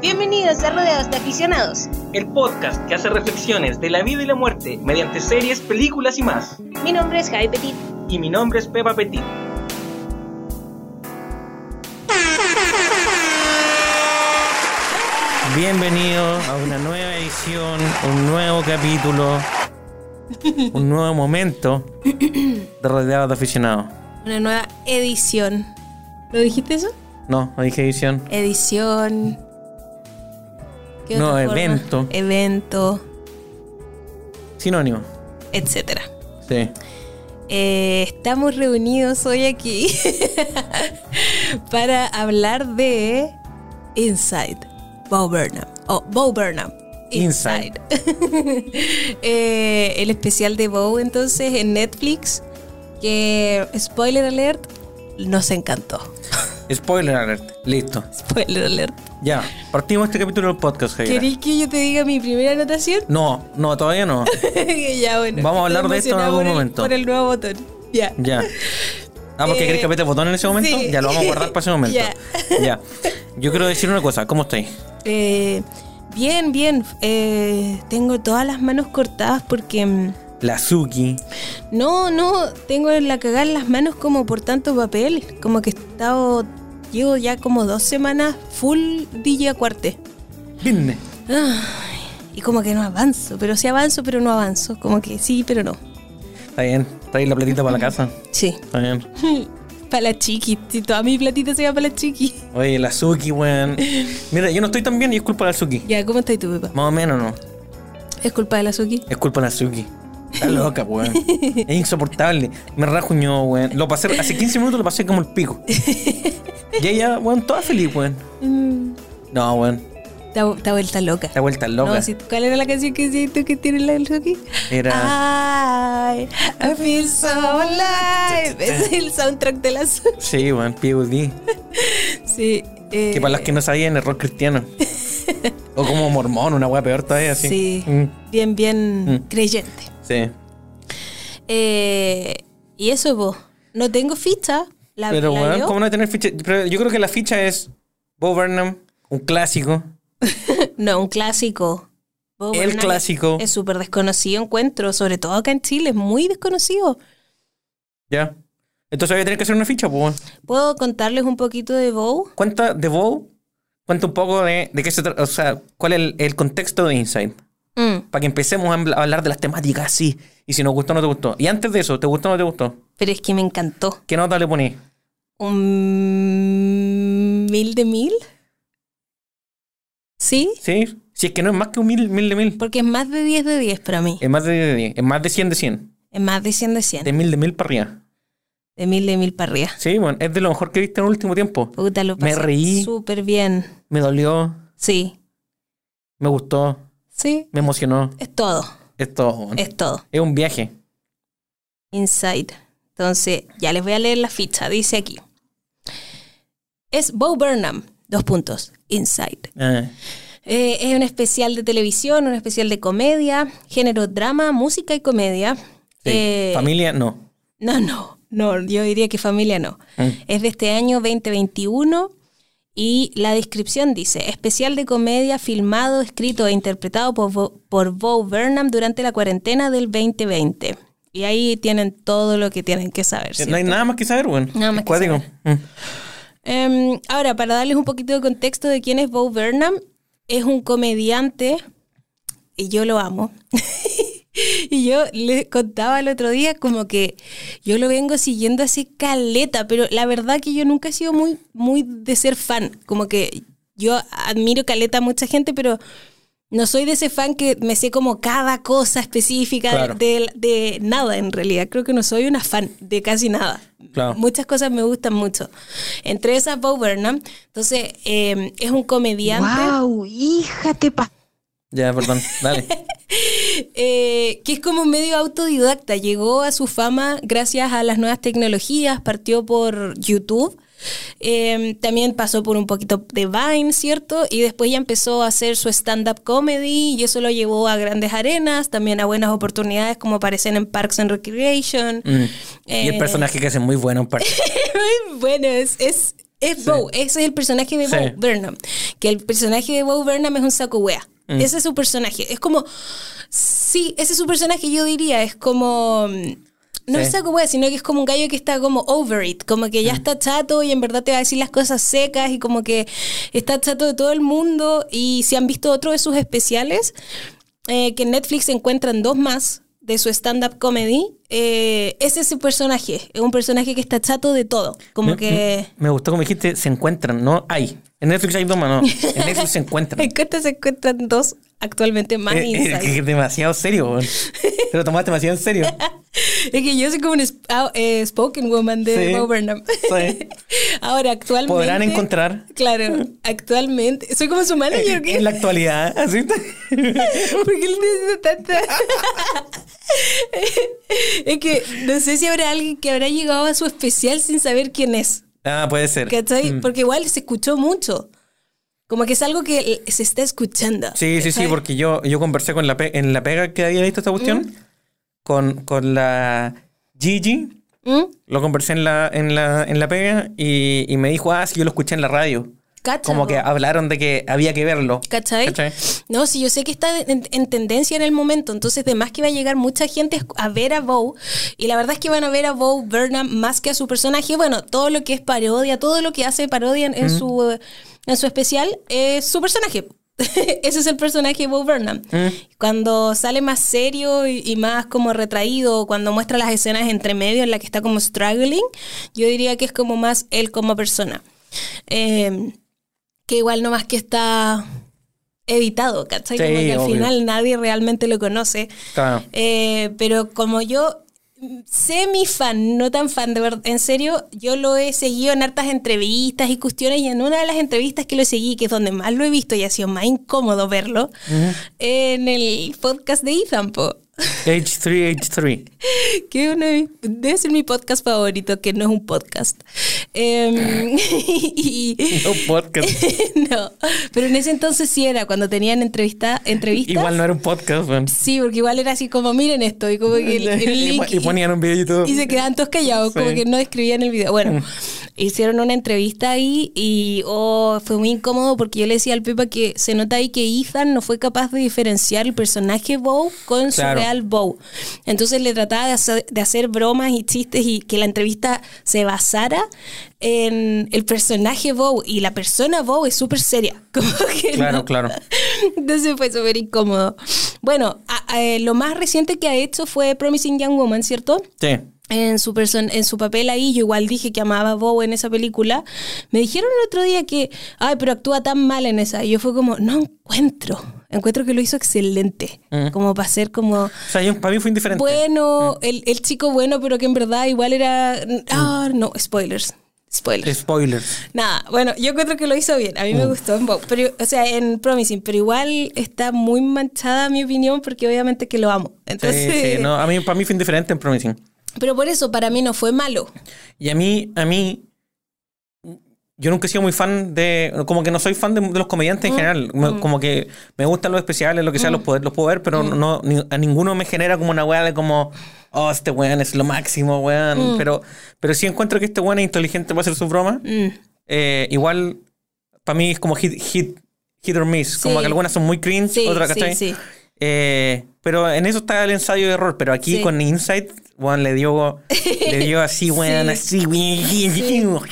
Bienvenidos a Rodeados de Aficionados. El podcast que hace reflexiones de la vida y la muerte mediante series, películas y más. Mi nombre es Javi Petit. Y mi nombre es Pepa Petit. Bienvenido a una nueva edición, un nuevo capítulo, un nuevo momento de Rodeados de Aficionados. Una nueva edición. ¿Lo dijiste eso? No, no dije edición. Edición. ¿Qué No, forma? evento. Evento, Sinónimo. etcétera. Sí. Eh, estamos reunidos hoy aquí para hablar de Inside Bo Burnham. O Bo Burnham. Inside. Eh, el especial de Bo entonces en Netflix que spoiler alert nos encantó. Spoiler alert. Listo. Spoiler alert. Ya. Partimos este capítulo del podcast, Javier. ¿Queréis que yo te diga mi primera anotación? No, no, todavía no. ya bueno. Vamos a hablar de esto en algún por el- momento. Por el nuevo botón. Ya. Ya. Ah, porque Eh, querés que apriete el botón en ese momento. sí. Ya lo vamos a guardar para ese momento. Ya. Ya. Yo quiero decir una cosa. ¿Cómo estáis? Eh, bien, bien. Eh, tengo todas las manos cortadas porque... La Suki. No, no, tengo la cagada en las manos como por tanto papel. Como que he estado... Llevo ya como dos semanas full DJ Cuarte. Vine. Y como que no avanzo, pero sí avanzo, pero no avanzo. Como que sí, pero no. Está bien. Traes la platita para la casa. Sí. Está bien. Para la chiqui. Si toda mi platita se va para la chiqui. Oye, la Suki, weón. Mira, yo no estoy tan bien y es culpa de la Suki. Ya, ¿cómo estás tú, Pepa? Más o menos, no. ¿Es culpa de la Suki? Es culpa de la Suki. Está loca, weón. Es insoportable. Me rajuñó, weón. Lo pasé, hace 15 minutos lo pasé como el pico. Y ella, weón, toda feliz, weón. Mm, No, weón. Está, vuelta loca. Está vuelta loca. No, si- ¿Cuál era la canción que tú que tiene la del Suki? Era. I, I feel so alive. Es el soundtrack de la Suki. Sí, weón, POD. Sí. eh, Que para los que no sabían, error cristiano. o como mormón, una weá peor todavía, así. Sí. Mm, Bien, bien Mm. creyente. Sí. Eh, y eso, vos. No tengo ficha. La, Pero, la leo. ¿cómo no tener ficha? Pero yo creo que la ficha es Bo Burnham, un clásico. No, un clásico. Bo el Burnham clásico. Es súper desconocido, encuentro. Sobre todo acá en Chile. Es muy desconocido. Ya. Entonces voy a tener que hacer una ficha, pues. ¿Puedo contarles un poquito de Bow? Cuenta de Bo. Cuenta un poco de, de qué se trata. O sea, cuál es el, el contexto de Inside. Mm, Para que empecemos a habl- a hablar de las temáticas así. Y si nos gustó o no te gustó. Y antes de eso, ¿te gustó o no te gustó? pero es que me encantó. ¿Qué nota le poní? ¿Un mil de mil? ¿Sí? ¿Sí? Si es que no es más que un mil, mil de mil. Porque es más de 10 de 10 para mí. Es más de 10 de 10. Es más de 100 de 100. Es más de 100 de 100. De mil de mil para arriba. De mil de mil para arriba. Sí, bueno, es de lo mejor que he visto en el último tiempo. Puta, lo Me pasé reí. súper bien. Me dolió, Sí. me gustó, Sí. me emocionó. Es todo. Es todo, es, Es todo. un viaje. Inside. Entonces, ya les voy a leer la ficha. Dice aquí. Es Bo Burnham. Dos puntos. Inside. Ah, Eh, es un especial de televisión, un especial de comedia, género drama, música y comedia. sí. Eh, Familia, no. No, no, no, yo diría que familia no. Mm. Es de este año 2021 y la descripción dice, especial de comedia filmado, escrito e interpretado por, Bo- por Bo Burnham durante la cuarentena del 2020. Y ahí tienen todo lo que tienen que saber. Eh, No hay nada más que saber, bueno. Nada más que cuático. Mm. Em, ahora, para darles un poquito de contexto de quién es Bo Burnham, es un comediante y yo lo amo. y yo le contaba el otro día como que yo lo vengo siguiendo así caleta, pero la verdad que yo nunca he sido muy, muy de ser fan. Como que yo admiro caleta a mucha gente, pero no soy de ese fan que me sé como cada cosa específica Claro. de, de nada en realidad. Creo que no soy una fan de casi nada. Claro. Muchas cosas me gustan mucho. Entre esas, Bo Burnham. Entonces, eh, es un comediante ¡Wow! ¡Hija, te pa... Ya, perdón. Dale. eh, que es como medio autodidacta. Llegó a su fama gracias a las nuevas tecnologías, partió por YouTube. Eh, también pasó por un poquito de Vine, ¿cierto? Y después ya empezó a hacer su stand-up comedy y eso lo llevó a grandes arenas, también a buenas oportunidades como aparecen en Parks and Recreation. Mm. Y el Eh, personaje que hace muy bueno, en parte. Muy bueno, es, es es Bo, ese es el personaje de Sí. Bo Burnham. Que el personaje de Bo Burnham es un saco wea. Mm. Ese es su personaje. Es como. Sí, ese es su personaje, yo diría. Es como. mm, No Sí. es saco wea, sino que es como un gallo que está como over it. Como que ya Mm. está chato y en verdad te va a decir las cosas secas y como que está chato de todo el mundo. Y si han visto otro de sus especiales, eh, que en Netflix se encuentran dos más de su stand-up comedy. eh, ese es su personaje. Es un personaje que está chato de todo. Como Me- que. Me gustó como dijiste, se encuentran, ¿no? Hay. En Netflix hay dos no. En Netflix se encuentran. En Costa se encuentran dos actualmente más Eh, eh, demasiado serio. Te lo tomaste demasiado en serio. Es que yo soy como un sp- ah, eh, spoken woman de Sí. Bo Burnham. Sí. Ahora, actualmente. Podrán encontrar Claro, actualmente. Soy como su manager. ¿qué? en la actualidad, así. ¿Por qué le necesito tanta? es que no sé si habrá alguien que habrá llegado a su especial sin saber quién es. Ah, puede ser. ¿Cachai? Mm. Porque igual se escuchó mucho. Como que es algo que se está escuchando. Sí, sí, sí, porque yo, yo conversé con la pe- en la pega que había visto esta cuestión, Mm. Con, con la Gigi, ¿Mm? lo conversé en la, en la, en la pega y, y me dijo, ah, sí, yo lo escuché en la radio. Cacha, Como que hablaron de que había que verlo. ¿Cachai? ¿Cachai? No, sí, yo sé que está en, en tendencia en el momento, entonces de más que va a llegar mucha gente a ver a Bo, y la verdad es que van a ver a Bo Burnham más que a su personaje, bueno, todo lo que es parodia, todo lo que hace parodia en, su, en su especial es su personaje. Ese es el personaje de Bo Burnham. Cuando sale más serio y, y más como retraído, cuando muestra las escenas entre medio en la que está como struggling, yo diría que es como más él como persona. Eh, que igual no más que está editado, ¿cachai? Sí, como que al obvio. final nadie realmente lo conoce. Claro. Eh, pero como yo semi fan, no tan fan, de verdad, en serio, yo lo he seguido en hartas entrevistas y cuestiones y en una de las entrevistas que lo seguí, que es donde más lo he visto y ha sido más incómodo verlo, en el podcast de Ethan, po, H3, H3. que uno de debe ser mi podcast favorito, que no es un podcast. Em, y, No podcast. no, pero en ese entonces sí era, cuando tenían entrevista, entrevistas. Igual no era un podcast, weón. Sí, porque igual era así como, miren esto, y como que el, el Y link. po- y ponían un video y todo. y se quedaban todos callados, Sí. como que no escribían el video. Bueno, hicieron una entrevista ahí y oh, fue muy incómodo porque yo le decía al Pepa que se nota ahí que Ethan no fue capaz de diferenciar el personaje Bow con su Bow. Entonces le trataba de hacer, de hacer bromas y chistes y que la entrevista se basara en el personaje Bow y la persona Bow es súper seria. Como que Claro, no- claro. entonces fue súper incómodo. Bueno, a- a- lo más reciente que ha hecho fue Promising Young Woman, ¿cierto? Sí. En su, person- en su papel ahí, yo igual dije que amaba a Bow en esa película. Me dijeron el otro día que, ay, pero actúa tan mal en esa. Y yo fue como, no encuentro. Encuentro que lo hizo excelente. Mm. Como para ser como, O sea, yo- para mí fue indiferente. bueno, el, el chico bueno, pero que en verdad igual era... Ah, no, spoilers. Spoilers. Spoilers. Nada, bueno, yo encuentro que lo hizo bien. A mí me gustó en Bow, pero, o sea, en Promising, pero igual está muy manchada mi opinión porque obviamente que lo amo. Entonces, sí, sí. No, a mí, para mí fue indiferente en Promising. Pero por eso para mí no fue malo. Y a mí, a mí, yo nunca he sido muy fan de, como que no soy fan de, de los comediantes en general. Me- Como que me gustan los especiales, lo que sea, los, puedo, los puedo ver, pero no, ni- a ninguno me genera como una weá de como, oh, este weón es lo máximo, weón. Pero, pero sí encuentro que este weón es inteligente para hacer sus bromas. Mm. Eh, igual, para mí es como hit, hit, hit or miss. Como que algunas son muy cringe, Sí, otras, sí. Eh, pero en eso está el ensayo de error. Pero aquí Sí. con Insight, weón, le dio, le dio así, weón, Sí. así, weón.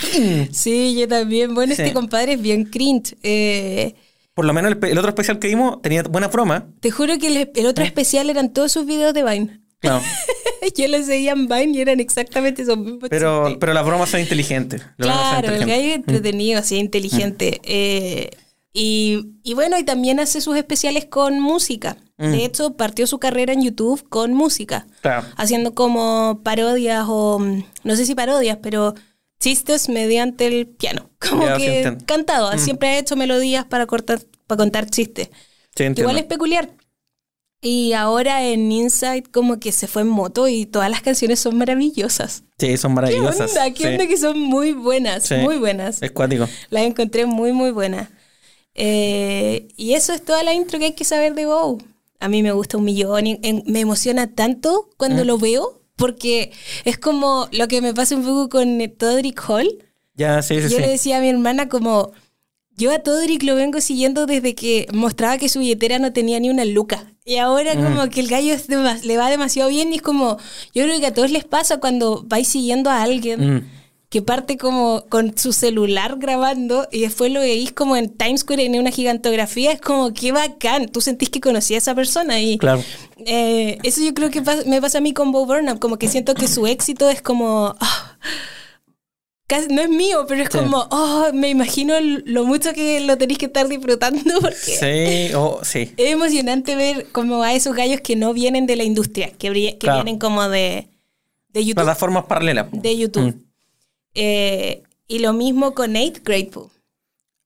Sí, yo también. Bueno, este Sí. compadre es bien cringe. Eh, Por lo menos el, otro especial que vimos tenía buena broma. te juro que el, el otro especial eran todos sus videos de Vine. Claro. Yo los seguía en Vine y eran exactamente esos mismos Pero, chistes. pero las bromas son inteligentes. Las bromas son Claro, el gallo es inteligentes. entretenido, así, inteligente. Eh, y, y bueno, y también hace sus especiales con música. De hecho, partió su carrera en YouTube con música. Claro. Haciendo como parodias o, mm, no sé si parodias, pero chistes mediante el piano. Como que cantado. Siempre ha hecho melodías para, cortar, para contar chistes. Sí, entiendo. Igual es peculiar. Y ahora en Inside como que se fue en moto y todas las canciones son maravillosas. Sí, son ¿Qué maravillosas. onda? ¿Qué Sí. onda que son muy buenas? Sí. Muy buenas. Es cuático. Las encontré muy, muy buenas. Eh, y eso es toda la intro que hay que saber de Bow. A mí me gusta un millón y en- me emociona tanto cuando lo veo porque es como lo que me pasa un poco con Todrick Hall, Ya, sí, sí, yo sí. le decía a mi hermana como, yo a Todrick lo vengo siguiendo desde que mostraba que su billetera no tenía ni una luca. Y ahora Mm. como que el gallo le va demasiado bien y es como, yo creo que a todos les pasa cuando vais siguiendo a alguien. Mm. Que parte como con su celular grabando y después lo veís como en Times Square en una gigantografía, es como qué bacán. Tú sentís que conocías a esa persona y Claro. eh, eso yo creo que pas- me pasa a mí con Bo Burnham, como que siento que su éxito es como... ah, casi- no es mío, pero es Sí. como, oh, me imagino lo mucho que lo tenéis que estar disfrutando porque Sí, oh, sí. es emocionante ver como a esos gallos que no vienen de la industria, que, que Claro. vienen como de, de YouTube. Plataformas paralelas. De YouTube. Mm. Eh, y lo mismo con Grade. po.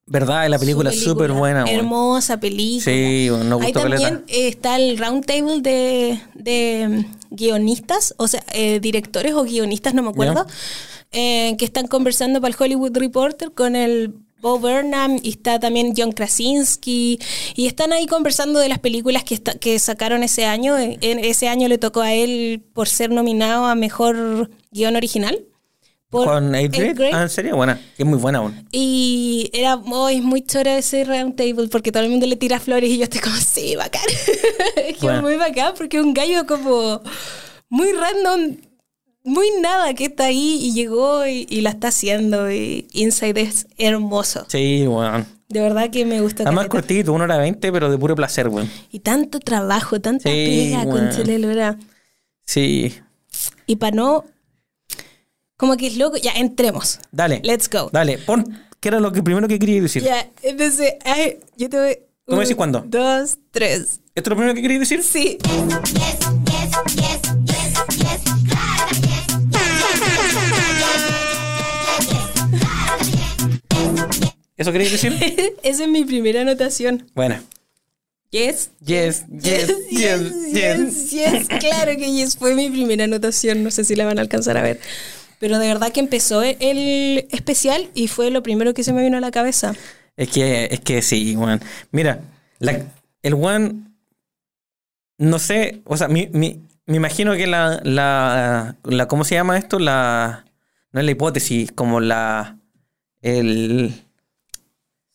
¿Verdad? La película es súper buena. Hermosa película. Sí, nos Ahí gustó también caleta. eh, está el round table de, de mm, guionistas, o sea, eh, directores o guionistas, no me acuerdo, eh, que están conversando para el Hollywood Reporter con el Bo Burnham y está también John Krasinski y están ahí conversando de las películas que, está- que sacaron ese año. En ese año le tocó a él por ser nominado a Mejor Guión Original. Por Con Eighth. Ah, en serio, buena. Es muy buena aún. Y era muy, muy chora ese round table porque todo el mundo le tira flores y yo estoy como, sí, bacán. es que Bueno. es muy bacán porque es un gallo como muy random, muy nada que está ahí y llegó y, y la está haciendo. Y Inside es hermoso. Sí, weón. De verdad que me gusta. Además cortito, una hora veinte, pero de puro placer, weón. Y tanto trabajo, tanta Sí, pega bueno. con Chelelora. Sí. Y para no. Como que es loco. Ya, entremos. Dale. Let's go. Dale, pon. ¿Qué era lo que primero que quería decir? Ya, entonces, ay, yo te voy. ¿Tú me decís cuándo? Dos, tres. ¿Esto es lo primero que quería decir? Sí. ¿Eso queréis decir? Esa es mi primera anotación. bueno. Yes. Yes, yes, yes, yes. yes. Claro que yes fue mi primera anotación. No sé si la van a alcanzar a ver. Pero de verdad que empezó el especial y fue lo primero que se me vino a la cabeza. Es que, es que sí, weón. Mira, la- el weón, no sé, o sea, mi, mi- me imagino que la, la, la, ¿cómo se llama esto? La, no es la hipótesis, como la, el,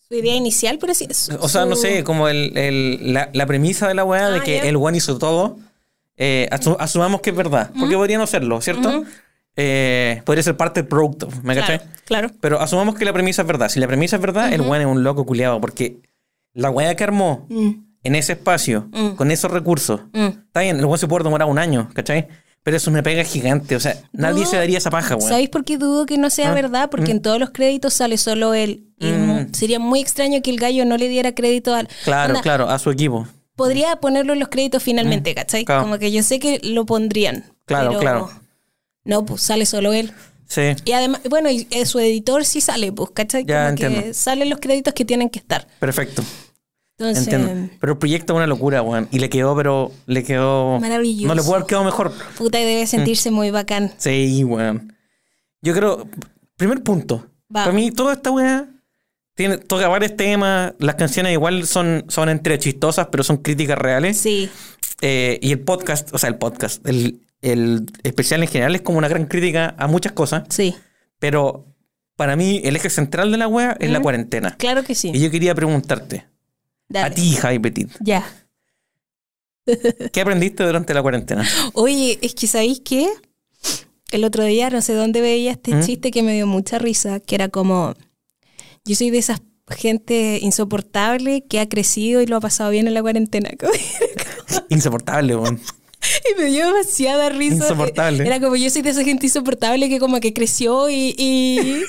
Su idea inicial, por así su- o sea, no sé, como el, el- la, la premisa de la weá de Ah, que el weón hizo todo, eh, asu- asumamos que es verdad, porque podría no serlo, ¿cierto? Eh, podría ser parte del producto, ¿me Claro, cachai? claro. Pero asumamos que la premisa es verdad. Si la premisa es verdad, el weón es un loco culiado. Porque la weá que armó Mm, en ese espacio, Mm. con esos recursos, mm. está bien, el weón se puede demorar un año, ¿cachai? Pero es una pega gigante. O sea, nadie No. se daría esa paja, weón. ¿Sabéis por qué dudo que no sea Ah, verdad? Porque en todos los créditos sale solo él. Y sería muy extraño que el gallo no le diera crédito al. Claro, claro, a su equipo. Podría ponerlo en los créditos finalmente, ¿cachai? Claro. Como que yo sé que lo pondrían. Claro, pero claro. No, pues sale solo él. Sí. Y además, bueno, y eh, su editor sí sale, pues, ¿cachai? Ya, Como que entiendo. salen los créditos que tienen que estar. Perfecto. Entonces, Entiendo. Pero el proyecto es una locura, weón. Y le quedó, pero le quedó. Maravilloso. No le pudo haber quedado mejor. puta, y Mm. debe sentirse muy bacán. Sí, weón. Yo creo. Primer punto. Va. Para mí, toda esta weá tiene, toca varios temas. Las canciones igual son, son entre chistosas, pero son críticas reales. Sí, Eh, y el podcast, o sea, el podcast, el, el especial en general es como una gran crítica a muchas cosas. sí. Pero para mí, el eje central de la weá es la cuarentena. Claro que sí. Y yo quería preguntarte, Dale. a ti, Javi Petit, Ya. ¿qué aprendiste durante la cuarentena? Oye, es que ¿sabéis qué? El otro día no sé dónde veía este ¿Mm? chiste que me dio mucha risa, que era como, yo soy de esas gente insoportable que ha crecido y lo ha pasado bien en la cuarentena. Insoportable, weón. y me dio demasiada risa. Insoportable. Era como yo soy de esa gente insoportable que como que creció y... Y,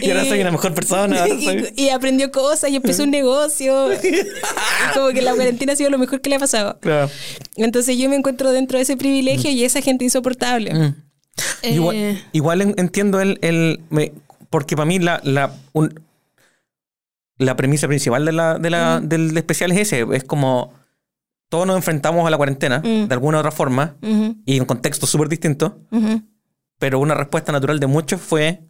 Y ahora soy una mejor persona. soy- y, y aprendió cosas y empezó un negocio. y como que la cuarentena ha sido lo mejor que le ha pasado. Claro. Entonces yo me encuentro dentro de ese privilegio y esa gente insoportable. Mm. Eh, Igual, igual en- entiendo el, el me- porque para mí la, la, un- la premisa principal de la, de la- del especial es ese, es como todos nos enfrentamos a la cuarentena Mm. de alguna u otra forma y en contextos súper distintos, pero una respuesta natural de muchos fue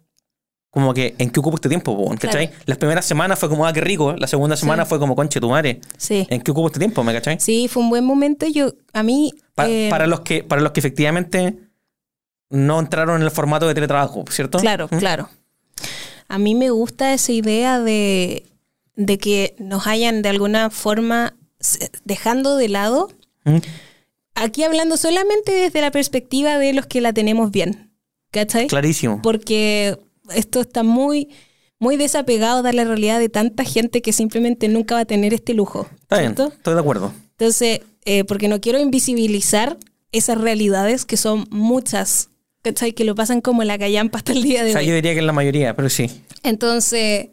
como que ¿en qué ocupo este tiempo? po? ¿cachai? Claro. Las primeras semanas fue como, ah, qué rico, la segunda semana Sí. fue como, conche tu madre, Sí. ¿en qué ocupo este tiempo? ¿Me cachai? Sí, fue un buen momento. Yo, a mí... Pa- eh, para, los que, para los que efectivamente no entraron en el formato de teletrabajo, ¿cierto? Claro, ¿Mm? claro. a mí me gusta esa idea de, de que nos hayan de alguna forma dejando de lado, ¿Mm? aquí hablando solamente desde la perspectiva de los que la tenemos bien, ¿cachai? Clarísimo. Porque esto está muy, muy desapegado de la realidad de tanta gente que simplemente nunca va a tener este lujo. Está bien, estoy de acuerdo. Entonces, eh, porque no quiero invisibilizar esas realidades que son muchas, ¿cachai? Que lo pasan como la callampa hasta el día O de sea, hoy. yo diría que es la mayoría, pero sí. Entonces,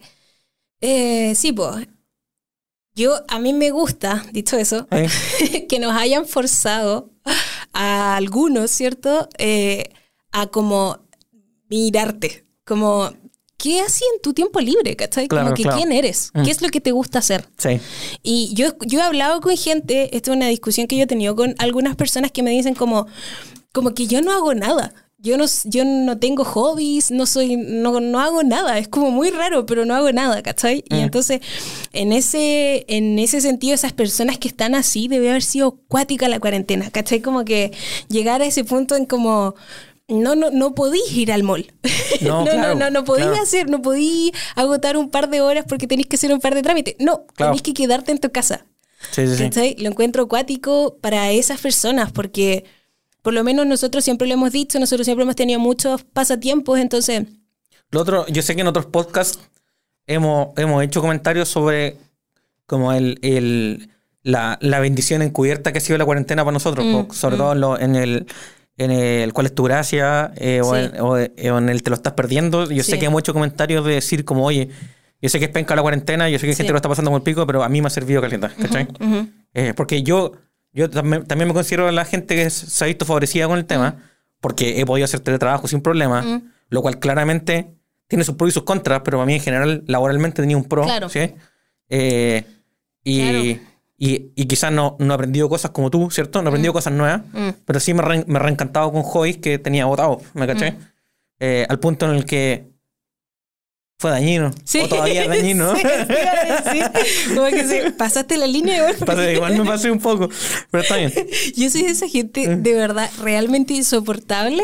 eh, sí, pues, yo, a mí me gusta, dicho eso, ¿Eh? que nos hayan forzado a algunos, ¿cierto? Eh, a como mirarte, como, ¿qué haces en tu tiempo libre, cachai? Claro, como que, claro. ¿quién eres? Mm. ¿Qué es lo que te gusta hacer? Sí. Y yo, yo he hablado con gente, esto es una discusión que yo he tenido con algunas personas que me dicen como, como que yo no hago nada. Yo no, yo no tengo hobbies, no soy, no, no hago nada. Es como muy raro, pero no hago nada, ¿cachai? Y Mm. entonces, en ese, en ese sentido, esas personas que están así, debe haber sido cuática la cuarentena, ¿cachai? Como que llegar a ese punto en como, no, no, no podís ir al mall. No, no, claro, no, no, no podís claro. hacer, no podís agotar un par de horas porque tenéis que hacer un par de trámites. No, Claro. tenéis que quedarte en tu casa. Sí, sí, sí. Lo encuentro acuático para esas personas porque por lo menos nosotros siempre lo hemos dicho, nosotros siempre hemos tenido muchos pasatiempos, entonces, Lo otro, yo sé que en otros podcasts hemos, hemos hecho comentarios sobre como el, el- la, la bendición encubierta que ha sido la cuarentena para nosotros, Mm, sobre mm. todo en, lo- en el en el cuál es tu gracia eh, o, Sí. en, o- eh, o en el te lo estás perdiendo. Yo sé que hemos hecho comentarios de decir como, oye, yo sé que es penca la cuarentena, yo sé que hay gente Sí. que lo está pasando el pico, pero a mí me ha servido caleta, ¿cachai? ujú, Eh, porque yo, yo también, también me considero la gente que se ha visto favorecida con el tema, porque he podido hacer teletrabajo sin problema, Mm. lo cual claramente tiene sus pros y sus contras, pero a mí en general laboralmente tenía un pro. Claro. ¿sí? Eh, y, Claro. y, y quizás no, no he aprendido cosas como tú, ¿cierto? No he aprendido cosas nuevas, mm. pero sí me, he re- reencantado con hobbies que tenía votados, ¿me caché? Mm. Eh, al punto en el que fue dañino, Sí. o todavía es dañino. Sí, decir. Como que se- pasaste la línea igual. Igual me pasé un poco, pero está bien. Yo soy de esa gente Mm. de verdad realmente insoportable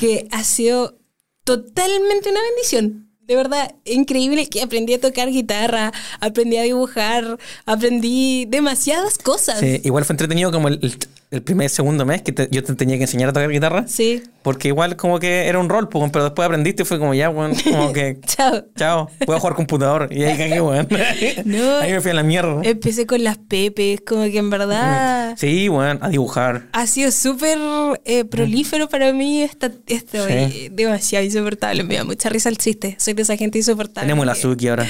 que ha sido totalmente una bendición. De verdad, increíble que aprendí a tocar guitarra, aprendí a dibujar, aprendí demasiadas cosas. Sí, igual fue entretenido como el, el- el primer, segundo mes que te- yo te tenía que enseñar a tocar guitarra. Sí. Porque igual como que era un rol, pero después aprendiste y fue como ya, bueno, como que Chao. chao, puedo jugar computador. Y ahí cagué, weón. No. Ahí me fui a la mierda. Empecé con las pepes, como que en verdad Sí, weón, a dibujar. ha sido súper eh, prolífero para mí esta, esto. Sí. eh, demasiado insoportable. Me da mucha risa el chiste. Soy de esa gente insoportable. Tenemos la Suki ahora.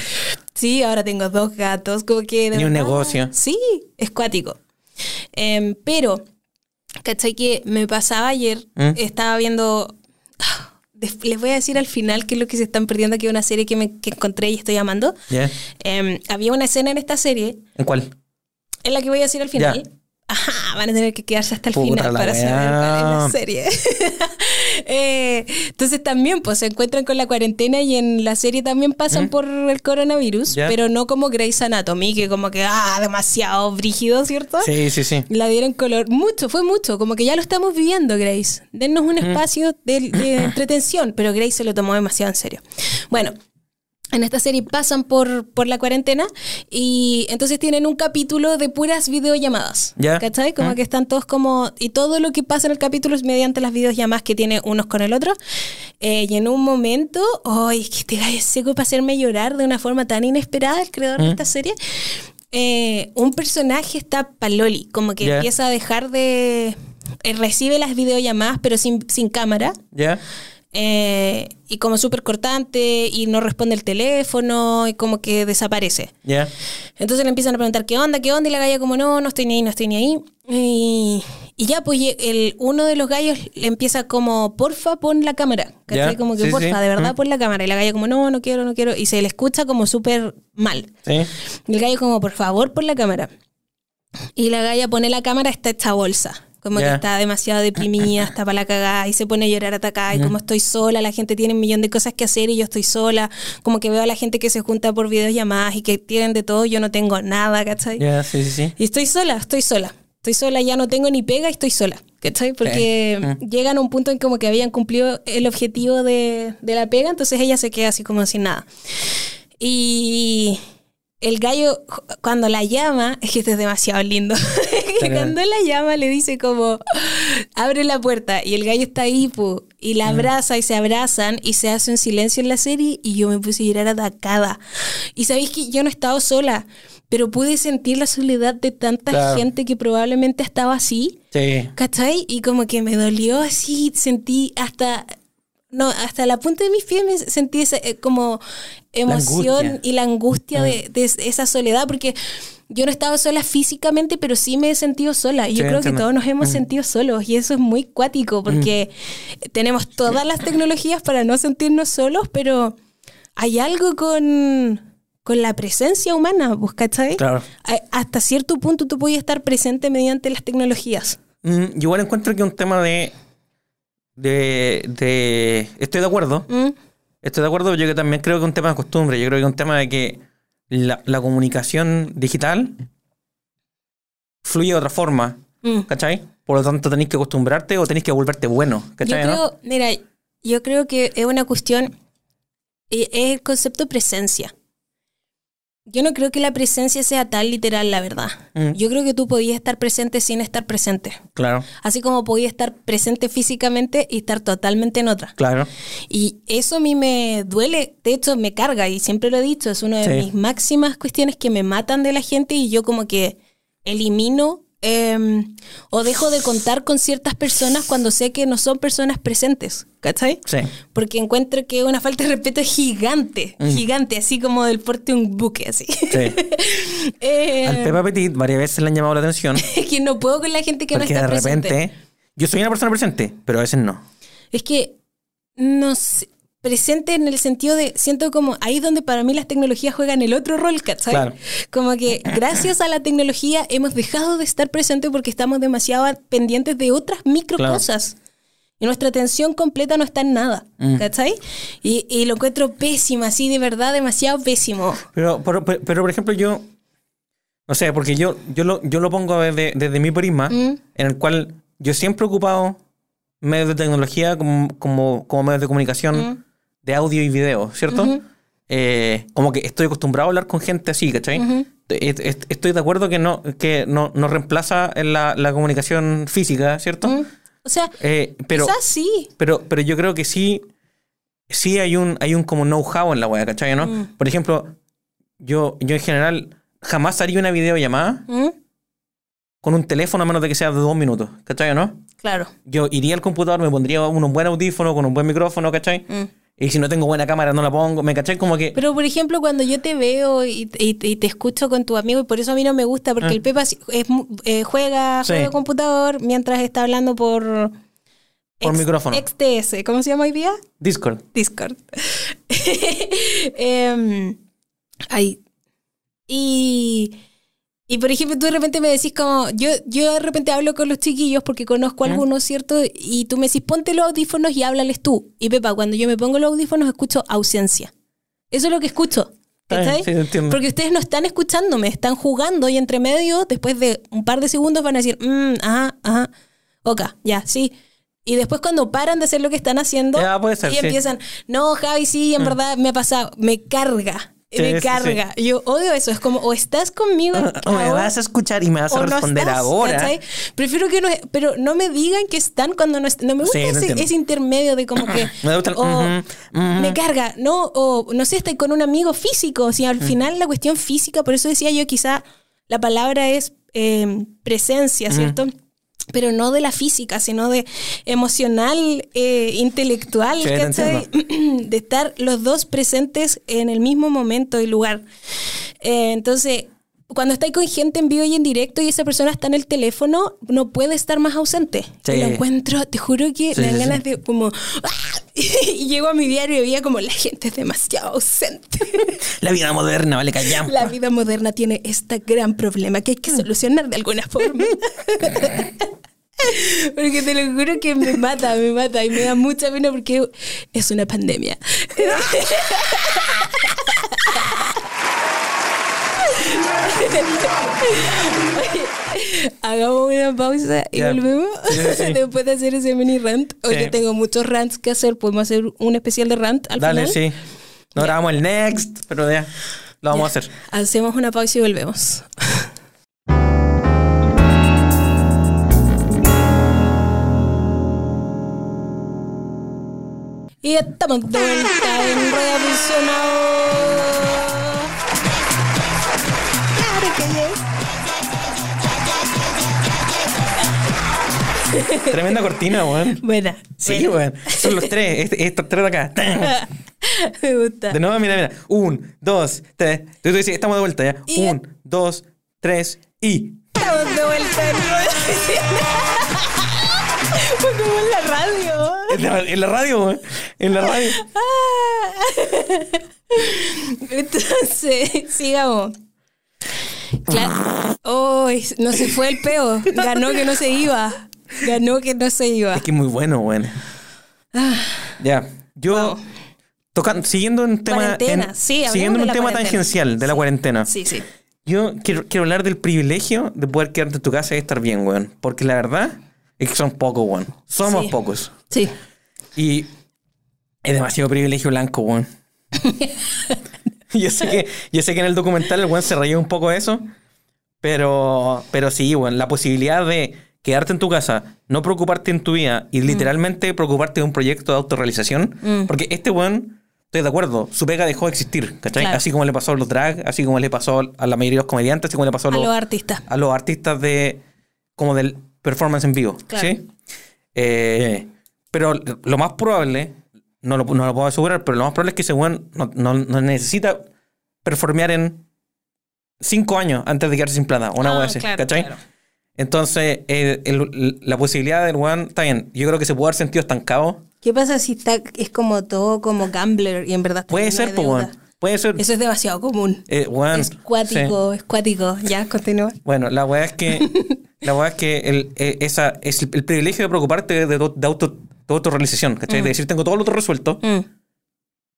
Sí, ahora tengo dos gatos, como que... de Y un verdad, negocio. Sí, es cuático. Em, pero, ¿cachai? Que me pasaba ayer, ¿Mm? estaba viendo... Les voy a decir al final qué es lo que se están perdiendo, que es una serie que, me, que encontré y estoy amando. Em, había una escena en esta serie, ¿En cuál? en la que voy a decir al final. Ajá, van a tener que quedarse hasta el Puta final para saber cuál es la serie. Eh, entonces también pues se encuentran con la cuarentena y en la serie también pasan por el coronavirus, Ya. pero no como Grey's Anatomy, que como que, ah, demasiado brígido, ¿cierto? Sí, sí, sí. La dieron color, mucho, fue mucho, como que ya lo estamos viviendo, Grace. Dennos un espacio de, de entretención, pero Grace se lo tomó demasiado en serio. Bueno, en esta serie pasan por, por la cuarentena y entonces tienen un capítulo de puras videollamadas. Ya. ¿Cachai? Como Mm. que están todos como... Y todo lo que pasa en el capítulo es mediante las videollamadas que tiene unos con el otro. Eh, y en un momento, ¡ay, que te gallo seco para hacerme llorar de una forma tan inesperada el creador de Mm. esta serie! Eh, un personaje está paloli, como que Ya. empieza a dejar de... eh, recibe las videollamadas pero sin, sin cámara. ¿Ya? Eh, y como súper cortante y no responde el teléfono y como que desaparece. ¿Ya? Entonces le empiezan a preguntar qué onda, qué onda y la galla como no, no estoy ni ahí, no estoy ni ahí. Y, y ya pues el, uno de los gallos le empieza como porfa pon la cámara. Ya, Como que sí, porfa, sí. de verdad Mm. pon la cámara. Y la galla como no, no quiero, no quiero. Y se le escucha como súper mal. ¿Sí? Y el gallo como por favor pon la cámara. Y la galla pone la cámara, está hecha bolsa. Como que está demasiado deprimida, está para la cagada y se pone a llorar atacada. Y como estoy sola, la gente tiene un millón de cosas que hacer y yo estoy sola. Como que veo a la gente que se junta por videollamadas y que tienen de todo, yo no tengo nada, ¿cachai? ¿Ya? Sí, sí, sí. Y estoy sola, estoy sola. Estoy sola, ya no tengo ni pega y estoy sola. ¿Cachai? Porque Mm. llegan a un punto en como que habían cumplido el objetivo de, de la pega, entonces ella se queda así como sin nada. Y el gallo, cuando la llama, es que esto es demasiado lindo. cuando la llama, le dice como, abre la puerta. Y el gallo está ahí, pu, y Mm. la abraza y se abrazan y se hace un silencio en la serie. Y yo me puse a llorar atacada. Y sabéis que yo no he estado sola, pero pude sentir la soledad de tanta Claro. gente que probablemente estaba así. Sí. ¿Cachai? Y como que me dolió así, sentí hasta. No, hasta la punta de mis pies me sentí esa, eh, como emoción y la angustia Mm. de, de esa soledad, porque yo no estaba sola físicamente, pero sí me he sentido sola. Y yo Sí, creo que todos nos hemos Mm. sentido solos, y eso es muy cuático, porque tenemos todas las tecnologías para no sentirnos solos, pero hay algo con, con la presencia humana, ¿vos cachai? Claro. Hasta cierto punto tú podías estar presente mediante las tecnologías. Mm, yo igual encuentro que un tema de, de, de... Estoy de acuerdo. Estoy de acuerdo, yo que también creo que es un tema de costumbre. Yo creo que es un tema de que la, la comunicación digital fluye de otra forma, Mm. ¿cachai? Por lo tanto, tenéis que acostumbrarte o tenéis que volverte bueno, Yo ¿cachai? no? creo, mira, yo creo que es una cuestión, eh, es el concepto de presencia. Yo no creo que la presencia sea tan literal, la verdad. Mm. Yo creo que tú podías estar presente sin estar presente. Claro, Así como podías estar presente físicamente y estar totalmente en otra. claro. Y eso a mí me duele, de hecho me carga y siempre lo he dicho, es una de Sí. mis máximas cuestiones que me matan de la gente y yo como que elimino eh, o dejo de contar con ciertas personas cuando sé que no son personas presentes, ¿cachai? Sí. Porque encuentro que una falta de respeto gigante, Mm. gigante, así como del porte de un buque, así. Sí. Eh, Al Peppa Petit varias veces le han llamado la atención es que no puedo con la gente que porque no de está presente. repente yo soy una persona presente, pero a veces no. Es que no sé, presente en el sentido de, siento como ahí es donde para mí las tecnologías juegan el otro rol, ¿cachai? Claro. Como que gracias a la tecnología hemos dejado de estar presentes porque estamos demasiado pendientes de otras micro Claro. cosas. Y nuestra atención completa no está en nada, Mm. ¿cachai? Y, y lo encuentro pésimo, así de verdad, demasiado pésimo. Pero, pero, pero, pero, por ejemplo, yo. No sé, porque yo, yo, lo, yo lo pongo desde, desde mi prisma, Mm. en el cual yo siempre he ocupado medios de tecnología como, como, como medios de comunicación Mm. De audio y video, ¿cierto? Ujú. Eh, como que estoy acostumbrado a hablar con gente así, ¿cachai? Est- est- Estoy de acuerdo que no, que no, no reemplaza la, la comunicación física, ¿cierto? Mm. O sea, Eh, pero, quizás sí. pero, pero yo creo que sí, sí hay un, hay un como know-how en la web, ¿cachai? ¿no? Mm. Por ejemplo, yo, yo en general jamás haría una videollamada con un teléfono a menos de que sea de dos minutos, ¿cachai? ¿no? Claro. Yo iría al computador, me pondría un buen audífono con un buen micrófono, ¿cachai? Mm. Y si no tengo buena cámara, no la pongo, ¿me cachai? Como que... Pero, por ejemplo, cuando yo te veo y, y- y te escucho con tu amigo, y por eso a mí no me gusta, porque Ah. el Pepa es eh, juega, Sí. juega computador mientras está hablando por... Por micrófono. XTS, ¿cómo se llama hoy día? Discord. Discord. Em, ay. Y, y por ejemplo, tú de repente me decís como, yo, yo de repente hablo con los chiquillos porque conozco a ¿Mm? algunos, ¿cierto? Y tú me decís, ponte los audífonos y háblales tú. Y Pepa, cuando yo me pongo los audífonos escucho ausencia. Eso es lo que escucho. ¿cachai? sí, entiendo. Porque ustedes no están escuchándome, están jugando y entre medio, después de un par de segundos, van a decir, mm, ajá, ajá, ok, ya, sí. Y después cuando paran de hacer lo que están haciendo Ya, puede ser, y sí. Mm. empiezan, no, Javi, sí, en verdad me ha pasado, me carga, Me sí, carga. Yo odio eso, es como, o estás conmigo O me vas a escuchar y me vas a o no responder estás, ahora. ¿cachai? Prefiero que no, pero no me digan que están cuando no están. No me gusta Sí, ese, intermedio de como que. Me gusta el o. Me carga, no, o no sé, estoy con un amigo físico. O sea, al final la cuestión física, por eso decía yo, quizá la palabra es eh, presencia, ¿cierto? Pero no de la física, sino de emocional, eh, intelectual, Sí, ¿cachai? de estar los dos presentes en el mismo momento y lugar. Eh, entonces, cuando estáis con gente en vivo y en directo y esa persona está en el teléfono, no puede estar más ausente. Sí. Lo encuentro, te juro que Sí, me dan sí, ganas de como... ¡ah! Y llego a mi diario y veía como la gente es demasiado ausente. La vida moderna, vale, callamos. La vida moderna tiene este gran problema que hay que solucionar de alguna forma. Porque te lo juro que me mata, me mata y me da mucha pena porque es una pandemia. Hagamos una pausa y volvemos Sí, sí, después de hacer ese mini rant. Hoy Sí. yo tengo muchos rants que hacer. Podemos hacer un especial de rant al Dale, final. sí. No grabamos el next, pero ya. Lo vamos a hacer. Hacemos una pausa y volvemos. Y estamos de vuelta en Radio Tremenda cortina, weón. Buena. Sí, weón. Son los tres. Este- estos tres de acá. Me gusta. De nuevo, mira, mira. Un, dos, tres. Tú, tú dices, estamos de vuelta ya. Y- Un, dos, tres y. Estamos de vuelta en. Fue como en la radio. En la, en la radio, weón. En la radio. Ah. Entonces, sigamos. Claro. Oh, no se fue el peo. Ganó que no se iba. Ganó que no se iba. Es que es muy bueno, weón. Ya. Yo. Wow. Tocan, siguiendo un tema. En- sí, siguiendo un tema cuarentena. tangencial de la cuarentena. Sí, sí. Yo quiero, quiero hablar del privilegio de poder quedarte en tu casa y estar bien, weón. Porque la verdad es que son pocos, weón. Somos Sí. pocos. Sí. Y es demasiado privilegio blanco, weón. yo, sé que, yo sé que en el documental el weón se rayó un poco de eso. Pero, pero sí, weón. La posibilidad de quedarte en tu casa, no preocuparte en tu vida y literalmente preocuparte de un proyecto de autorrealización. Mm. Porque este weón, estoy de acuerdo, su pega dejó de existir, ¿cachai? Claro. Así como le pasó a los drag, así como le pasó a la mayoría de los comediantes, así como le pasó a A los, artistas. a los artistas de como del performance en vivo. Claro. ¿sí? Eh, pero lo más probable, no lo, no lo puedo asegurar, pero lo más probable es que ese weón no, no- no necesita performear en cinco años antes de quedarse sin plata. Una Ah, claro, ¿cachai? claro. Entonces, eh, el- la posibilidad del weón, está bien. Yo creo que se puede haber sentido estancado. ¿Qué pasa si está, es como todo como gambler y en verdad está Puede ser, pues. Puede ser. Eso es demasiado común. eh, weón, es cuático, es cuático. Ya, continúa. Bueno, la weá es que. la weá es que el, eh, esa, es el, el privilegio de preocuparte de, de auto, de autorrealización, ¿cachai? De decir, tengo todo lo otro resuelto, Mm.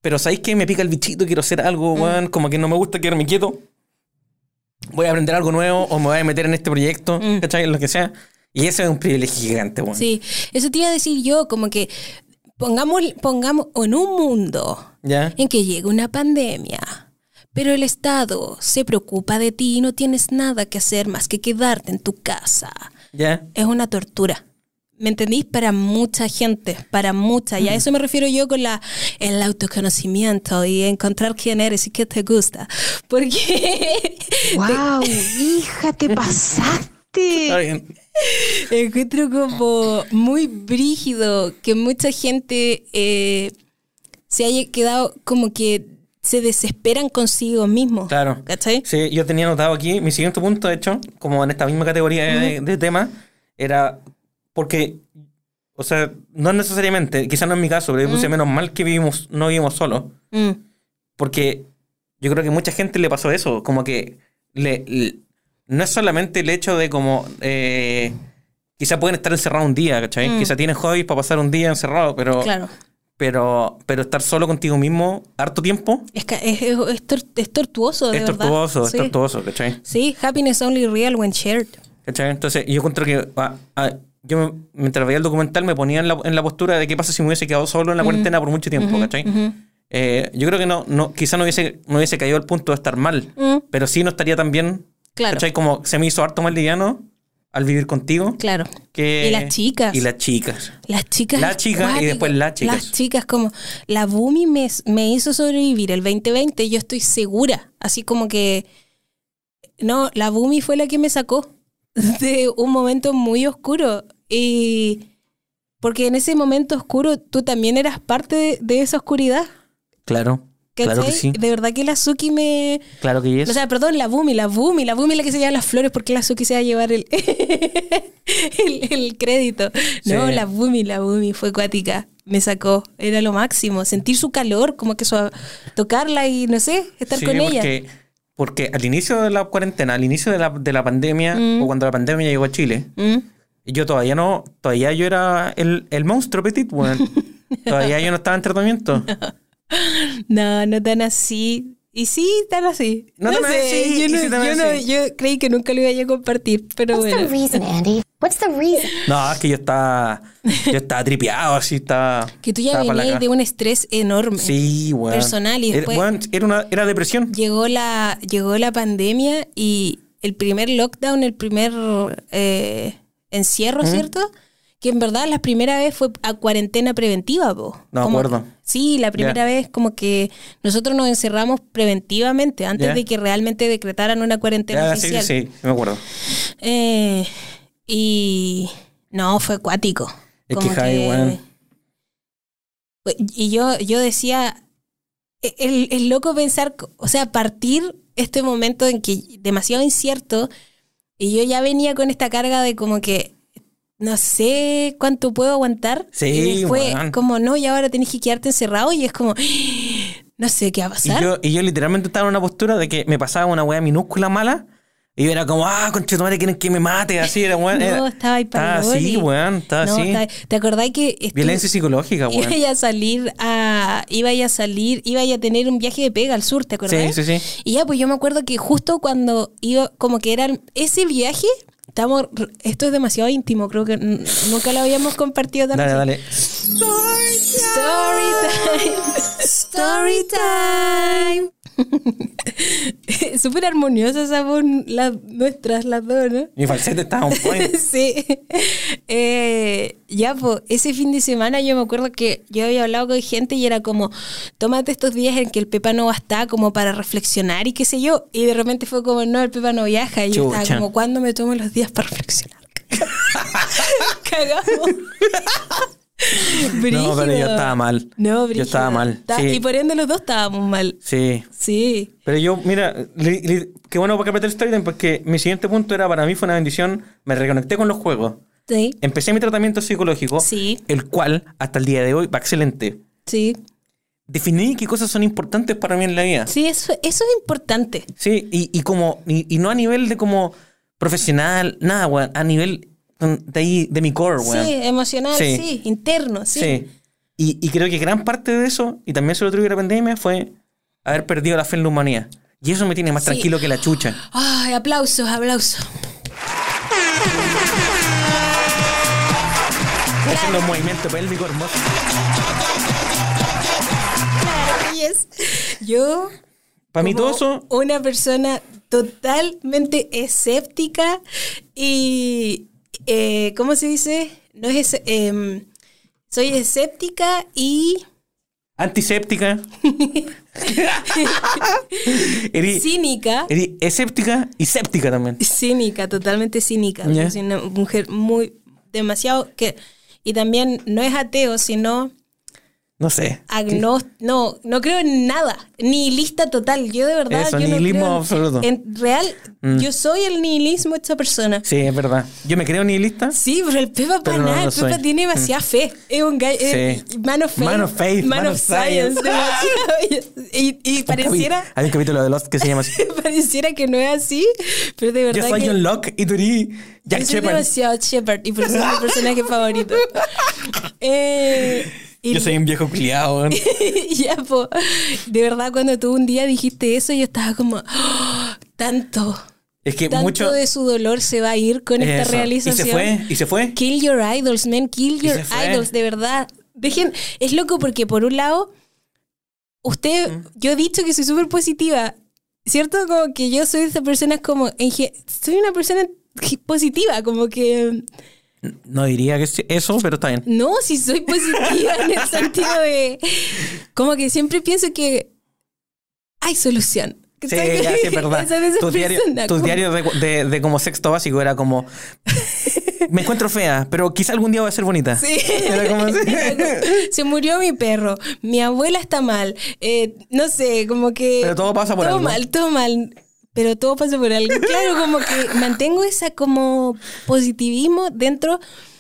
pero ¿sabéis que me pica el bichito? Quiero hacer algo, weón, como que no me gusta quedarme quieto. Voy a aprender algo nuevo o me voy a meter en este proyecto, Mm. ¿cachai? Lo que sea. Y ese es un privilegio gigante, weón. Sí, eso te iba a decir yo, como que pongamos, pongamos en un mundo ¿Ya? en que llega una pandemia, pero el Estado se preocupa de ti y no tienes nada que hacer más que quedarte en tu casa. ¿Ya? Es una tortura. ¿Me entendís? Para mucha gente, para mucha. Y a eso me refiero yo con la, el autoconocimiento y encontrar quién eres y qué te gusta. Porque ¡Wow! ¡Hija, te Está pasaste! bien. encuentro como muy brígido que mucha gente eh, se haya quedado como que se desesperan consigo mismos. Claro. ¿Cachai? Sí, yo tenía anotado aquí, mi siguiente punto, de hecho, como en esta misma categoría de, de tema, era porque, o sea, no necesariamente, quizás no es mi caso, pero puse menos mal que vivimos, no vivimos solos, Mm, porque yo creo que mucha gente le pasó eso, como que le, le- no es solamente el hecho de como, eh, quizás pueden estar encerrados un día, ¿cachai? Mm. Quizás tienes hobbies para pasar un día encerrado, pero, claro. pero, pero estar solo contigo mismo harto tiempo Es, ca- es, es, es tortuoso, de es verdad. tortuoso, Sí. es tortuoso, ¿cachai? Sí, happiness only real when shared. ¿Cachai? Entonces, yo encuentro que ah, ah, yo me- mientras veía el documental me ponía en la, en la postura de qué pasa si me hubiese quedado solo en la cuarentena por mucho tiempo, ¿cachai? Eh, yo creo que no, no quizá no hubiese, no hubiese caído al punto de estar mal, Mm, pero sí no estaría tan bien, Claro. ¿cachai? Como se me hizo harto mal liviano al vivir contigo. Claro. Que, Y las chicas. Y las chicas. Las chicas. La chica y después las chicas. Las chicas, como la Bumi me, me hizo sobrevivir el 2020, yo estoy segura. Así como que. No, la Bumi fue la que me sacó de un momento muy oscuro. Y. Porque en ese momento oscuro tú también eras parte de, de esa oscuridad. Claro. Claro que ¿cachai? sí. De verdad que la Suki me. Claro que es. O sea, perdón, la Bumi, la Bumi, la Bumi es la que se lleva las flores porque la Suki se va a llevar el, el, el crédito. No, Sí. la Bumi, la Bumi fue acuática. Me sacó, era lo máximo. Sentir su calor, como que su, tocarla y no sé, estar Sí, con ella. porque, porque al inicio de la cuarentena, al inicio de la, de la pandemia, Mm. o cuando la pandemia llegó a Chile, ¿Mm? Yo todavía no, todavía yo era el, el monstruo petit, weón. todavía yo no estaba en tratamiento. No, no tan así. Y sí, están así. No, yo, no, sí, también yo, no- sí. yo creí que nunca lo iba a compartir, pero What's the bueno. reason, Andy? What's the reason? No, es que yo estaba. Yo estaba tripeado, así, estaba. Que tú ya venías de un estrés enorme. Sí, weón. personal y después- weón, Era, una, era depresión. Llegó la, llegó la pandemia y el primer lockdown, el primer eh, encierro, ¿cierto? Que en verdad la primera vez fue a cuarentena preventiva, po. No Como- acuerdo. Sí, la primera vez como que nosotros nos encerramos preventivamente antes de que realmente decretaran una cuarentena Ya, sí, sí, oficial. sí, me acuerdo. Eh, y no, fue acuático. Es Como que, Javi, weón. Y yo, yo decía, e, el loco pensar, o sea, partir este momento en que demasiado incierto, y yo ya venía con esta carga de como que no sé cuánto puedo aguantar. Sí, y fue como, no, y ahora tenés que quedarte encerrado, y es como, no sé qué va a Y pasar. yo, y yo literalmente estaba en una postura de que me pasaba una weá minúscula mala. Y era como, ah, conchetumare, quieren que me mate. Así era, weón. No, estaba ahí para así, weón. Estaba No, así. estaba- ¿Te acordás que Violencia psicológica, weón. Iba a salir a. Iba a salir. Iba a tener un viaje de pega al sur, ¿te acordás? Sí, sí, sí. Y ya, pues yo me acuerdo que justo cuando iba. Como que era ese viaje. Estamos, esto es demasiado íntimo, creo que nunca lo habíamos compartido tan Dale, así. dale. Story time. Story time. Súper armoniosa esa voz, nuestras, las dos, ¿no? Mi falsete estaba un point. sí. Eh, ya, pues, ese fin de semana yo me acuerdo que yo había hablado con gente y era como, tómate estos días en que el Pepa no va a estar como para reflexionar y qué sé yo. Y de repente fue como, no, el Pepa no viaja. Y yo Chucha. estaba como, ¿cuándo me tomo los días para reflexionar? Cagamos. No, pero yo estaba mal. No, Yo estaba mal. Sí. Y por ende los dos estábamos mal. Sí. Sí. Pero yo, mira, li- li- qué bueno para meter story time porque mi siguiente punto era para mí fue una bendición. Me reconecté con los juegos. Sí. Empecé mi tratamiento psicológico, Sí. el cual hasta el día de hoy va excelente. Sí. Definí qué cosas son importantes para mí en la vida. Sí, eso, eso es importante. Sí, y, y como, y, y no a nivel de como profesional, nada, a nivel de ahí, de mi core, weón. Sí, emocional, Sí. sí, interno, sí. Sí. Y, y creo que gran parte de eso, y también se lo a la pandemia, fue haber perdido la fe en la humanidad. Y eso me tiene más Sí. tranquilo que la chucha. Ay, aplausos, aplausos. Haciendo un movimiento pélvico hermoso. Claro, yes. Yo, Para mí todo eso, una persona totalmente escéptica y, eh, ¿cómo se dice? No es, em, soy escéptica y antiséptica. Eri, cínica. eri escéptica y séptica también. Cínica, totalmente cínica. Soy una mujer muy, demasiado que... Y también no es ateo, sino No sé. Agnos no, no creo en nada, nihilista total. Yo de verdad, Eso, yo no nihilismo creo en- absoluto. En real, Mm. yo soy el nihilismo de esta persona. Sí, es verdad. Yo me creo nihilista. Sí, pero el Pepa para no nada, el Pepa soy. tiene demasiada fe. Es un gallo, Sí. man of faith. Man of faith, man man of of science. y, pareciera, Hay un capítulo de Lost que se llama así. pareciera que no es así, pero de verdad Yo soy que... John Locke y tú eres Jack yo soy Shepard. demasiado Shepard y por eso es mi personaje favorito. Eh, Yo soy un viejo criado. weón. ya, po. De verdad, cuando tú un día dijiste eso, yo estaba como, "Oh, tanto, Es que tanto mucho. de su dolor se va a ir con esta Eso. realización. Y se fue, y se fue. Kill your idols, man, kill your idols, de verdad. Dejen, es loco porque por un lado, usted, Mm. yo he dicho que soy súper positiva, ¿cierto? Como que yo soy de esas personas como, soy una persona positiva, como que... No diría que es eso, pero está bien. No, si soy positiva en el sentido de. Como que siempre pienso que hay solución. Sí, ya, sí, verdad. Tus diarios de, de- de como sexto básico era como. Me encuentro fea, pero quizá algún día va a ser bonita. Sí. Era como así. Se murió mi perro, mi abuela está mal, eh, no sé, como que... Pero todo pasa por todo algo. mal, todo mal, pero todo pasa por algo. Claro, como que mantengo esa como positivismo dentro,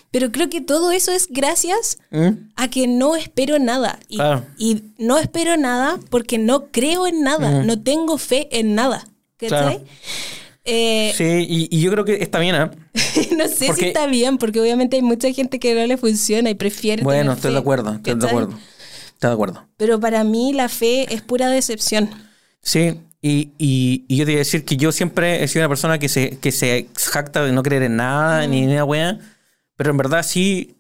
pero creo que todo eso es gracias ¿Mm? a que no espero nada. Y, Claro. y no espero nada porque no creo en nada, no tengo fe en nada. ¿Cachai? Claro. Eh, Sí, y, y yo creo que está bien, ¿ah? no sé Porque- si está bien, porque obviamente hay mucha gente que no le funciona y prefiere. Bueno, estoy fe, de acuerdo, estoy de acuerdo. Estoy de acuerdo. Pero para mí la fe es pura decepción. Sí, y, y, y yo te iba a decir que yo siempre he sido una persona que se, que se jacta de no creer en nada, ni en nada wea, pero en verdad sí,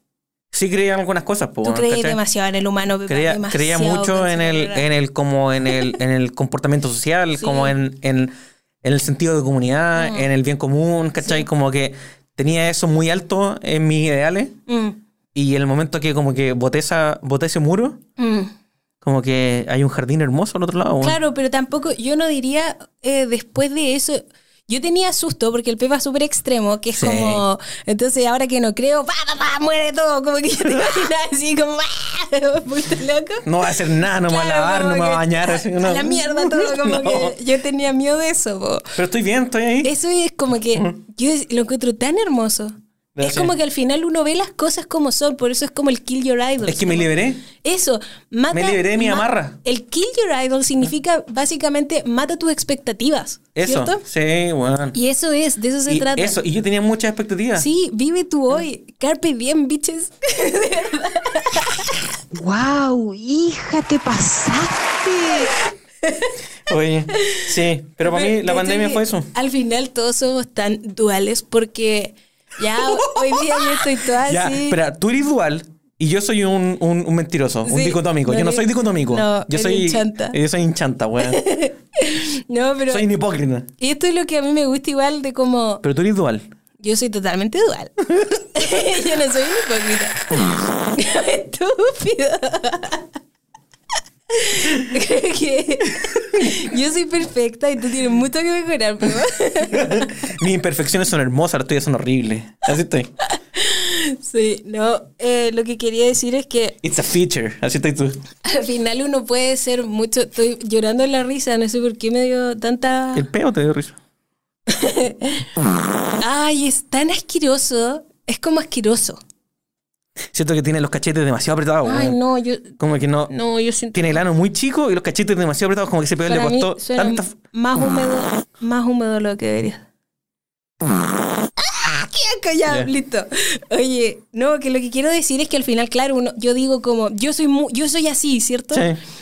sí creía en algunas cosas. po, Tú crees ¿cachai? demasiado en el humano, creía, creía mucho en el, en el como en el, en el comportamiento social, Sí. como en, en, en el sentido de comunidad, Mm. en el bien común, ¿cachai? Como que tenía eso muy alto en mis ideales. Mm, Y en el momento que como que boté, esa, boté ese muro, mm. Como que hay un jardín hermoso al otro lado. weón. Claro, pero tampoco, yo no diría eh, después de eso. Yo tenía susto porque el Pepa es súper extremo, que es Sí. como. Entonces, ahora que no creo, ¡pa, pa, pa! muere todo. Como que yo te imaginaba así, como. ¡ah! ¿Fuiste loco? No va a hacer nada, no me va a Claro, lavar, no me va a bañar. así, a no. la mierda todo, como No. que yo tenía miedo de eso. po. Pero estoy bien, estoy ahí. Eso es como que yo lo encuentro tan hermoso. Es como que al final uno ve las cosas como son, por eso es como el kill your idol. Es que me liberé. Eso, mata, Me liberé de mi ma- amarra. El kill your idol significa básicamente mata tus expectativas. Eso. ¿Cierto? Sí, bueno. Y eso es, de eso se Y trata. eso, y yo tenía muchas expectativas. Sí, vive tu hoy. Carpe diem, bitches. ¡Wow! ¡Hija, te pasaste! Oye, sí, pero para mí la ¿Cachai pandemia fue eso. Al final todos somos tan duales porque ya hoy día yo estoy toda Ya, así. espera, tú eres dual y yo soy un, un, un mentiroso, un dicotómico. no yo no soy dicotómico. no, yo soy chanta. Yo soy hinchanta, weón. No, pero soy un hipócrita. y esto es lo que a mí me gusta igual de como Pero tú eres dual. yo soy totalmente dual. yo no soy un hipócrita. Estúpido. Que yo soy perfecta y tú tienes mucho que mejorar, pero Mis imperfecciones son hermosas, las tuyas son horribles. Así estoy. sí, no, eh, lo que quería decir es que It's a feature. Así estoy tú. al final uno puede ser mucho, estoy llorando en la risa, no sé por qué me dio tanta... El peo te dio risa. Ay, es tan asqueroso, es como asqueroso. Siento que tiene los cachetes demasiado apretados, Ay, weón. no, yo... Como que no. No, yo siento... Tiene el ano muy chico y los cachetes demasiado apretados, como que ese peo le costó suena tanta. más húmedo, más húmedo lo que debería. ¡Ah! Ya, Ya. listo. Oye, no, que lo que quiero decir es que al final, claro, uno, yo digo como, yo soy mu- yo soy así, ¿cierto? Sí.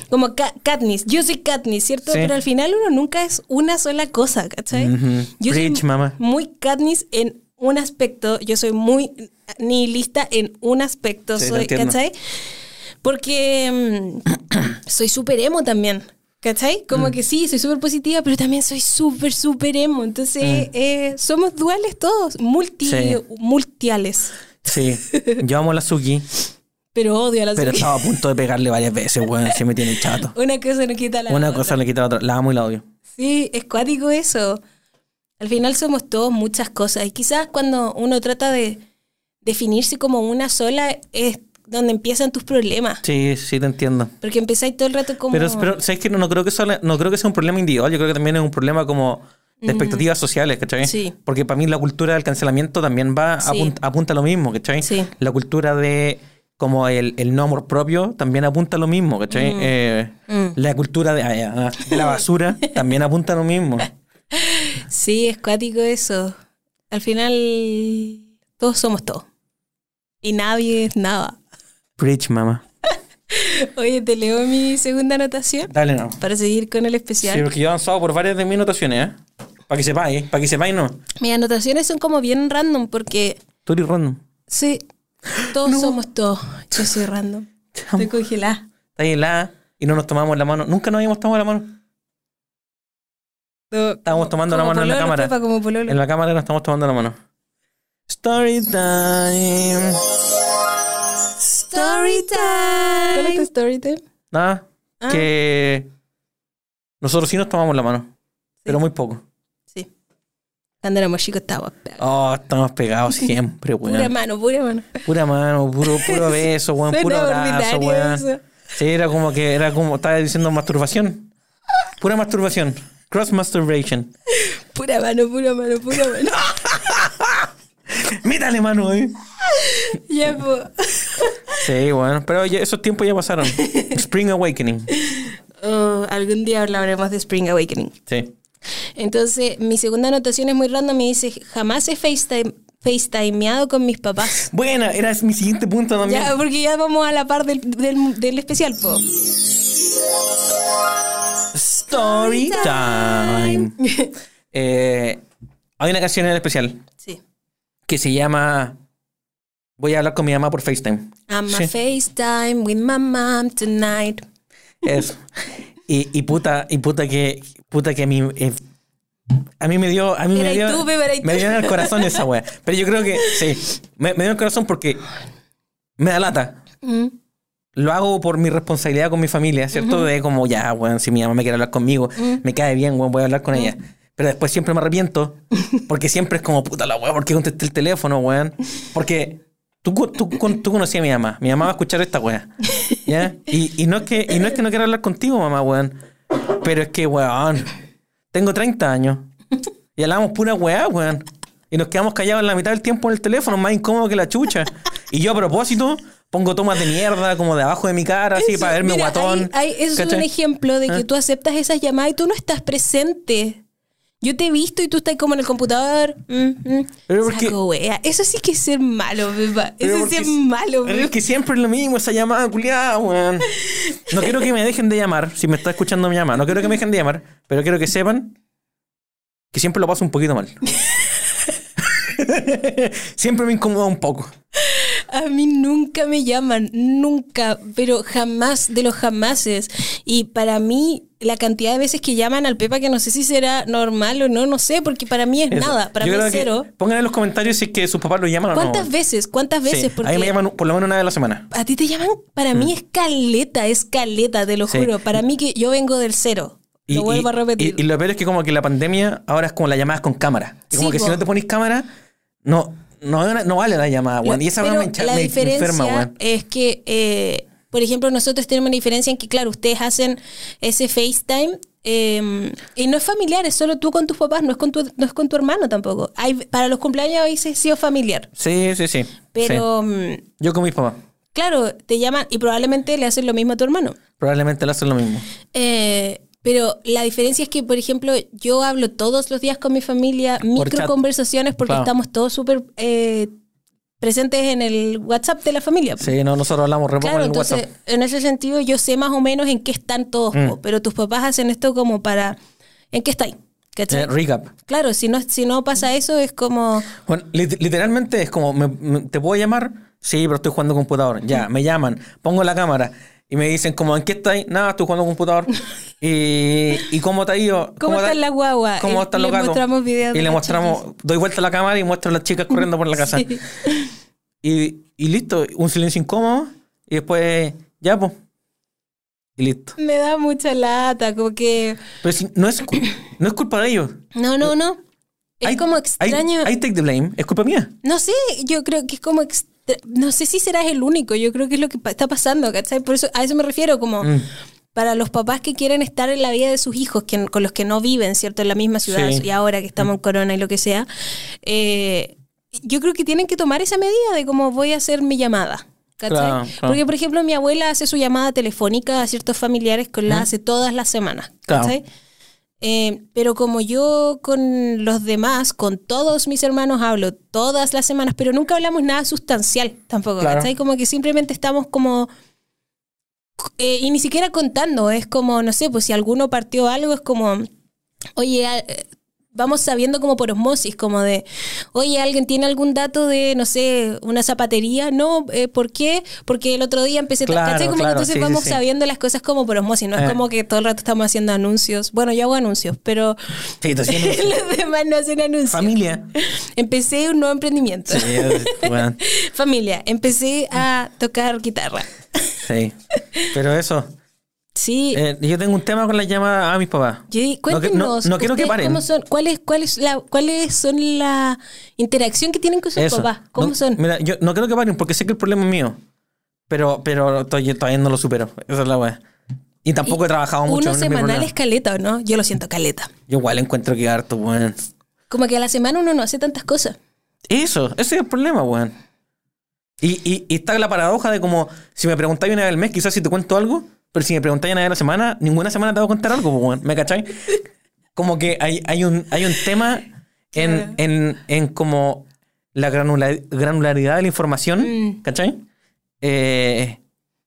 Como Ka- Katniss, yo soy Katniss, ¿cierto? Sí. Pero al final uno nunca es una sola cosa, ¿cachai? Ujú. Yo soy Preach, mamá. muy Katniss en un aspecto, yo soy muy nihilista en un aspecto, Sí, soy. ¿cachai? Porque mm, soy súper emo también. ¿Cachai? Mm. Como que sí, soy súper positiva, pero también soy súper, súper emo. Entonces, eh, somos duales todos, multi, Mm. Sí. multiales. Sí. Yo amo a la Suki, Pero odio a la pero Suki. estaba a punto de pegarle varias veces, weón. Se me tiene chato. Una cosa no quita la Una otra. cosa le quita la otra. La amo y la odio. Sí, es cuático eso. Al final somos todos muchas cosas. Y quizás cuando uno trata de definirse como una sola es donde empiezan tus problemas. Sí, sí, te entiendo. Porque empezáis todo el rato como... Pero, pero ¿sabes qué? No, no creo que solo- no creo que sea un problema individual. Yo creo que también es un problema como de expectativas sociales, ¿cachai? Sí. Porque para mí la cultura del cancelamiento también va Sí. apunta, apunta a lo mismo, ¿cachai? Sí. La cultura de como el, el no amor propio también apunta a lo mismo, ¿cachai? Eh, Mm. La cultura de, ah, ah, de la basura también apunta a lo mismo. Sí, es cuático eso. Al final, todos somos todos. Y nadie es nada. Preach, mamá. Oye, te leo mi segunda anotación Dale, no. para seguir con el Sí, especial. porque yo he avanzado por varias de mis anotaciones, ¿eh? Para que sepáis, para que sepáis, no. Mis anotaciones son como bien random porque, Tú eres random. sí, todos somos todos. Yo soy random. Estoy congelada. Está la y no nos tomamos la mano. Nunca nos habíamos tomado la mano. Estábamos tomando la mano en la cámara. Pepa, como pololo. En la cámara nos estamos tomando la mano. Story time. Story time. ¿Cuál es tu story time? Nada. Ah. Que nosotros sí nos tomamos la mano. Pero muy poco. Sí. Cuando éramos chicos estábamos pegados. Oh, estamos pegados siempre, Pura weón. mano, pura mano. Pura mano, puro, puro beso, weón. Puro abrazo, weón. eso. Sí, era como que, era como, estaba diciendo masturbación. Pura masturbación. Cross masturbation. Pura mano, pura mano, pura mano. Mírale, mano, eh. ya. Sí, bueno, pero ya esos tiempos ya pasaron. Spring Awakening. Oh, algún día hablaremos de Spring Awakening. Sí. Entonces, mi segunda anotación es muy random. Me dice, jamás he FaceTime, FaceTimeado con mis papás. Buena, era mi siguiente punto también. Ya, porque ya vamos a la par del, del, del especial, po. Story time. Eh, hay una canción en especial Sí. que se llama Voy a hablar con mi mamá por FaceTime. I'm Sí. a FaceTime with my mom tonight. Eso. Y, y puta, y puta que, puta que a mí, eh, a mí me dio, a mí me dio, tú, me dio en el corazón esa wea. Pero yo creo que, sí, me, me dio en el corazón porque me da lata. Mm. Lo hago por mi responsabilidad con mi familia, ¿cierto? De como, ya, weón, si mi mamá me quiere hablar conmigo, me cae bien, weón, voy a hablar con ella. Pero después siempre me arrepiento, porque siempre es como, puta la weón, ¿por qué contesté el teléfono, weón? Porque tú, tú, tú conocías a mi mamá, mi mamá va a escuchar esta weá, ¿ya? Y, y no es que, y no es que no quiera hablar contigo, mamá, weón. Pero es que, weón, tengo 30 años y hablamos pura weá, weón. Y nos quedamos callados en la mitad del tiempo en el teléfono, más incómodo que la chucha. Y yo a propósito pongo tomas de mierda como de abajo de mi cara, así para verme mira, guatón. eso es un ejemplo de que ¿Eh? tú aceptas esas llamadas y tú no estás presente. Yo te he visto y tú estás como en el computador. mm, mm. Pero porque- Saco wea. Eso sí que es ser malo. Pero Eso sí es malo, Pepa. Es que siempre es lo mismo, esa llamada culiada, weón. No quiero que me dejen de llamar, si me está escuchando mi mamá. No quiero que me dejen de llamar, pero quiero que sepan que siempre lo paso un poquito mal. siempre me incomoda un poco. A mí nunca me llaman, nunca, pero jamás de los jamases. Y para mí, la cantidad de veces que llaman al Pepa, que no sé si será normal o no, no sé, porque para mí es Eso. nada, para Yo mí es cero. Pongan en los comentarios si es que sus papás lo llaman o no. ¿Cuántas veces? ¿Cuántas Sí, veces? A mí me llaman por lo menos una vez a la semana. A ti te llaman, para mí es caleta, es caleta, te lo Mm. Sí. juro. Para mí que yo vengo del cero. Y, lo vuelvo y- a repetir. Y, y lo peor es que como que la pandemia ahora es como las llamadas con cámara. Y como Sí, que si no te pones cámara, no, no, no vale la llamada, weón. Y esa Pero me, la me diferencia enferma, weón. es que, eh, por ejemplo, nosotros tenemos una diferencia en que, claro, ustedes hacen ese FaceTime eh, y no es familiar, es solo tú con tus papás, no es con tu, no es con tu hermano tampoco. Hay, para los cumpleaños hoy se ha sido familiar, Sí, sí, sí. pero Sí. mm, Yo con mis papás. claro, te llaman y probablemente le hacen lo mismo a tu hermano. Probablemente le hacen lo mismo. Eh, pero la diferencia es que, por ejemplo, yo hablo todos los días con mi familia, micro chat. conversaciones, porque Claro. estamos todos súper eh, presentes en el WhatsApp de la familia. Sí, no, nosotros hablamos re poco Claro, en el entonces, WhatsApp. en ese sentido, yo sé más o menos en qué están todos, Mm. pero tus papás hacen esto como para. ¿En qué estáis? ¿Cachai? Eh, recap. Claro, si no, si no pasa eso, es como. Bueno, lit- literalmente es como, me- me- ¿te puedo llamar? Sí, pero estoy jugando computador. Ya, me llaman, pongo la cámara y me dicen como, ¿en qué estáis? Nada, estoy jugando computador. y, ¿y cómo te ha ido? ¿Cómo está la guagua? ¿Cómo están los gatos? mostramos videos Y le mostramos, doy vuelta a la cámara y muestro a las chicas corriendo por la casa. Sí. Y, y listo, un silencio incómodo y después, ya, pues. Y listo. Me da mucha lata, como que. Pero si- no, es, no es culpa de ellos. No, no, no. Es como extraño. I take the blame. Es culpa mía. No sé, yo creo que es como. extra- No sé si serás el único, yo creo que es lo que está pasando, ¿cachai? Por eso, a eso me refiero, como. Mm. Para los papás que quieren estar en la vida de sus hijos, que, con los que no viven, ¿cierto? En la misma ciudad, Sí. y ahora que estamos en corona y lo que sea, eh, yo creo que tienen que tomar esa medida de cómo voy a hacer mi llamada. ¿cachai? Claro, claro. Porque, por ejemplo, mi abuela hace su llamada telefónica a ciertos familiares que la hace todas las semanas. Claro. ¿cachai? Eh, pero como yo con los demás, con todos mis hermanos hablo todas las semanas, pero nunca hablamos nada sustancial tampoco. ¿cachai? Como que simplemente estamos como... eh, y ni siquiera contando, es como, no sé, pues si alguno partió algo, es como, oye, eh, vamos sabiendo como por osmosis, como de, oye, ¿alguien tiene algún dato de, no sé, una zapatería? No, eh, ¿por qué? Porque el otro día empecé, Claro, ¿cachai? Como claro, que entonces sí, vamos sí. sabiendo las cosas como por osmosis, no es Eh. como que todo el rato estamos haciendo anuncios. Bueno, yo hago anuncios, pero Sí, los demás no hacen anuncios. Familia. Empecé un nuevo emprendimiento. Sí, bueno, Familia, empecé a tocar guitarra. Sí. Pero eso. Sí, eh, yo tengo un tema con la llamada a mis papás. Que- cuéntenos, no- no quiero que paren. ¿cómo son? ¿Cuál es, cuál es la, ¿Cuáles son la interacción que tienen con sus Eso. papás? ¿Cómo No, son? Mira, yo no creo que paren porque sé que el problema es mío. Pero, pero todavía, todavía no lo supero. Esa es la weá. Y tampoco he trabajado mucho. Uno semanal es caleta, ¿o no? Yo lo siento caleta. Yo igual encuentro que harto, weón. Como que a la semana uno no hace tantas cosas. Eso, ese es el problema, weón. Y, y, y está la paradoja de como, si me preguntáis una vez al mes, quizás si te cuento algo, pero si me preguntáis una vez a la semana, ninguna semana te voy a contar algo. ¿Me cachai? Como que hay, hay, un, hay un tema en, en, en como la granula- granularidad de la información, Mm. ¿cachai? Eh,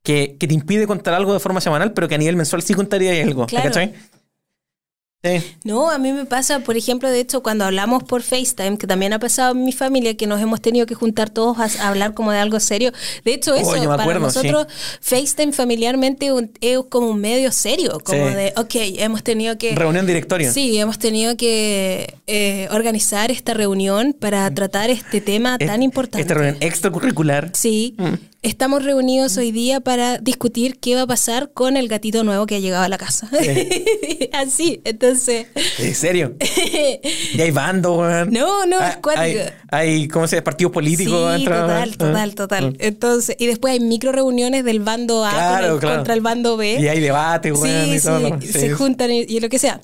que, que te impide contar algo de forma semanal, pero que a nivel mensual sí contaría algo, ¿me Claro. ¿cachai? Sí. No, a mí me pasa, por ejemplo, de hecho, cuando hablamos por FaceTime, que también ha pasado en mi familia, que nos hemos tenido que juntar todos a, hablar como de algo serio. De hecho, eso, Oh, para acuerdo, nosotros, FaceTime familiarmente un- es como un medio serio, como Sí. de, ok, hemos tenido que... Reunión directorio. Sí, hemos tenido que eh, organizar esta reunión para tratar este tema Es- tan importante. Esta reunión extracurricular. Sí, Mm. Estamos reunidos hoy día para discutir qué va a pasar con el gatito nuevo que ha llegado a la casa. Así, entonces... ¿En serio? Y hay bandos, weón. No, no, Ah, es cuático. Hay, hay, ¿cómo se llama? Partidos políticos. Sí, dentro, total, total, Ah. total. Entonces, y después hay micro reuniones del bando A Claro, con el- claro. contra el bando B. Y hay debate, weón. Sí, y todo sí, se juntan y, y lo que sea.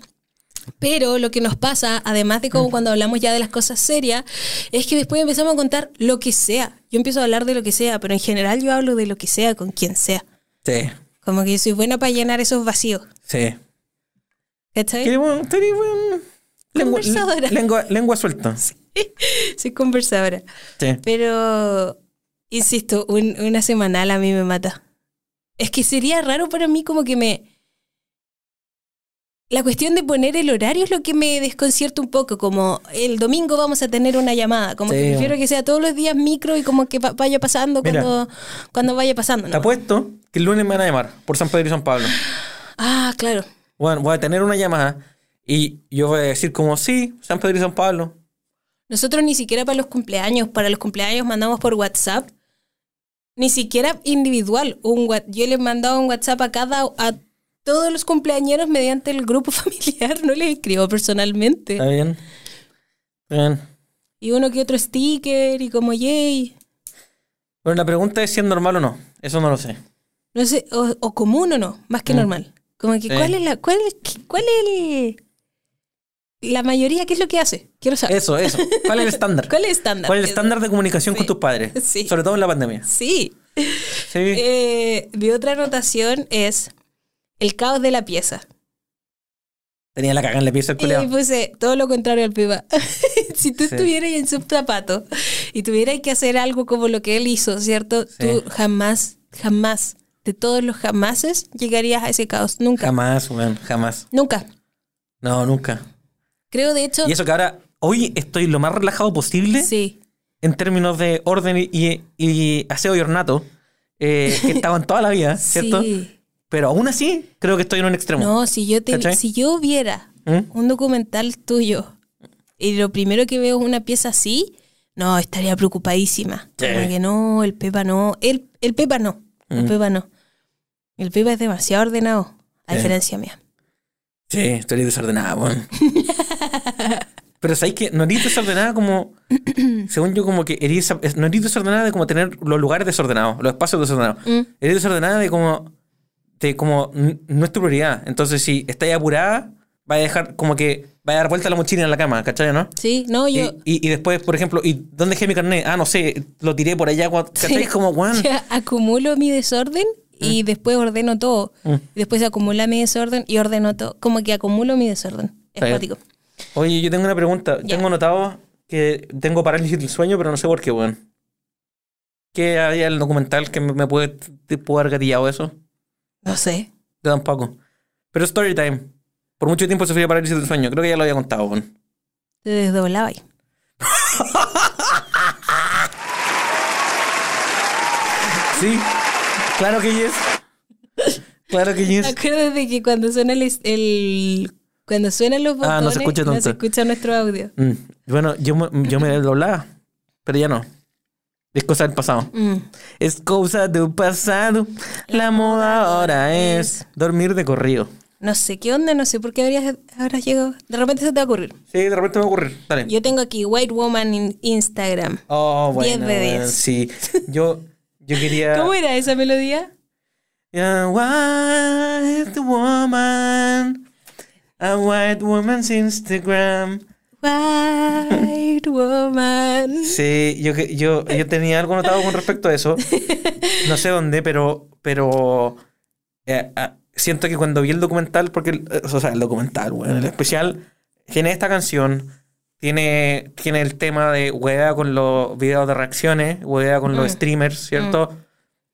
Pero lo que nos pasa, además de Mm. como cuando hablamos ya de las cosas serias, es que después empezamos a contar lo que sea. Yo empiezo a hablar de lo que sea, pero en general yo hablo de lo que sea con quien sea. Sí, Como que yo soy buena para llenar esos vacíos. sí. ¿Cachai? Qué bueno, bueno. Lengua, Conversadora. lengua, lengua suelta. Soy conversadora. Sí. Pero, insisto, un- una semanal a mí me mata. Es que sería raro para mí como que me... La cuestión de poner el horario es lo que me desconcierta un poco, como el domingo vamos a tener una llamada, como Sí. que prefiero que sea todos los días micro y como que va- vaya pasando Mira. cuando, cuando vaya pasando. Te ¿no? apuesto que el lunes me van a llamar por San Pedro y San Pablo. Ah, claro. Bueno, voy a tener una llamada y yo voy a decir como, sí, San Pedro y San Pablo. Nosotros ni siquiera para los cumpleaños, para los cumpleaños mandamos por WhatsApp, ni siquiera individual. Un, yo les mandaba un WhatsApp a cada, a todos los cumpleañeros mediante el grupo familiar, no les escribo personalmente. ¿Está bien? Está bien. Y uno que otro sticker y como yay. Bueno, la pregunta es si es normal o no. Eso no lo sé. No sé, o, o común o no, más que Mm. normal. Como que Sí. cuál es la, cuál, es- cuál es el- la mayoría, qué es lo que hace. Quiero saber. Eso, eso. ¿Cuál es el estándar? ¿Cuál es el estándar? ¿Cuál es el estándar de comunicación con tus padres? Sí. Sobre todo en la pandemia. Sí. Sí. Eh, mi otra anotación es el caos de la pieza. Tenía la cagada en la pieza el Y culiao. puse todo lo contrario al piba. si tú Sí. estuvieras en sus zapatos y tuvieras que hacer algo como lo que él hizo, ¿cierto? Sí. Tú jamás, jamás, de todos los jamases, llegarías a ese caos. Nunca. Jamás, weón, jamás. Nunca. No, nunca. Creo, de hecho. Y eso que ahora, hoy estoy lo más relajado posible Sí. en términos de orden y, y- y aseo y ornato, eh, que estaban toda la vida, ¿cierto? Sí. Pero aún así, creo que estoy en un extremo. No, si yo te, ¿Cachai? si yo viera ¿Mm? un documental tuyo y lo primero que veo es una pieza así, no, estaría preocupadísima. Sí. Como que no, el Pepa no. El, el Pepa no. El Mm. Pepa no. El Pepa es demasiado ordenado, a Sí. diferencia mía. Sí, estoy desordenada, weón. Pero sabéis que no eres desordenada como. según yo, como que eres, es- no eres desordenada de como tener los lugares desordenados, los espacios desordenados. Mm. Eres desordenada de como. De como. no es tu prioridad. Entonces, si estáis apurada, va a dejar como que. va a dar vuelta la mochila en la cama, ¿cachai, no? Sí, no, yo. y- y después, por ejemplo, ¿y dónde dejé mi carnet? Ah, no sé, lo tiré por allá. ¿Cachai? Sí. Es como, weón. ya acumulo mi desorden y después ordeno todo. Mm. Y después acumula mi desorden y ordeno todo. Como que acumulo mi desorden. Es. Oye, yo tengo una pregunta. Ya. Tengo notado que tengo parálisis del sueño, pero no sé por qué, weón. ¿Qué hay en el documental que me me puede, te puede haber gatillado eso? No sé. Yo tampoco. Pero story time. Por mucho tiempo sufrí de parálisis del sueño. Creo que ya lo había contado, weón. Te desdoblaba ahí. Sí. Claro que yes. Claro que yes. Acuérdate que cuando suena el, el- cuando suenan los botones Ah, no se escucha no tanto. se escucha nuestro audio. Mm. Bueno, yo, me- yo me doblaba, pero ya no. Es cosa del pasado. Mm. Es cosa del pasado. La moda ahora es dormir de corrido. No sé qué onda, no sé por qué habrías, habrás llegado. De repente se te va a ocurrir. Sí, de repente me va a ocurrir. Dale. Yo tengo aquí White Woman en Instagram. Oh, bueno. 10 de 10. bueno, Sí. Yo, yo quería. ¿Cómo era esa melodía? A white woman. A white woman's Instagram. White Woman. Sí, yo, que- yo, yo tenía algo notado con respecto a eso. No sé dónde, pero. pero eh, ah, siento que cuando vi el documental, porque. eh, o sea, el documental, bueno, el especial, tiene esta canción. Tiene, tiene el tema de huevea con los videos de reacciones, huevea con los Mm. streamers, ¿cierto?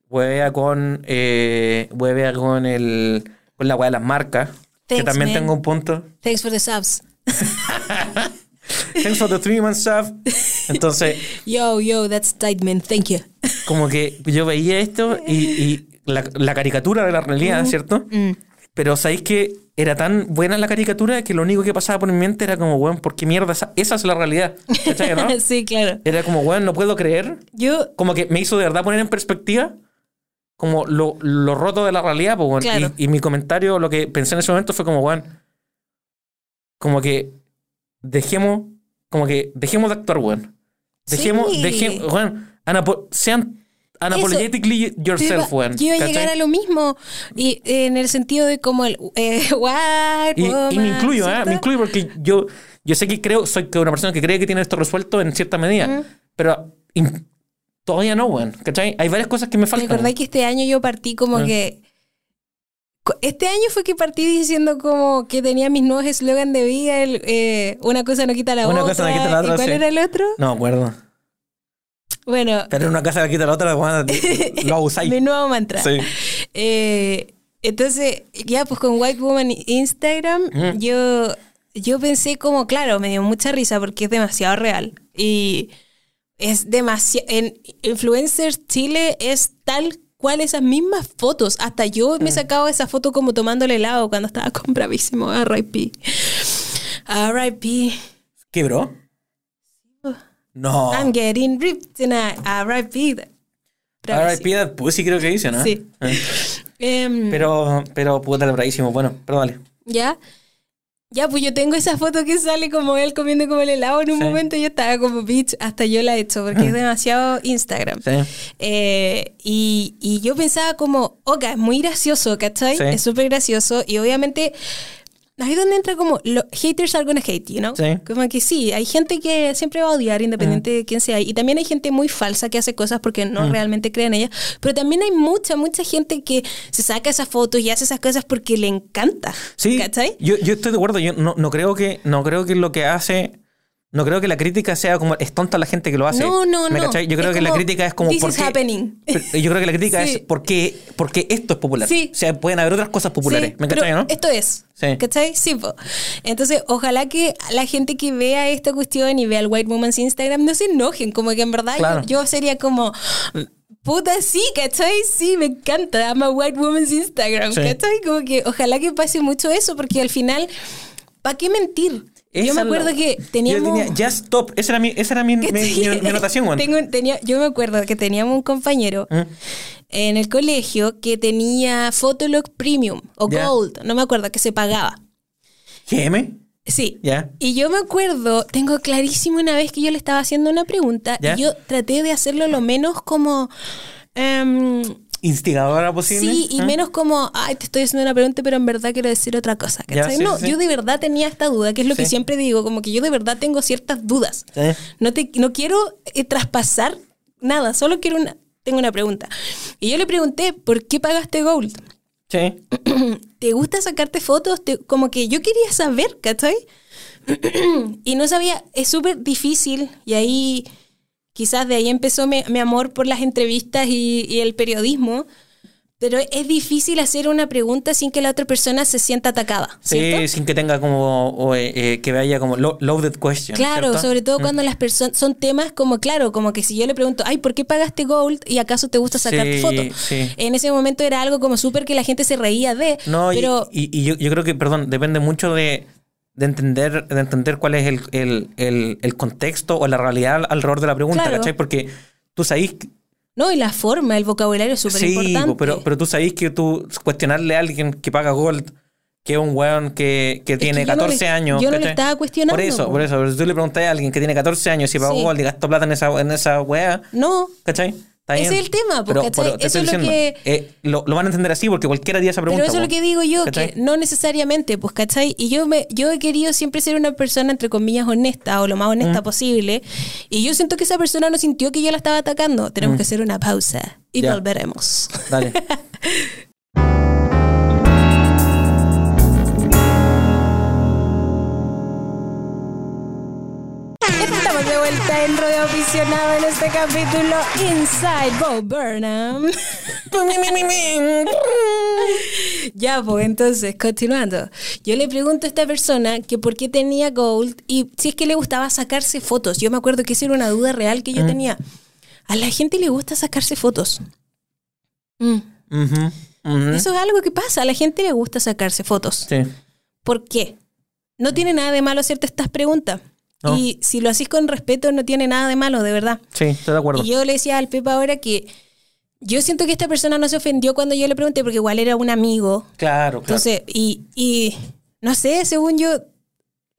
Huevea con. Eh, huevea con el. con la hueá de las marcas. que Thanks, también man. tengo un punto. Thanks for the subs. Thanks for the three man sub. Entonces, Yo, yo, that's tight, man. Thank you. como que yo veía esto y, y la, la caricatura de la realidad, ¿cierto? Mm. Pero sabéis que era tan buena la caricatura que lo único que pasaba por mi mente era como, weón, ¿por qué mierda? Esa, esa es la realidad. ¿Cachai, no? sí, claro. Era como, weón, no puedo creer. Yo, Como que me hizo de verdad poner en perspectiva como lo, lo roto de la realidad. Pues, weón. Claro. y, y mi comentario, lo que pensé en ese momento fue como, weón, como que dejemos, como que dejemos de actuar, weón. Dejemos, Sí. dejemos, weón, sean unapologetically yourself, weón. yo iba a llegar a lo mismo. Y eh, en el sentido de como el eh, white Y, y me woman, incluyo, ¿eh? Me incluyo porque yo, yo sé que creo, soy una persona que cree que tiene esto resuelto en cierta medida. Pero in- todavía no, weón. ¿Cachai? Hay varias cosas que me ¿Te faltan. acordás que este año yo partí como Ah. que... Este año fue que partí diciendo como que tenía mis nuevos eslogan de vida, el, eh, una cosa no quita la Una otra. cosa no quita la otra, ¿Y cuál sí. era el otro? No acuerdo. Bueno, Pero una casa le quita la otra, lo abusáis. mi nuevo mantra. Sí. Eh, entonces, ya pues con White Woman Instagram, Mm. yo, yo pensé como, claro, me dio mucha risa porque es demasiado real. Y es demasiado... En Influencers Chile es tal cual esas mismas fotos. Hasta yo Mm. me he sacado esa foto como tomándole helado cuando estaba con bravísimo. R.I.P. R.I.P. ¿Quebró? No. I'm getting ripped tonight. R.I.P. R.I.P. that pussy creo que dice, ¿no? Sí. Eh. Pero, pero puta, bravísimo. Bueno, pero dale. ¿Ya? Ya, pues yo tengo esa foto que sale como él comiendo como el helado en un Sí. momento yo estaba como, bitch, hasta yo la he hecho porque es demasiado Instagram. Sí. Eh, y, y yo pensaba como, oca, es muy gracioso, ¿cachai? Sí. Es súper gracioso y obviamente ahí es donde entra como, los haters are gonna hate, you know? Sí. Como que sí, hay gente que siempre va a odiar independiente de quién sea y también hay gente muy falsa que hace cosas porque no realmente cree en ellas, pero también hay mucha, mucha gente que se saca esas fotos y hace esas cosas porque le encanta, Sí, ¿cachai? yo, yo estoy de acuerdo. Yo no, no creo que no creo que lo que hace. No creo que la crítica sea como es tonta la gente que lo hace. No, no, ¿Me no. cachai? Yo Es creo que la crítica es como "This por is happening". Yo creo que la crítica Sí. es por qué, por qué esto es popular. Sí. O sea, pueden haber otras cosas populares. Sí, ¿Me cachai, no? Esto es. Sí. ¿Cachai? Sí, po. Entonces, ojalá que la gente que vea esta cuestión y vea el White Woman's Instagram no se enojen. Como que en verdad Claro. yo, yo sería como. Puta, sí, ¿cachai? Sí, me encanta. I'm a white woman's Instagram, Sí. ¿cachai? Como que ojalá que pase mucho eso, porque al final, ¿para qué mentir? Yo me acuerdo la- que Yo teníamos... tenía Just Stop. Esa era mi, esa era mi, mi, mi- mi anotación, weón. Tengo- tenía, yo me acuerdo que teníamos un compañero ¿Mm? en el colegio que tenía Photolog Premium o. Gold, no me acuerdo, que se pagaba. GM. Sí. Ya. Y yo me acuerdo, tengo clarísimo una vez que yo le estaba haciendo una pregunta y yo traté de hacerlo lo menos como... em, Instigadora posible. Sí, y ¿Ah? menos como, ay, te estoy haciendo una pregunta, pero en verdad quiero decir otra cosa. Ya, ¿cachai? sí, no, sí, yo de verdad tenía esta duda, que es lo que siempre digo, como que yo de verdad tengo ciertas dudas. No, te, no quiero eh, traspasar nada, solo quiero una, tengo una pregunta. Y yo le pregunté, ¿por qué pagaste Gold? Sí. ¿Te gusta sacarte fotos? Te- como que yo quería saber, ¿cachai? y no sabía, es súper difícil y ahí quizás de ahí empezó mi, mi amor por las entrevistas y, y el periodismo, pero es difícil hacer una pregunta sin que la otra persona se sienta atacada, ¿cierto? Sí, sin que tenga como. o, eh, eh, que vaya como lo- loaded question. Claro, ¿cierto? sobre todo Mm. cuando las personas son temas como, claro, como que si yo le pregunto, ay, ¿por qué pagaste Gold y acaso te gusta sacar Sí, fotos? sí. En ese momento era algo como súper que la gente se reía de, No, y- pero y, y yo, yo creo que, perdón, depende mucho de, de entender de entender cuál es el, el, el, el contexto o la realidad alrededor de la pregunta, Claro. ¿cachai? Porque tú sabís... que- no, y la forma, el vocabulario es súper Sí, importante. po, pero, pero tú sabís que tú cuestionarle a alguien que paga Gold, que es un weón que, que tiene que yo no 14 le- años... yo no le ¿cachai? estaba cuestionando, Por eso, po. por eso. Si tú le preguntas a alguien que tiene 14 años si pagó Sí. Gold y gastó plata en esa, en esa wea, No, ¿cachai? Ese es el tema, po, Pero, ¿cachai? pero te Eso es lo diciendo, eh, lo, lo van a entender así porque cualquiera haría esa pregunta. pero eso es lo que digo yo, ¿Cachai? que no necesariamente, pues, ¿cachai? Y yo, me, yo he querido siempre ser una persona, entre comillas, honesta o lo más Mm. honesta posible. Y yo siento que esa persona no sintió que yo la estaba atacando. Tenemos que hacer una pausa y Mm. Volveremos. Dale. Estamos de vuelta en Radio Aficionado en este capítulo Inside Bo Burnham. ya, pues entonces, continuando. Yo le pregunto a esta persona que por qué tenía Gold y si es que le gustaba sacarse fotos. Yo me acuerdo que esa era una duda real que yo tenía. A la gente le gusta sacarse fotos. Mm. Eso es algo que pasa. A la gente le gusta sacarse fotos. Sí. ¿Por qué? No tiene nada de malo hacerte estas preguntas. No. Y si lo haces con respeto, no tiene nada de malo, de verdad. Sí, estoy de acuerdo. Y yo le decía al Pepa ahora que yo siento que esta persona no se ofendió cuando yo le pregunté, porque igual era un amigo. Claro, claro. Entonces, y, y no sé, según yo,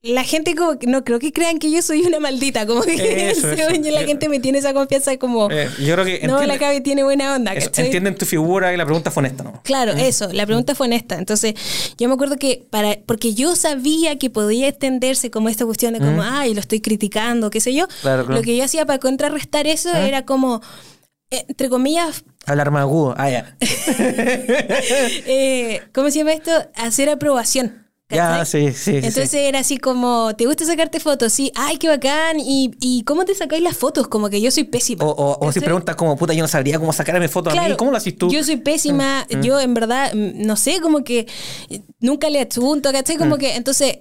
la gente como que no creo que crean que yo soy una maldita, como que Eso, eso. yo la gente me tiene esa confianza como, Eh, yo creo que no, la Cabe tiene buena onda, entienden tu figura y la pregunta fue honesta, ¿no? Claro, eso, la pregunta fue honesta. Entonces, yo me acuerdo que para, porque yo sabía que podía extenderse como esta cuestión de como, ay, lo estoy criticando, qué sé yo. Claro, claro. Lo que yo hacía para contrarrestar eso era como, eh, entre comillas, Hablar más agudo. Ah, ya. eh, ¿cómo se llama esto? Hacer aprobación. Ya, sí, sí, Entonces sí. era así como, ¿te gusta sacarte fotos? Sí, ay, qué bacán. ¿Y, y cómo te sacáis las fotos? Como que yo soy pésima. O, o, o si preguntas como, puta, yo no sabría cómo sacarme fotos a mí. ¿Cómo lo haces tú? Mm, Yo soy pésima, yo en verdad, mm, no sé, como que eh, nunca le adjunto, ¿cachai? Como que, entonces,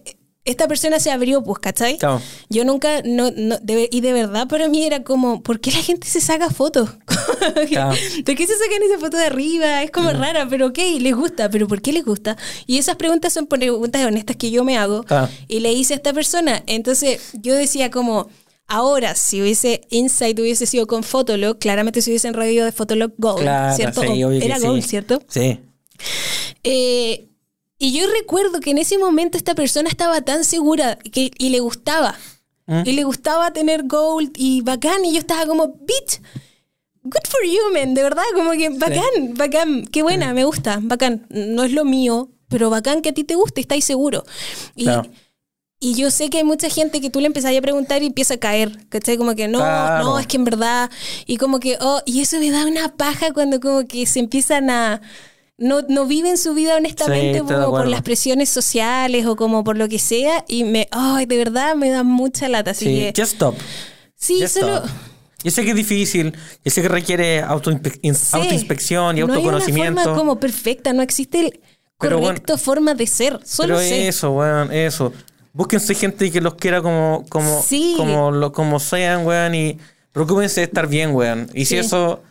esta persona se abrió, pues, ¿cachai? Claro. Yo nunca, no, no, de- y de verdad para mí era como, ¿por qué la gente se saca fotos? Claro. ¿Por qué se sacan esa foto de arriba? Es como rara, pero ok, les gusta, pero ¿por qué les gusta? Y esas preguntas son preguntas honestas que yo me hago y le hice a esta persona. Entonces yo decía como, ahora, si hubiese Insight hubiese sido con Fotolog, claramente se hubiesen radio de Fotolog Gold, Claro, ¿cierto? sí, obvio era sí. Gold, ¿cierto? Sí. Eh, y yo recuerdo que en ese momento esta persona estaba tan segura que, y le gustaba. ¿Mm? Y le gustaba tener gold y bacán. Y yo estaba como, bitch, good for you, man. De verdad, como que bacán, bacán. Qué buena, me gusta, bacán. No es lo mío, pero bacán que a ti te guste, estáis seguro. Y, Claro. y yo sé que hay mucha gente que tú le empezás a preguntar y empieza a caer, ¿cachai? Como que no, Claro. no, es que en verdad. Y como que, oh, y eso me da una paja cuando como que se empiezan a. No, no viven su vida honestamente Sí, como por las presiones sociales o como por lo que sea. Y me, ay, de verdad me da mucha lata. Así Sí, que, just stop. sí, Just solo. stop. Yo sé que es difícil, yo sé que requiere autoinspe- Sí. autoinspección y No autoconocimiento. hay una forma como perfecta, no existe el Pero correcto forma de ser. Solo pero sé. eso, weón, eso. Búsquense gente que los quiera como, como, Sí. como, lo, como sean, weón, y preocúpense de estar bien, weón. Y si eso,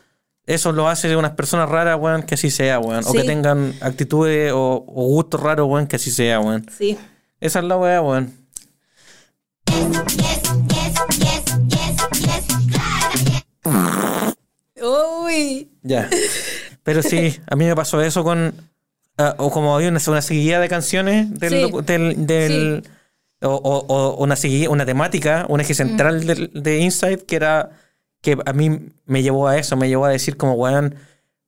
eso lo hace de unas personas raras, weón, que así sea, weón. O que tengan actitudes o, o gustos raros, weón, que así sea, weón. Sí. Esa es la weá, weón. Uy. Ya. Pero sí, a mí me pasó eso con. ah, o como había una, una seguidilla de canciones del. Sí. del, o, o- o una seguidilla, una temática, un eje central del- de Insight que era. Que a mí me llevó a eso, me llevó a decir como, weón.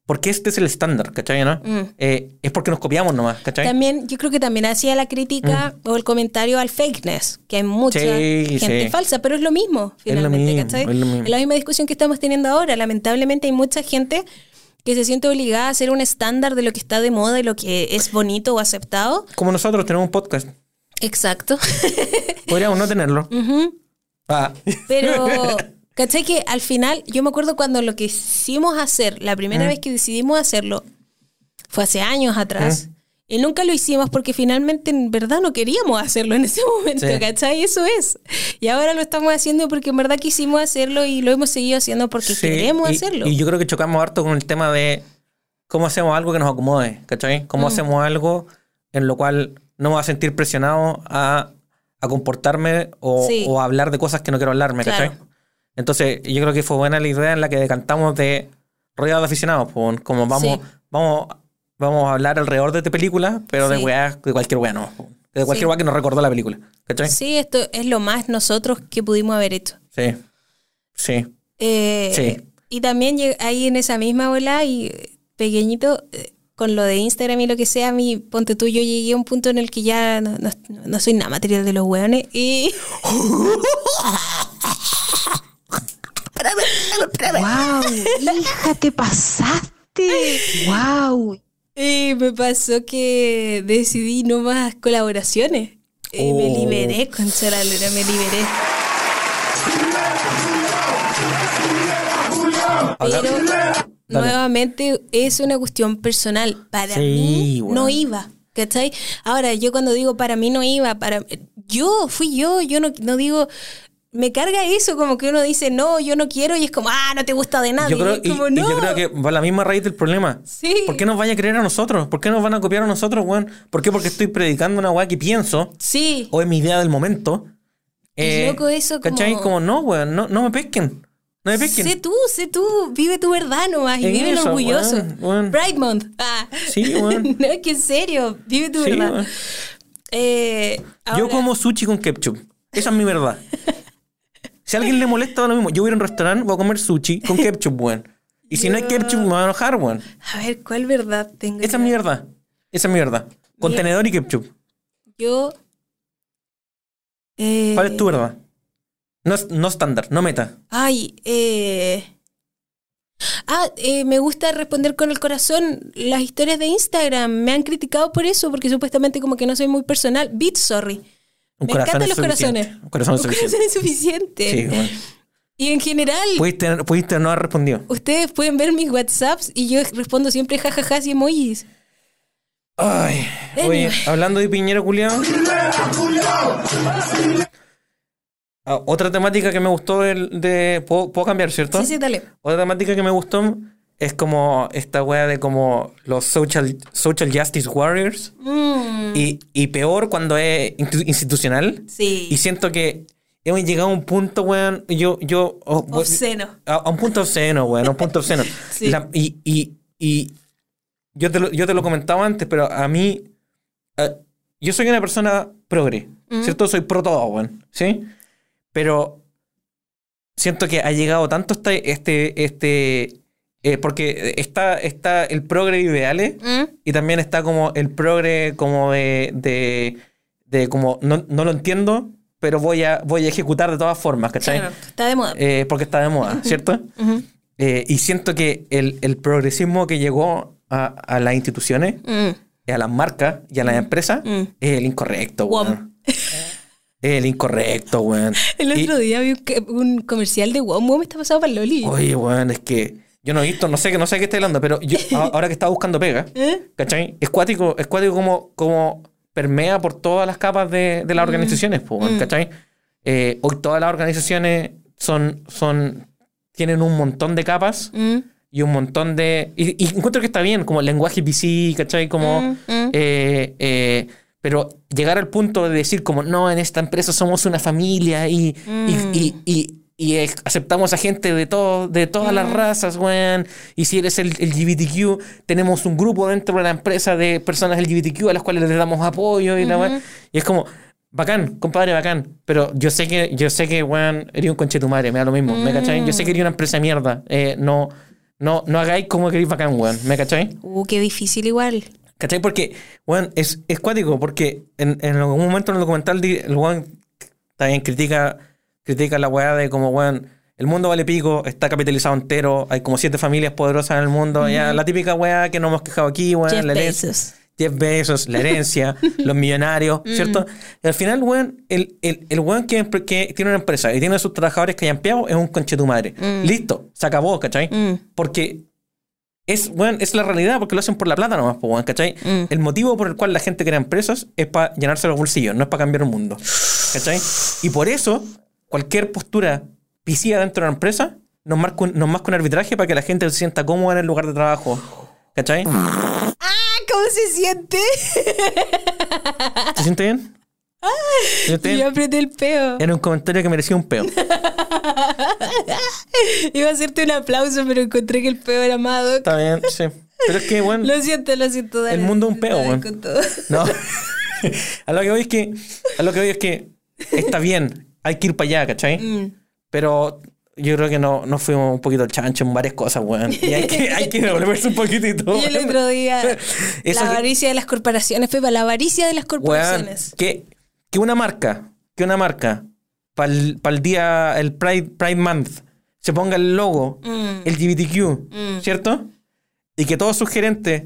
Porque este es el estándar, ¿cachai? ¿no? Mm. Eh, es porque nos copiamos nomás, ¿cachai? También, yo creo que también hacía la crítica o el comentario al fakeness, que hay mucha Mm. Sí, gente sí. falsa, pero es lo mismo, Es lo finalmente, mismo, ¿cachai? es lo mismo. la misma discusión que estamos teniendo ahora. Lamentablemente hay mucha gente que se siente obligada a hacer un estándar de lo que está de moda y lo que es bonito o aceptado. Como nosotros tenemos un podcast. Exacto. Podríamos no tenerlo. Ah. Pero, ¿cachai? Que al final, yo me acuerdo cuando lo quisimos hacer, la primera vez que decidimos hacerlo, fue hace años atrás. Y nunca lo hicimos porque finalmente en verdad no queríamos hacerlo en ese momento, Sí. ¿cachai? Eso es. Y ahora lo estamos haciendo porque en verdad quisimos hacerlo y lo hemos seguido haciendo porque Sí, queremos y- hacerlo. Y yo creo que chocamos harto con el tema de cómo hacemos algo que nos acomode, ¿cachai? Cómo Mm. hacemos algo en lo cual no me voy a sentir presionado a, a comportarme o, Sí. o a hablar de cosas que no quiero hablarme, ¿cachai? Claro. Entonces, yo creo que fue buena la idea en la que decantamos de rodeado de aficionados, pues, como vamos, Sí. vamos, vamos a hablar alrededor de esta película, pero de weá, de cualquier weá no. po. De cualquier Sí. weá que nos recordó la película, ¿cachai? Sí, esto es lo más nosotros que pudimos haber hecho. Sí. Sí. Eh, Sí. Y también ahí en esa misma bola y eh, pequeñito, eh, con lo de Instagram y lo que sea, mi ponte tú, yo llegué a un punto en el que ya no, no- no soy nada material de los hueones y ¡Wow! ¡Hija, te pasaste! ¡Wow! Eh, me pasó que decidí no más colaboraciones. Eh. Me oh. liberé, concha la me liberé. Pero nuevamente es una cuestión personal. Para mí no iba. ¿Cachai? Ahora, yo cuando digo para mí no iba, para yo fui yo, yo no digo, me carga eso, como que uno dice, no, yo no quiero, y es como, ah, no te gusta de nadie. Yo creo, Y es y- como, y no. yo creo que va la misma raíz del problema. Sí. ¿Por qué nos vaya a creer a nosotros? ¿Por qué nos van a copiar a nosotros, weón? ¿Por qué? Porque estoy predicando una weá que pienso Sí. o es mi idea del momento. Eh, Es loco eso, como- ¿Cachai? Como no, weón, no, no me pesquen. No me pesquen. Sé tú, sé tú, vive tu verdad nomás y En vive eso, orgulloso. weón, weón. Pride Month. Ah. Sí, weón. no, es que en serio, vive tu Sí, verdad. Eh, Yo ahora- como sushi con ketchup. Esa es mi verdad. si a alguien le molesta, da lo mismo. Yo voy a ir a un restaurante, voy a comer sushi con ketchup, weón. Y si no hay ketchup, me va a enojar, weón. A ver, ¿cuál verdad tengo? Esa es mi verdad. Esa es mi verdad. Contenedor y ketchup. Yo. eh, ¿Cuál es tu verdad? No, es- no estándar, no meta. Ay, eh. Ah, eh, me gusta responder con el corazón las historias de Instagram. Me han criticado por eso, porque supuestamente como que no soy muy personal. Beat, sorry. Un me corazón encantan es los suficiente. corazones. Un corazón Un suficiente. corazón es suficiente. Sí. Y en general, Pudiste, pudiste no haber respondido. ustedes pueden ver mis WhatsApps y yo respondo siempre jajajas y emojis. Ay, oye, hablando de Piñero culiao. Ah, otra temática que me gustó del- de. ¿Puedo, puedo cambiar, cierto? Sí, sí, dale. Otra temática que me gustó es como esta wea de como los social, social justice warriors. Mm, Y, y peor cuando es institu- institucional. sí. Y siento que hemos llegado a un punto, weón. Yo, yo. oh, Obsceno. A, a un punto obsceno, weón. A un punto obsceno. Sí. La- y, y, y yo, te lo, yo te lo comentaba antes, pero a mí. yo soy una persona progre, ¿cierto? Soy pro todo, weón. ¿Sí? Pero siento que ha llegado tanto este. este, este eh, porque está, está el progre ideales Mm, y también está como el progre como de, de, de como no, no lo entiendo, pero voy a, voy a ejecutar de todas formas, ¿cachai? claro, está de moda. Eh, porque está de moda, ¿cierto? Eh, y siento que el, el progresismo que llegó a, a las instituciones, Mm, a las marcas y a las empresas mm. es el incorrecto. Es el incorrecto, weón. El Y- otro día vi un comercial de WOM. WOM está pasado para Loli. Oye, weón, es que yo no he visto, no sé, no sé qué está hablando, pero yo ahora que estaba buscando pega, ¿Eh? ¿cachai? Es cuático, es cuático como, como permea por todas las capas de, de las organizaciones, po, weón, ¿cachai? Eh, hoy todas las organizaciones son, son, tienen un montón de capas Mm, y un montón de... Y, y encuentro que está bien, como el lenguaje PC, ¿cachai? Como... Mm, mm. eh, eh, pero llegar al punto de decir como, no, en esta empresa somos una familia y, y, Mm. y- y- aceptamos a gente de, todo, de todas Mm. las razas, weón. Y si eres el, LGBTQ, tenemos un grupo dentro de la empresa de personas LGBTQ a las cuales les damos apoyo y la weón. Y es como... Bacán, compadre, bacán. Pero yo sé que, yo sé que, weón, eres un conchetumare, me da lo mismo. ¿Me cachai? Yo sé que eres una empresa de mierda. Eh, no, no, no hagáis como queréis bacán, weón. ¿Me cachai? Uh, qué difícil igual. ¿Cachai? Porque, weón, es, es cuático, porque en, en algún momento en el documental el weón también critica, critica la weá de como, weón, el mundo vale pico, está capitalizado entero, hay como siete familias poderosas en el mundo, ya la típica weá que nos hemos quejado aquí, weón, Jeff la herencia. Bezos. Jeff Bezos, la herencia, los millonarios, ¿cierto? Y al final, weón, el, el, el weón que, que tiene una empresa y tiene a sus trabajadores que hayan es un conche tu madre. Listo, se acabó, ¿cachai? Mm. Porque es, weón, es la realidad, porque lo hacen por la plata nomás, ¿cachai? Mm. El motivo por el cual la gente crea empresas es para llenarse los bolsillos, no es para cambiar el mundo, ¿cachai? Y por eso, cualquier postura piscida dentro de una empresa nos marca un, nos marca un arbitraje para que la gente se sienta cómoda en el lugar de trabajo, ¿cachai? Ah, ¿cómo se siente? ¿Se siente bien? ¿Se siente Yo bien? apreté el peo. Era un comentario que merecía un peo. Iba a hacerte un aplauso, pero encontré que el peo era Madoc. Está bien, sí. Pero es que, bueno, Lo siento, lo siento. dale. El mundo es un peo, todo. no. a lo que voy es que, a lo que voy es que está bien, hay que ir para allá, ¿cachai? Mm. Pero yo creo que no, nos fuimos un poquito chancho en varias cosas, weón. Y hay que, hay que devolverse un poquitito. Y el otro día, la que- avaricia de las corporaciones, Pepa, la avaricia de las Weón, corporaciones. que, que una marca, que una marca, para el día, el Pride, Pride Month, se ponga el logo Mm. LGBTQ, Mm. ¿cierto? Y que todos sus gerentes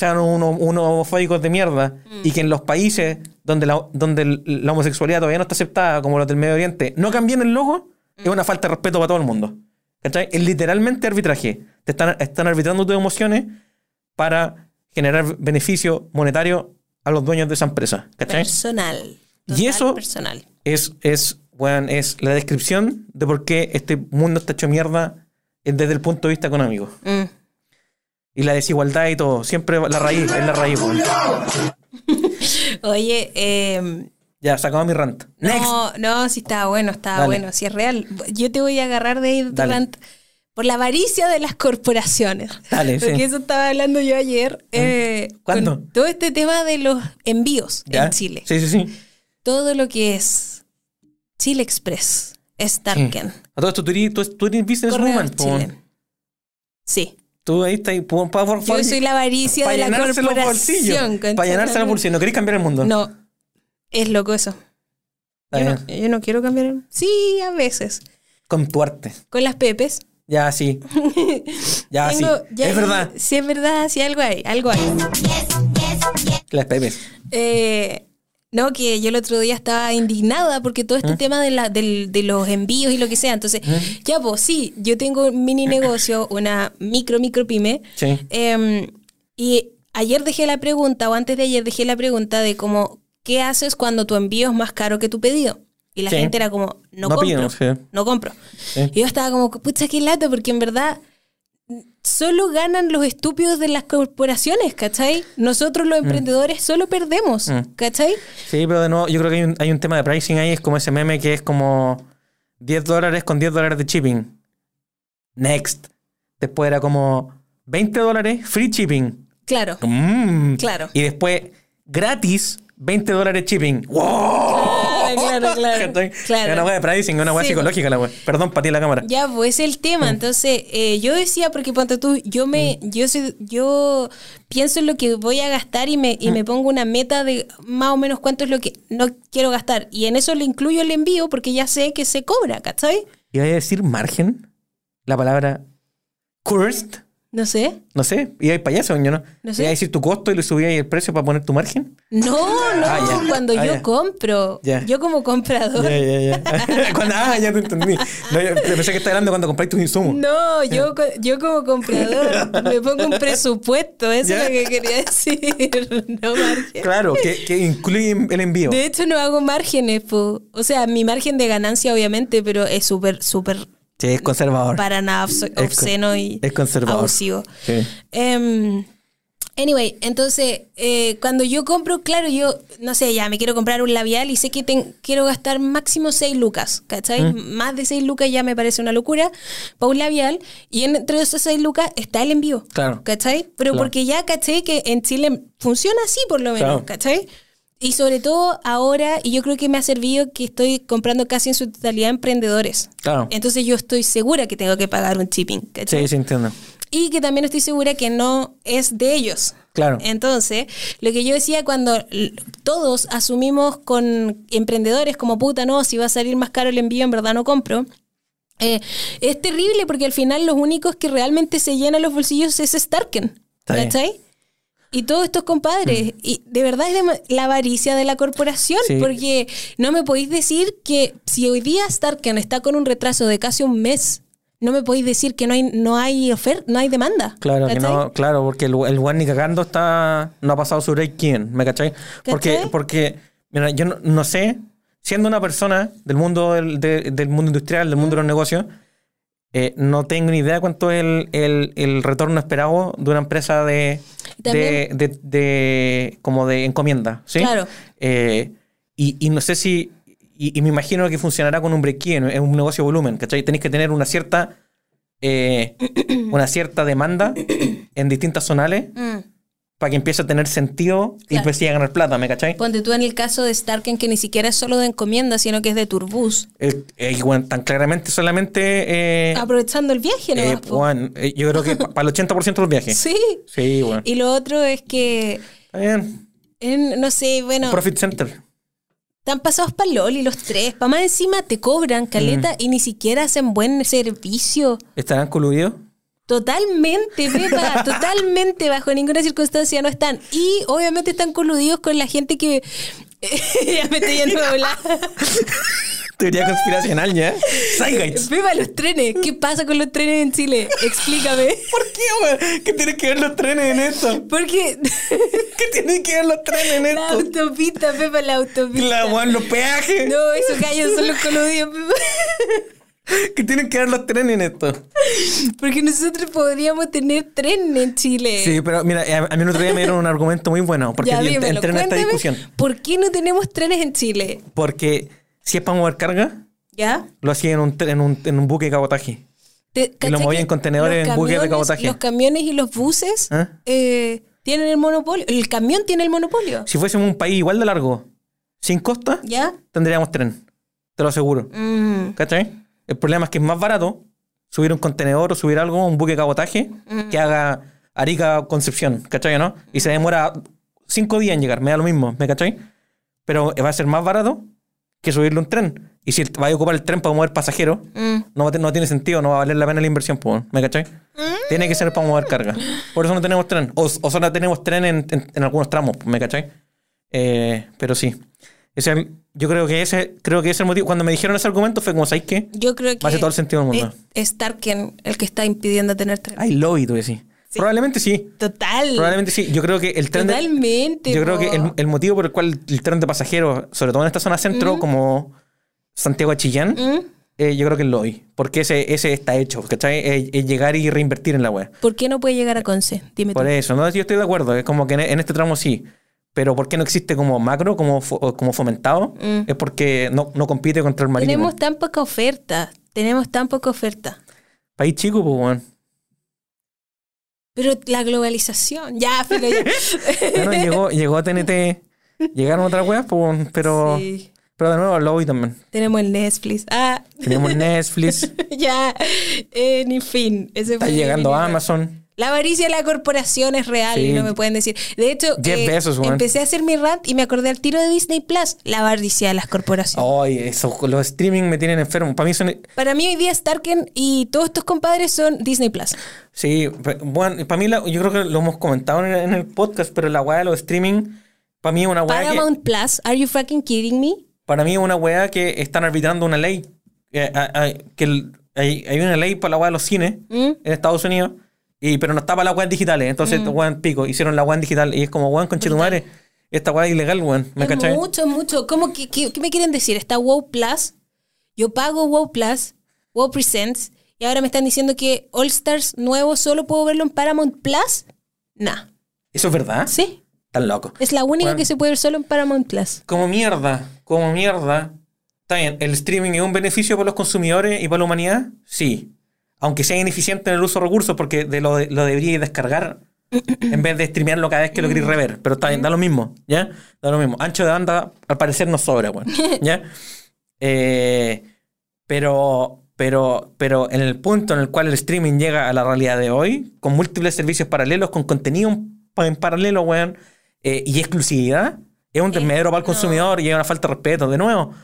sean unos, unos homofóbicos de mierda Mm. y que en los países donde la, donde la homosexualidad todavía no está aceptada, como los del Medio Oriente, no cambien el logo, Mm. es una falta de respeto para todo el mundo. ¿Cachai? Es literalmente arbitraje. Te están, están arbitrando tus emociones para generar beneficio monetario a los dueños de esa empresa. ¿Cachai? Personal. Y eso- Personal. es, es, weón, es la descripción de por qué este mundo está hecho mierda desde el punto de vista económico. Mm. Y la desigualdad y todo. Siempre la raíz, es la raíz, weón. Oye, eh, Ya, acabó mi rant. Next. no, no, sí estaba bueno, estaba Dale. bueno, si es real. Yo te voy a agarrar de ahí de rant por la avaricia de las corporaciones. Dale, sí. Porque eso estaba hablando yo ayer. eh, ¿Cuándo? con todo este tema de los envíos ¿Ya? en Chile. Sí, sí, sí. Todo lo que es Chile Express, Starken, A todo esto, tú eres, tú, eres businesswoman. Sí. Tú ahí estás. Por, Yo soy la avaricia de la llenarse los bolsillos. corporación. Para llenarse los bolsillos. No queréis cambiar el mundo. No, es loco eso. Yo no, bien. yo no quiero cambiar. el- Sí, a veces. Con tu arte. Con las pepes. Ya, sí. Ya, Tengo- sí. ya- es verdad. Sí, es verdad, sí, algo hay, algo hay. Las pepes. Eh, no, que yo el otro día estaba indignada porque todo este tema de, la, del- de los envíos y lo que sea. Entonces, ya, pues sí, yo tengo un mini negocio, una micro, micro pyme. Sí. Em, y ayer dejé la pregunta, o antes de ayer dejé la pregunta de como, ¿qué haces cuando tu envío es más caro que tu pedido? Y la Sí. gente era como, no, No compro, pido, sí. no compro. Y yo estaba como, pucha, qué lata, porque en verdad solo ganan los estúpidos de las corporaciones, ¿cachai? Nosotros los emprendedores solo perdemos, Mm. ¿cachai? Sí, pero de nuevo, yo creo que hay un, hay un tema de pricing ahí. Es como ese meme que es como 10 dólares con 10 dólares de shipping. Next. Después era como 20 dólares free shipping. Claro. Mm. Claro. Y después gratis 20 dólares shipping. ¡Wow! Claro, claro, claro. Es una weá de pricing, una Sí. psicológica la weá. Perdón, para ti la cámara. Ya, pues es el tema. Entonces, eh, yo decía, porque ponte tú, yo me, yo soy, yo pienso en lo que voy a gastar y me, y me pongo una meta de más o menos cuánto es lo que no quiero gastar. Y en eso le incluyo el envío porque ya sé que se cobra, ¿cachai? ¿Iba a decir margen? La palabra cursed. No sé. No sé. ¿Iba a ir para allá, según yo, no? No sé. ¿Iba a decir tu costo y le subía ahí el precio para poner tu margen? No, no, Ah, cuando Ah, yo ya. compro, Ya. yo como comprador. Ya, ya, ya. Cuando- ah, ya te entendí. No, yo pensé que estaba hablando cuando compráis tus insumos. No, yo, yo como comprador me pongo un presupuesto, eso Ya. es lo que quería decir, no margen. Claro, que, que incluye el envío. De hecho, no hago márgenes, po. o sea, mi margen de ganancia obviamente, pero es súper, súper Sí, es conservador. para nada obsceno y es conservador. abusivo. Sí. Em, anyway, entonces, eh, cuando yo compro, claro, yo, no sé, ya me quiero comprar un labial y sé que ten- quiero gastar máximo 6 lucas, ¿cachai? Más de 6 lucas ya me parece una locura para un labial. Y entre esos 6 lucas está el envío. Claro. ¿Cachai? Pero Claro. porque ya caché que en Chile funciona así por lo menos, Claro. ¿cachai? Y sobre todo ahora, y yo creo que me ha servido que estoy comprando casi en su totalidad emprendedores. Claro. Entonces yo estoy segura que tengo que pagar un shipping, ¿cachai? Sí, sí, entiendo. Y que también estoy segura que no es de ellos. Claro. Entonces, lo que yo decía cuando todos asumimos con emprendedores como puta, no, si va a salir más caro el envío, en verdad no compro. eh, es terrible porque al final los únicos que realmente se llenan los bolsillos es Starken. ¿Cachai? Y todos estos compadres. Y de verdad es la avaricia de la corporación. Sí. Porque no me podéis decir que si hoy día Starken está con un retraso de casi un mes, no me podéis decir que no hay, no hay oferta, no hay demanda. Claro, que no, claro, porque el, el one ni cagando está, no ha pasado su break quién, ¿me cachai? Porque, ¿Cachai? porque mira, yo no, no sé, siendo una persona del mundo del, de- del mundo industrial, del mundo de los negocios, eh, no tengo ni idea cuánto es el, el, el retorno esperado de una empresa de, de, de, de- como de encomienda, ¿sí? Claro. Eh, y, y no sé si, y, y me imagino que funcionará con un break-even, es un negocio de volumen, ¿cachai? Tenéis que tener una cierta, eh, una cierta demanda en distintas zonales Mm. Para que empiece a tener sentido y pues sí a ganar plata, ¿me cachai? Ponte tú en el caso de Starken, que ni siquiera es solo de encomienda, sino que es de Turbus. Eh, eh, bueno, tan claramente solamente... eh, Aprovechando el viaje, ¿no? eh, bueno, eh, yo creo que pa- para el 80% de los viajes. Sí. Sí, bueno. Y lo otro es que, Está bien. en- no sé, bueno, Profit Center. están pasados para Loli los tres. Pa' más encima te cobran Mm. caleta y ni siquiera hacen buen servicio. ¿Estarán coludidos? Totalmente, Pepa, totalmente, bajo ninguna circunstancia no están. Y obviamente están coludidos con la gente que. ya me estoy yendo a hablar. Teoría conspiracional ya. Zeitgeist. Viva los trenes. ¿Qué pasa con los trenes en Chile? Explícame. ¿Por qué? ¿Qué tienen que ver los trenes en esto? Porque ¿Qué tienen que ver los trenes en la esto? autopista, Pepa, la autopista. La weón, los peajes. No, esos gallos son los coludios, Pepa. ¿Qué tienen que ver los trenes en esto? Porque nosotros podríamos tener tren en Chile. Sí, pero mira, a a mí el otro día me dieron un argumento muy bueno. Porque Ya, dímelo, entré en esta discusión. ¿Por qué no tenemos trenes en Chile? Porque si es para mover carga, ¿Ya? lo hacía en un, en un, en un buque de cabotaje. Te- ¿cachai movían que en contenedores en buques de cabotaje. Los camiones y los buses ¿Ah? eh, tienen el monopolio. El camión tiene el monopolio. Si fuésemos un país igual de largo, sin costa, ¿Ya? tendríamos tren. Te lo aseguro. Mm, ¿Cachai? El problema es que es más barato subir un contenedor o subir algo, un buque de cabotaje, que haga Arica Concepción, ¿cachai? ¿no? Y se demora cinco días en llegar, me da lo mismo, ¿me cachai? Pero va a ser más barato que subirle un tren. Y si va a ocupar el tren para mover pasajeros, mm. no, no tiene sentido, no va a valer la pena la inversión, ¿me cachai? Tiene que ser para mover carga. Por eso no tenemos tren. O, o solo tenemos tren en, en- en algunos tramos, ¿me cachai? Eh, pero sí. Es el- yo creo que ese creo que ese es el motivo. Cuando me dijeron ese argumento fue como, ¿sabes qué? Yo creo que Hace todo el sentido del mundo. es, es Tarkin el que está impidiendo tener tren. Ay, lobby, tú decís. Probablemente sí. Total. Probablemente sí. Yo creo que el tren. de- Totalmente. yo creo que el, el motivo por el cual el tren de pasajeros, sobre todo en esta zona centro, como Santiago a Chillán, ¿Mm? eh, yo creo que el lobby. Porque ese, ese está hecho, ¿cachai? Es, es llegar y reinvertir en la web. ¿Por qué no puede llegar a Conce? Dime Por tú. eso, no, yo estoy de acuerdo. Es como que en, en este tramo sí. Pero ¿por qué no existe como macro, como, como fomentado? Es porque no, no compite contra el marítimo. Mm. Tenemos tan poca oferta. Tenemos tan poca oferta. País chico, pues, weón. Pero la globalización. Ya, pero ya. Bueno, llegó, llegó TNT. Llegaron otras weas, pues, pero, Sí. pero de nuevo el lobby también. Tenemos el Netflix. Ah, Tenemos Netflix, ya. Ni fin. Ese está fue llegando Amazon. La avaricia de la corporación es real Sí. y no me pueden decir. De hecho, eh, Bezos, empecé a hacer mi rant y me acordé al tiro de Disney Plus. La avaricia de las corporaciones. Ay, eso, los streaming me tienen enfermo. Para mí son. Para mí hoy día Starken y todos estos compadres son Disney Plus. Sí, bueno, para mí, la- yo creo que lo hemos comentado en el, en el podcast, pero la wea de los streaming, para mí es una wea que. Paramount Plus, are you fucking kidding me? Para mí es una wea que están arbitrando una ley. Eh, que el- hay, hay una ley para la wea de los cines ¿Mm? en Estados Unidos, y, pero no está para las weas digitales. Entonces, weón, pico, hicieron la en digital. Y es como, weón, con madre esta wea es ilegal, weón. ¿Me Es cachai? mucho, mucho. ¿Cómo qué, qué me quieren decir? Está WoW Plus. Yo pago WoW Plus, WoW Presents, y ahora me están diciendo que All Stars nuevo solo puedo verlo en Paramount Plus. Nah. ¿Eso es verdad? Sí. Tan loco. Es la única Bueno. que se puede ver solo en Paramount Plus. Como mierda, como mierda. Está bien, ¿el streaming es un beneficio para los consumidores y para la humanidad? Sí. Aunque sea ineficiente en el uso de recursos, porque de lo, lo deberíais descargar en vez de streamearlo cada vez que lo queréis rever. Pero está bien, da lo mismo, ¿ya? Da lo mismo. Ancho de banda, al parecer, no sobra, weón. ¿Ya? Eh, pero, pero, pero en el punto en el cual el streaming llega a la realidad de hoy, con múltiples servicios paralelos, con contenido en paralelo, weón, eh, y exclusividad, es un desmedro para el consumidor y es una falta de respeto. De nuevo,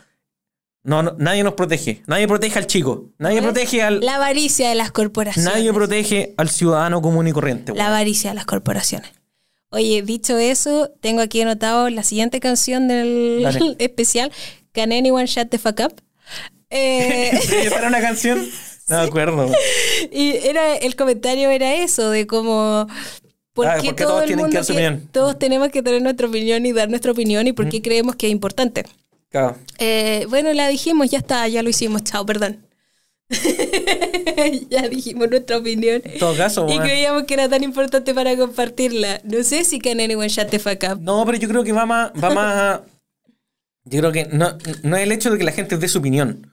no, no- nadie nos protege. Nadie protege al chico. Nadie protege al. La avaricia de las corporaciones. Nadie protege al ciudadano común y corriente. La weón. avaricia de las corporaciones. Oye, dicho eso, tengo aquí anotado la siguiente canción del Dale. especial, Can Anyone Shut the Fuck Up? Eh, ¿Esa era una canción? No me acuerdo. y era el comentario era eso, de. ¿Por Ah, qué porque todo todos el tienen que mundo opinión. todos tenemos que tener nuestra opinión y dar nuestra opinión y por qué creemos que es importante? Claro. Eh, bueno, la dijimos, ya está, ya lo hicimos, chao, perdón. ya dijimos nuestra opinión. En todo caso, Y creíamos que era tan importante para compartirla. No sé si Can Anyone Shut the Fuck Up. No, pero yo creo que va más. Va más a- yo creo que no, no es el hecho de que la gente dé su opinión.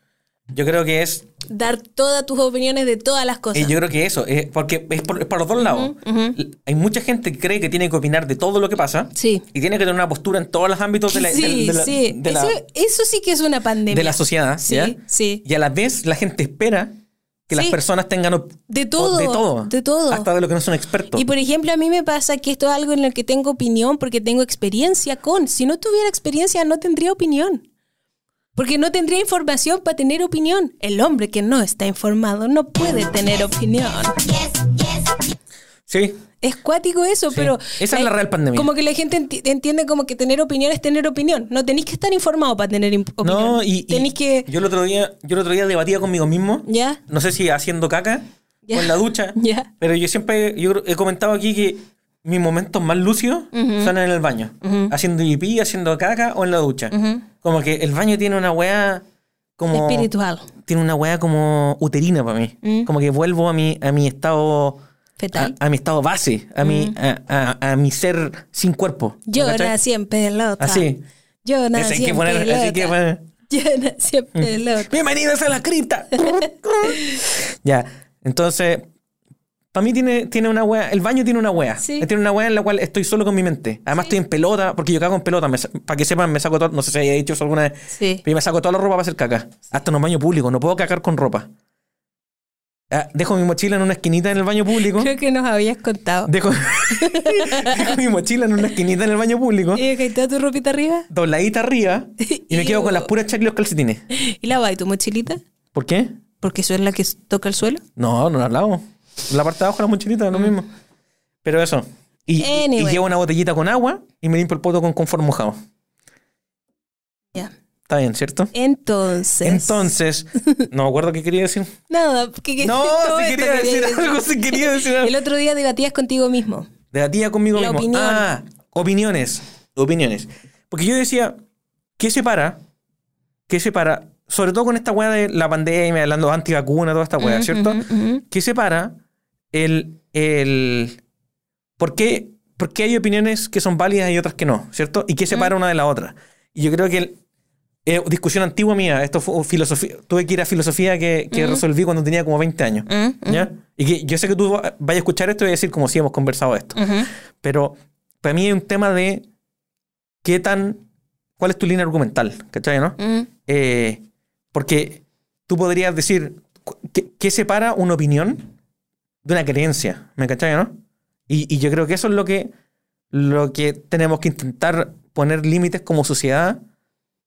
Yo creo que es. Dar todas tus opiniones de todas las cosas. eh, yo creo que eso. es porque es por, es por los dos lados. Hay mucha gente que cree que tiene que opinar de todo lo que pasa. Sí. Y tiene que tener una postura en todos los ámbitos de la, sí, de la- sí. de la- eso, eso sí que es una pandemia. de la sociedad. Sí, ¿ya? sí. Y a la vez la gente espera que las personas tengan De todo, de todo. de todo. Hasta de lo que no son expertos. Y por ejemplo, a mí me pasa que esto es algo en lo que tengo opinión porque tengo experiencia con. Si no tuviera experiencia, no tendría opinión. Porque no tendría información para tener opinión. El hombre que no está informado no puede tener opinión. Sí. Es cuático eso, Sí. pero. Esa es la real pandemia. Como que la gente enti- entiende como que tener opinión es tener opinión. No tenéis que estar informado para tener opinión. No, y, Tenéis que. yo el otro día, yo el otro día debatía conmigo mismo. ¿Ya? No sé si haciendo caca Ya. o en la ducha. Ya. Pero yo siempre yo he comentado aquí que mis momentos más lucios son en el baño. Haciendo pipí, haciendo caca o en la ducha. Como que el baño tiene una weá como... Espiritual. Tiene una weá como uterina para mí. Mm. Como que vuelvo a mi, a mi estado... Fetal. A, a mi estado base. A, mi, a, a- a mi ser sin cuerpo. Yo ¿cachai? nací en pelota. Así. Yo nací hay que en poner- pelota. así que poner- Yo nací en pelota. Bienvenidos a la cripta. ya, entonces, para mí tiene, tiene una wea, el baño tiene una wea. Sí. Tiene una wea en la cual estoy solo con mi mente. Además estoy en pelota, porque yo cago en pelota. Para que sepan, me saco todo, no sé si haya dicho eso alguna vez, Sí. pero me saco toda la ropa para hacer caca. Hasta en los baños públicos, no puedo cagar con ropa. Ah, dejo mi mochila en una esquinita en el baño público. Creo que nos habías contado. Dejo, dejo mi mochila en una esquinita en el baño público. ¿Y dejaste tu ropita arriba? Dobladita arriba. Y me quedo con las puras chacas y los calcetines. ¿Y la y tu mochilita? ¿Por qué? Porque eso es la que toca el suelo. No, no la lavo. La parte de abajo, la mochilita, lo mismo. Pero eso. Y, y- y Anyway. llevo una botellita con agua y me limpio el poto con confort mojado. Ya. Está bien, ¿cierto? Entonces. Entonces, no me acuerdo qué quería decir. Nada, que, que- No, todo si esto quería decir algo, si quería decir algo. El otro día debatías contigo mismo. Debatía conmigo La mismo. opinión. Ah, opiniones. Opiniones. Porque yo decía, ¿qué separa? ¿Qué separa? Sobre todo con esta weá de la pandemia, hablando de antivacuna, toda esta weá, ¿cierto? ujú, ujú. ¿Qué separa el. el ¿por, qué, por qué hay opiniones que son válidas y otras que no? ¿Cierto? ¿Y qué separa una de la otra? Y yo creo que. el- eh, discusión antigua mía, esto fue filosofía. Tuve que ir a filosofía que, que resolví cuando tenía como 20 años. Mm, ¿Ya? Y que yo sé que tú vayas a escuchar esto y decir como si hemos conversado esto. Pero para mí es un tema de qué tan. ¿Cuál es tu línea argumental? ¿Cachai, no? Mm. Eh, porque tú podrías decir, ¿qué, qué separa una opinión de una creencia? ¿Me cachai, no? Y, y yo creo que eso es lo que, lo que tenemos que intentar poner límites como sociedad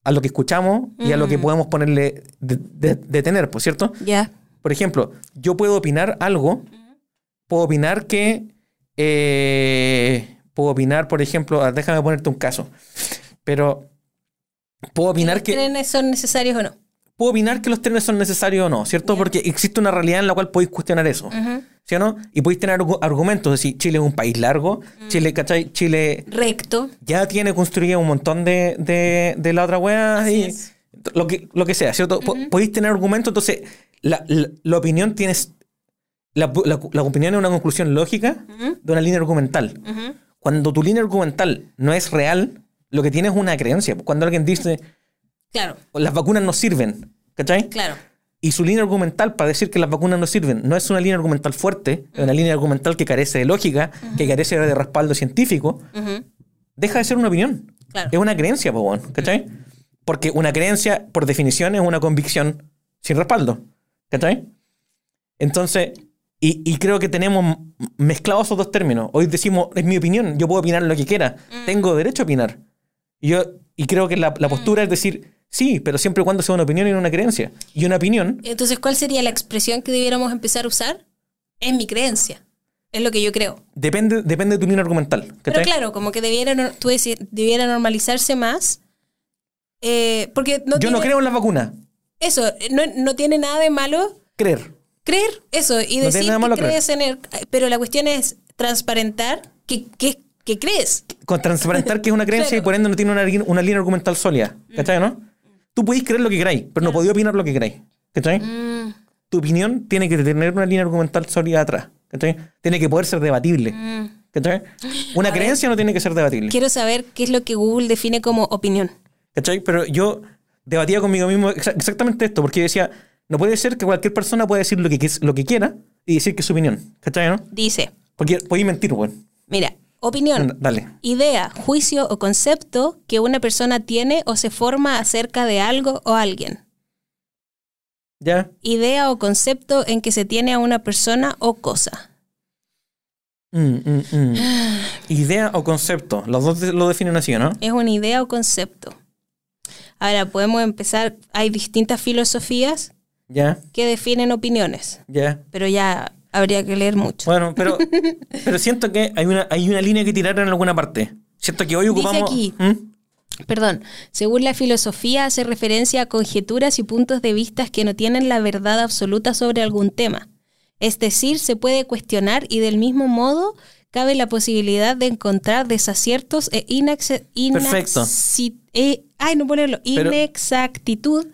a lo que escuchamos y a lo que Mm. podemos ponerle de, de- detener, ¿por cierto? Ya. Por ejemplo, yo puedo opinar algo, puedo opinar que... eh, puedo opinar, por ejemplo, ah, déjame ponerte un caso, pero puedo opinar ¿Los que trenes son necesarios o no? puedo opinar que los trenes son necesarios o no, ¿cierto? Porque existe una realidad en la cual podéis cuestionar eso. ¿Sí o no? Y podéis tener argu- argumentos, es decir, Chile es un país largo, Chile, ¿cachai? Chile Recto. ya tiene construido un montón de, de, de la otra weá Así y es. lo que, lo que sea, ¿cierto? Po- Podéis tener argumentos, entonces la, la- la opinión tienes... La, la- la opinión es una conclusión lógica de una línea argumental. Cuando tu línea argumental no es real, lo que tienes es una creencia. Cuando alguien dice, Claro, las vacunas no sirven, ¿cachai? claro. Y su línea argumental para decir que las vacunas no sirven no es una línea argumental fuerte, es una línea argumental que carece de lógica, que carece de respaldo científico, deja de ser una opinión. Claro. Es una creencia, po, ¿cachai? Porque una creencia, por definición, es una convicción sin respaldo, ¿cachai? Entonces, y, y creo que tenemos mezclados esos dos términos. Hoy decimos, es mi opinión, yo puedo opinar lo que quiera, tengo derecho a opinar. Y yo, y creo que la, la postura es decir, sí, pero siempre y cuando sea una opinión y no una creencia. Y una opinión Entonces, ¿cuál sería la expresión que debiéramos empezar a usar? Es mi creencia. Es lo que yo creo. depende, depende de tu línea argumental. Pero claro, como que debiera, tú decís, debiera normalizarse más. eh, porque no yo tiene, no creo en las vacunas. Eso, no, no tiene nada de malo Creer. creer eso y No decir tiene nada malo que creer. crees en el... Pero la cuestión es transparentar que, que, que crees. Con transparentar que es una creencia Claro. y por ende no tiene una, una línea argumental sólida. ¿Cachai, no? Tú podéis creer lo que queráis, pero no podéis opinar lo que queráis. ¿Cachai? Mm, Tu opinión tiene que tener una línea argumental sólida atrás. ¿Cachai? Tiene que poder ser debatible. mm. ¿Cachai? Una creencia no tiene que ser debatible. Quiero saber qué es lo que Google define como opinión. ¿Cachai? Pero yo debatía conmigo mismo exa- exactamente esto, porque yo decía, no puede ser que cualquier persona pueda decir lo que, lo que quiera y decir que es su opinión. ¿Cachai, no? Dice, Porque podéis mentir, weón. mira, opinión. Dale. Idea, juicio o concepto que una persona tiene o se forma acerca de algo o alguien. ¿Ya? Idea o concepto en que se tiene a una persona o cosa. Mm, mm, mm. Idea o concepto. Los dos lo definen así, ¿no? Es una idea o concepto. Ahora podemos empezar, hay distintas filosofías Ya, que definen opiniones, ya. pero ya Habría que leer mucho. Bueno, pero, pero siento que hay una, hay una línea que tirar en alguna parte. Siento que hoy Dice ocupamos. aquí. ¿Mm? Perdón, según la filosofía hace referencia a conjeturas y puntos de vista que no tienen la verdad absoluta sobre algún tema. Es decir, se puede cuestionar y del mismo modo cabe la posibilidad de encontrar desaciertos e inaxe- Perfecto. eh, ay, no ponerlo, Pero- inexactitud,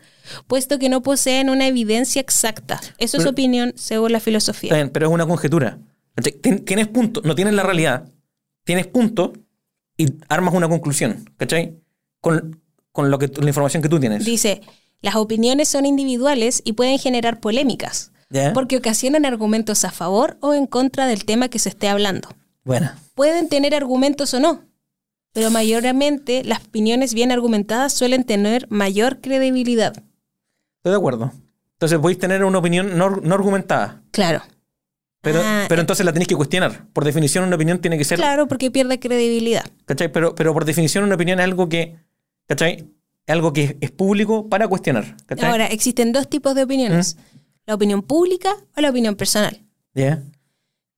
puesto que no poseen una evidencia exacta. Eso es opinión según la Está filosofía. bien, pero es una conjetura. Tienes puntos, no tienes la realidad. Tienes puntos y armas una conclusión, ¿cachai? Con, con lo que, la información que tú tienes. Dice, las opiniones son individuales y pueden generar polémicas. Porque ocasionan argumentos a favor o en contra del tema que se esté hablando. Bueno, Pueden tener argumentos o no, pero mayormente las opiniones bien argumentadas suelen tener mayor credibilidad. Estoy de acuerdo. Entonces podéis tener una opinión no, no argumentada, Claro. pero, Ah, pero entonces la tenéis que cuestionar. Por definición, una opinión tiene que ser. Claro, porque pierde credibilidad. ¿cachai? Pero, pero por definición, una opinión es algo que. ¿cachai? Algo que es público para cuestionar. ¿cachai? Ahora, existen dos tipos de opiniones. La opinión pública o la opinión personal. ¿Ya?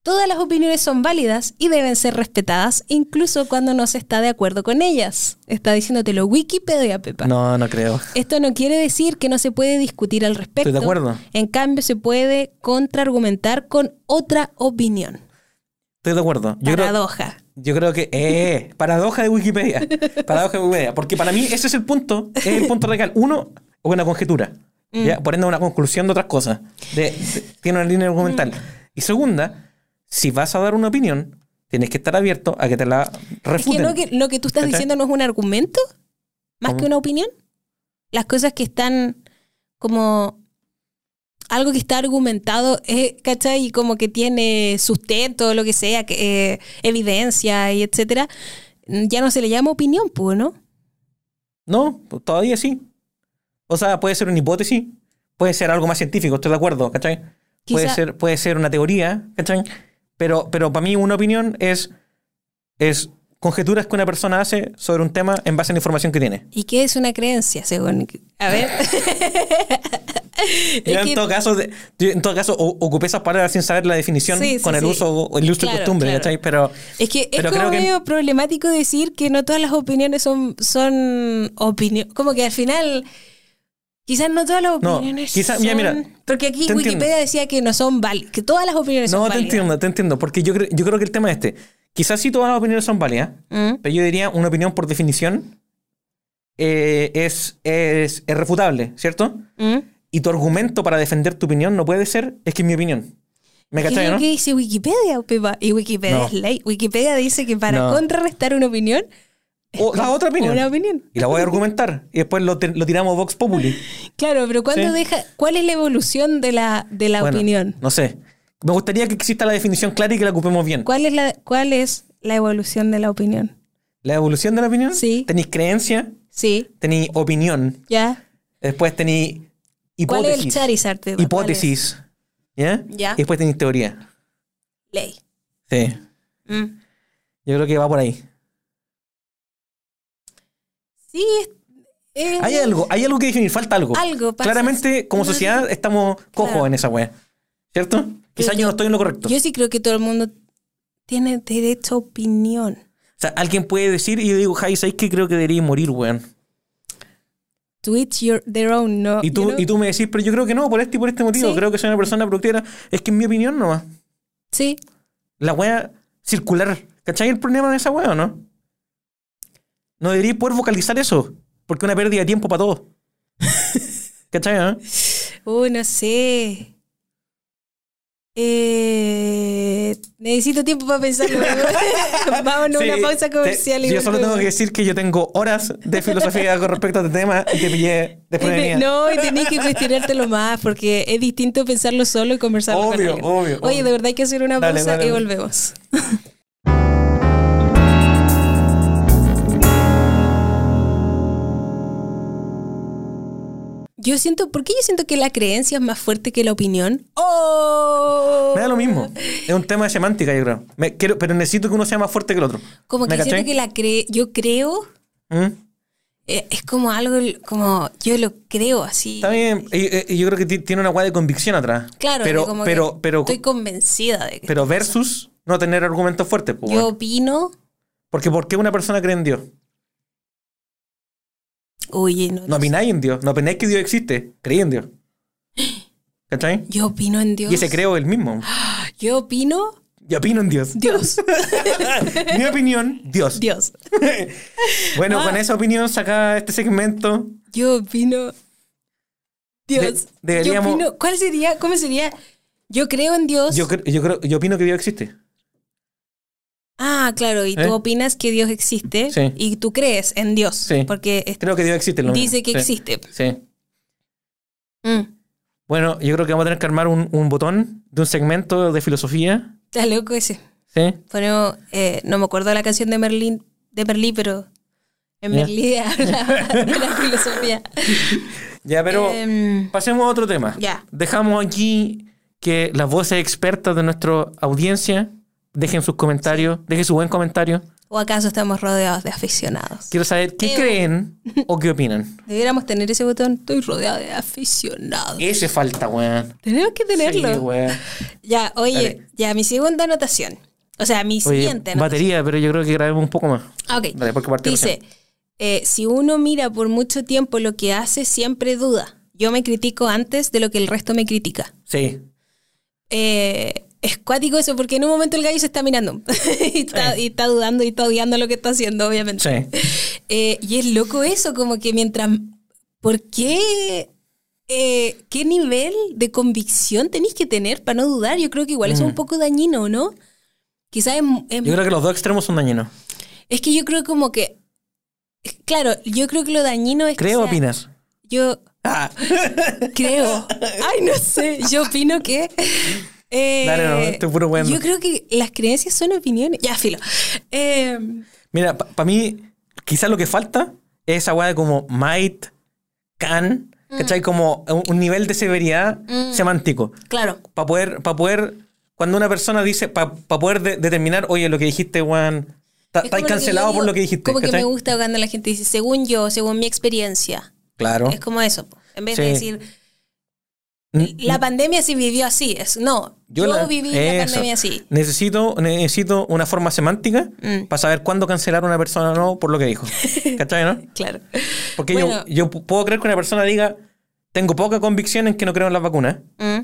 Todas las opiniones son válidas y deben ser respetadas, incluso cuando no se está de acuerdo con ellas. Está diciéndotelo Wikipedia, Pepa. No, no creo. Esto no quiere decir que no se puede discutir al respecto. Estoy de acuerdo. En cambio, se puede contraargumentar con otra opinión. Estoy de acuerdo. Yo creo, Paradoja. yo creo que. Eh, paradoja de Wikipedia. Paradoja de Wikipedia. Porque para mí ese es el punto. Es el punto radical. Uno, una conjetura. Mm. ¿ya? Por ende, una conclusión de otras cosas. De- de- tiene una línea argumental. Mm. Y segunda, si vas a dar una opinión, tienes que estar abierto a que te la Es que refuten. lo, que lo que tú estás ¿Cachai? diciendo no es un argumento, más ¿Cómo? que una opinión. Las cosas que están como algo que está argumentado, eh, ¿cachai? Y como que tiene sustento, lo que sea, que, eh, evidencia y etcétera, ya no se le llama opinión, pues, ¿no? No, pues, todavía sí. O sea, puede ser una hipótesis, puede ser algo más científico, estoy de acuerdo, ¿cachai? Puede ser, puede ser una teoría, ¿cachai? Pero, pero para mí una opinión es, es conjeturas que una persona hace sobre un tema en base a la información que tiene. ¿Y qué es una creencia, según? A ver. Yo en que- todo caso, yo en todo caso ocupé esas palabras sin saber la definición Sí, sí, con el sí. uso o el uso Claro, y costumbre, claro. ¿cachai? Pero, Es que es pero como creo que medio problemático decir que no todas las opiniones son, son opiniones. Como que al final, quizás no todas las No, opiniones quizá- son... mira, mira, porque aquí te entiendo. Wikipedia decía que no son válidas, que todas las opiniones no son te válidas. entiendo, te entiendo, porque yo, creo- yo creo que el tema es este. Quizás sí todas las opiniones son válidas, Mm, Pero yo diría una opinión por definición eh, es, es, es refutable, ¿cierto? mm. Y tu argumento para defender tu opinión no puede ser, es que es mi opinión. ¿Me ¿Qué es cachai, lo no? que dice Wikipedia, Pepa? Y Wikipedia No. es ley. Wikipedia dice que para No. contrarrestar una opinión, O la otra opinión. una opinión. Y la voy a argumentar. Y después lo, tiramos Vox Populi. Claro, pero ¿cuándo Sí. deja, ¿cuál es la evolución de la, de la Bueno, opinión? No sé. Me gustaría que exista la definición clara y que la ocupemos bien. ¿Cuál es la, ¿Cuál es la evolución de la opinión? La evolución de la opinión. Sí. Tenéis creencia, Sí, tenéis opinión, ya. después tenéis ¿Cuál hipótesis. es el Charizard? ¿Cuál es? Hipótesis. ¿Ya? Ya. Y después tenéis teoría. Ley. Sí. Mm. Yo creo que va por ahí. Sí, es- Hay algo, hay algo que definir, falta algo. Algo pasa. Claramente, como sociedad, estamos cojos Claro. en esa wea. ¿Cierto? Quizás yo, yo- no estoy en lo correcto. Yo sí creo que todo el mundo tiene derecho a opinión. o sea, alguien puede decir y yo digo, Jai, ¿sabes que creo que debería morir, weón? To each your, their own, ¿no? Y tú, You know? y tú me decís, pero yo creo que no, por este y por este motivo. Sí. Creo que soy una persona productiva. Es que en mi opinión no Sí, La wea circular. ¿Cachai el problema de esa wea o no? No debería poder vocalizar eso. Porque es una pérdida de tiempo para todos. ¿Cachai, no? Uy, no sé. Eh, necesito tiempo para pensarlo. Vámonos a una pausa te- comercial. y yo solo tengo que decir que yo tengo horas de filosofía con respecto a este tema y te pillé desprevenida. No, y tenés que cuestionártelo más porque es distinto pensarlo solo y conversarlo con Obvio, alguien. obvio, Oye, obvio. de verdad hay que hacer una pausa dale, y volvemos. Yo siento, ¿por qué yo siento que la creencia es más fuerte que la opinión? ¡Oh! Me da lo mismo. Es un tema de semántica, yo creo. Me- quiero, pero necesito que uno sea más fuerte que el otro. Como ¿Me que siento que la cre yo creo ¿Mm? eh, es como algo, como yo lo creo así. Está bien, y- y yo creo que ti- tiene una guay de convicción atrás. Claro, pero, como que pero, pero, estoy convencida de que. pero versus no tener argumentos fuertes. pues, yo opino. Porque ¿por qué una persona cree en Dios? Oye, no. No opináis en Dios, no opináis que Dios existe, creí en Dios. ¿Cachai? Yo opino en Dios. Y ese creo el mismo. Yo opino Yo opino en Dios. Dios. Mi opinión, Dios. Dios. Bueno, Ah. con esa opinión saca este segmento. Yo opino. Dios. De- deberíamos- Yo opino, ¿Cuál sería? ¿Cómo sería? Yo creo en Dios. Yo, creo, yo opino que Dios existe. Ah, claro, y ¿Eh? tú opinas que Dios existe Sí. y tú crees en Dios. Sí. Porque Creo que Dios existe. lo dice que Sí. existe. Sí. Mm. Bueno, yo creo que vamos a tener que armar un, un botón de un segmento de filosofía. Está loco ese. ¿Sí? Eh, no me acuerdo la canción de Merlín, de Merlí, pero en Ya. Merlí habla de la filosofía. Ya, pero Em, pasemos a otro tema. Ya. Dejamos aquí que las voces expertas de nuestra audiencia dejen sus comentarios, dejen su buen comentario. ¿O acaso estamos rodeados de aficionados? Quiero saber qué Eh, creen o qué opinan. Deberíamos tener ese botón. Estoy rodeado de aficionados. Ese falta, weón. Tenemos que tenerlo. Sí, weón. ya, oye, Dale. ya, mi segunda anotación. O sea, mi Oye, siguiente anotación. batería, pero yo creo que grabemos un poco más. Ah, ok. Dale, porque parte Dice, eh, si uno mira por mucho tiempo lo que hace, siempre duda. Yo me critico antes de lo que el resto me critica. Sí. Eh, es cuático eso, porque en un momento el gallo se está mirando y, está, Sí. y está dudando y está odiando lo que está haciendo, obviamente. Sí. Eh, y es loco eso, como que mientras... ¿Por qué? eh, ¿Qué nivel de convicción tenéis que tener para no dudar? Yo creo que igual eso es un poco dañino, ¿no? Quizás Mm. Yo creo que los dos extremos son dañinos. es que yo creo como que... Claro, yo creo que lo dañino es que ¿Creo o opinas? Yo Ah, creo. Ay, no sé. Yo opino que. Eh, Dale, no, estoy puro weando. Yo creo que las creencias son opiniones. Ya, filo. Eh, Mira, para mí, quizás lo que falta es esa weá de como might, can, Mm. ¿cachai? Como un, un nivel de severidad semántico. claro. Para poder, para poder, cuando una persona dice, para poder de- determinar, oye, lo que dijiste, weón, está Es como lo que cancelado por lo que dijiste. Como que me gusta cuando la gente dice, según yo, según mi experiencia. Claro. Es como eso. En vez de decir, la pandemia sí vivió así. Es, no, yo, la- viví la pandemia así. Necesito, necesito una forma semántica Mm. para saber cuándo cancelar a una persona o no por lo que dijo. ¿Cachai, no? Claro. Porque Bueno. yo, yo pu- puedo creer que una persona diga, tengo poca convicción en que no creo en las vacunas. Mm.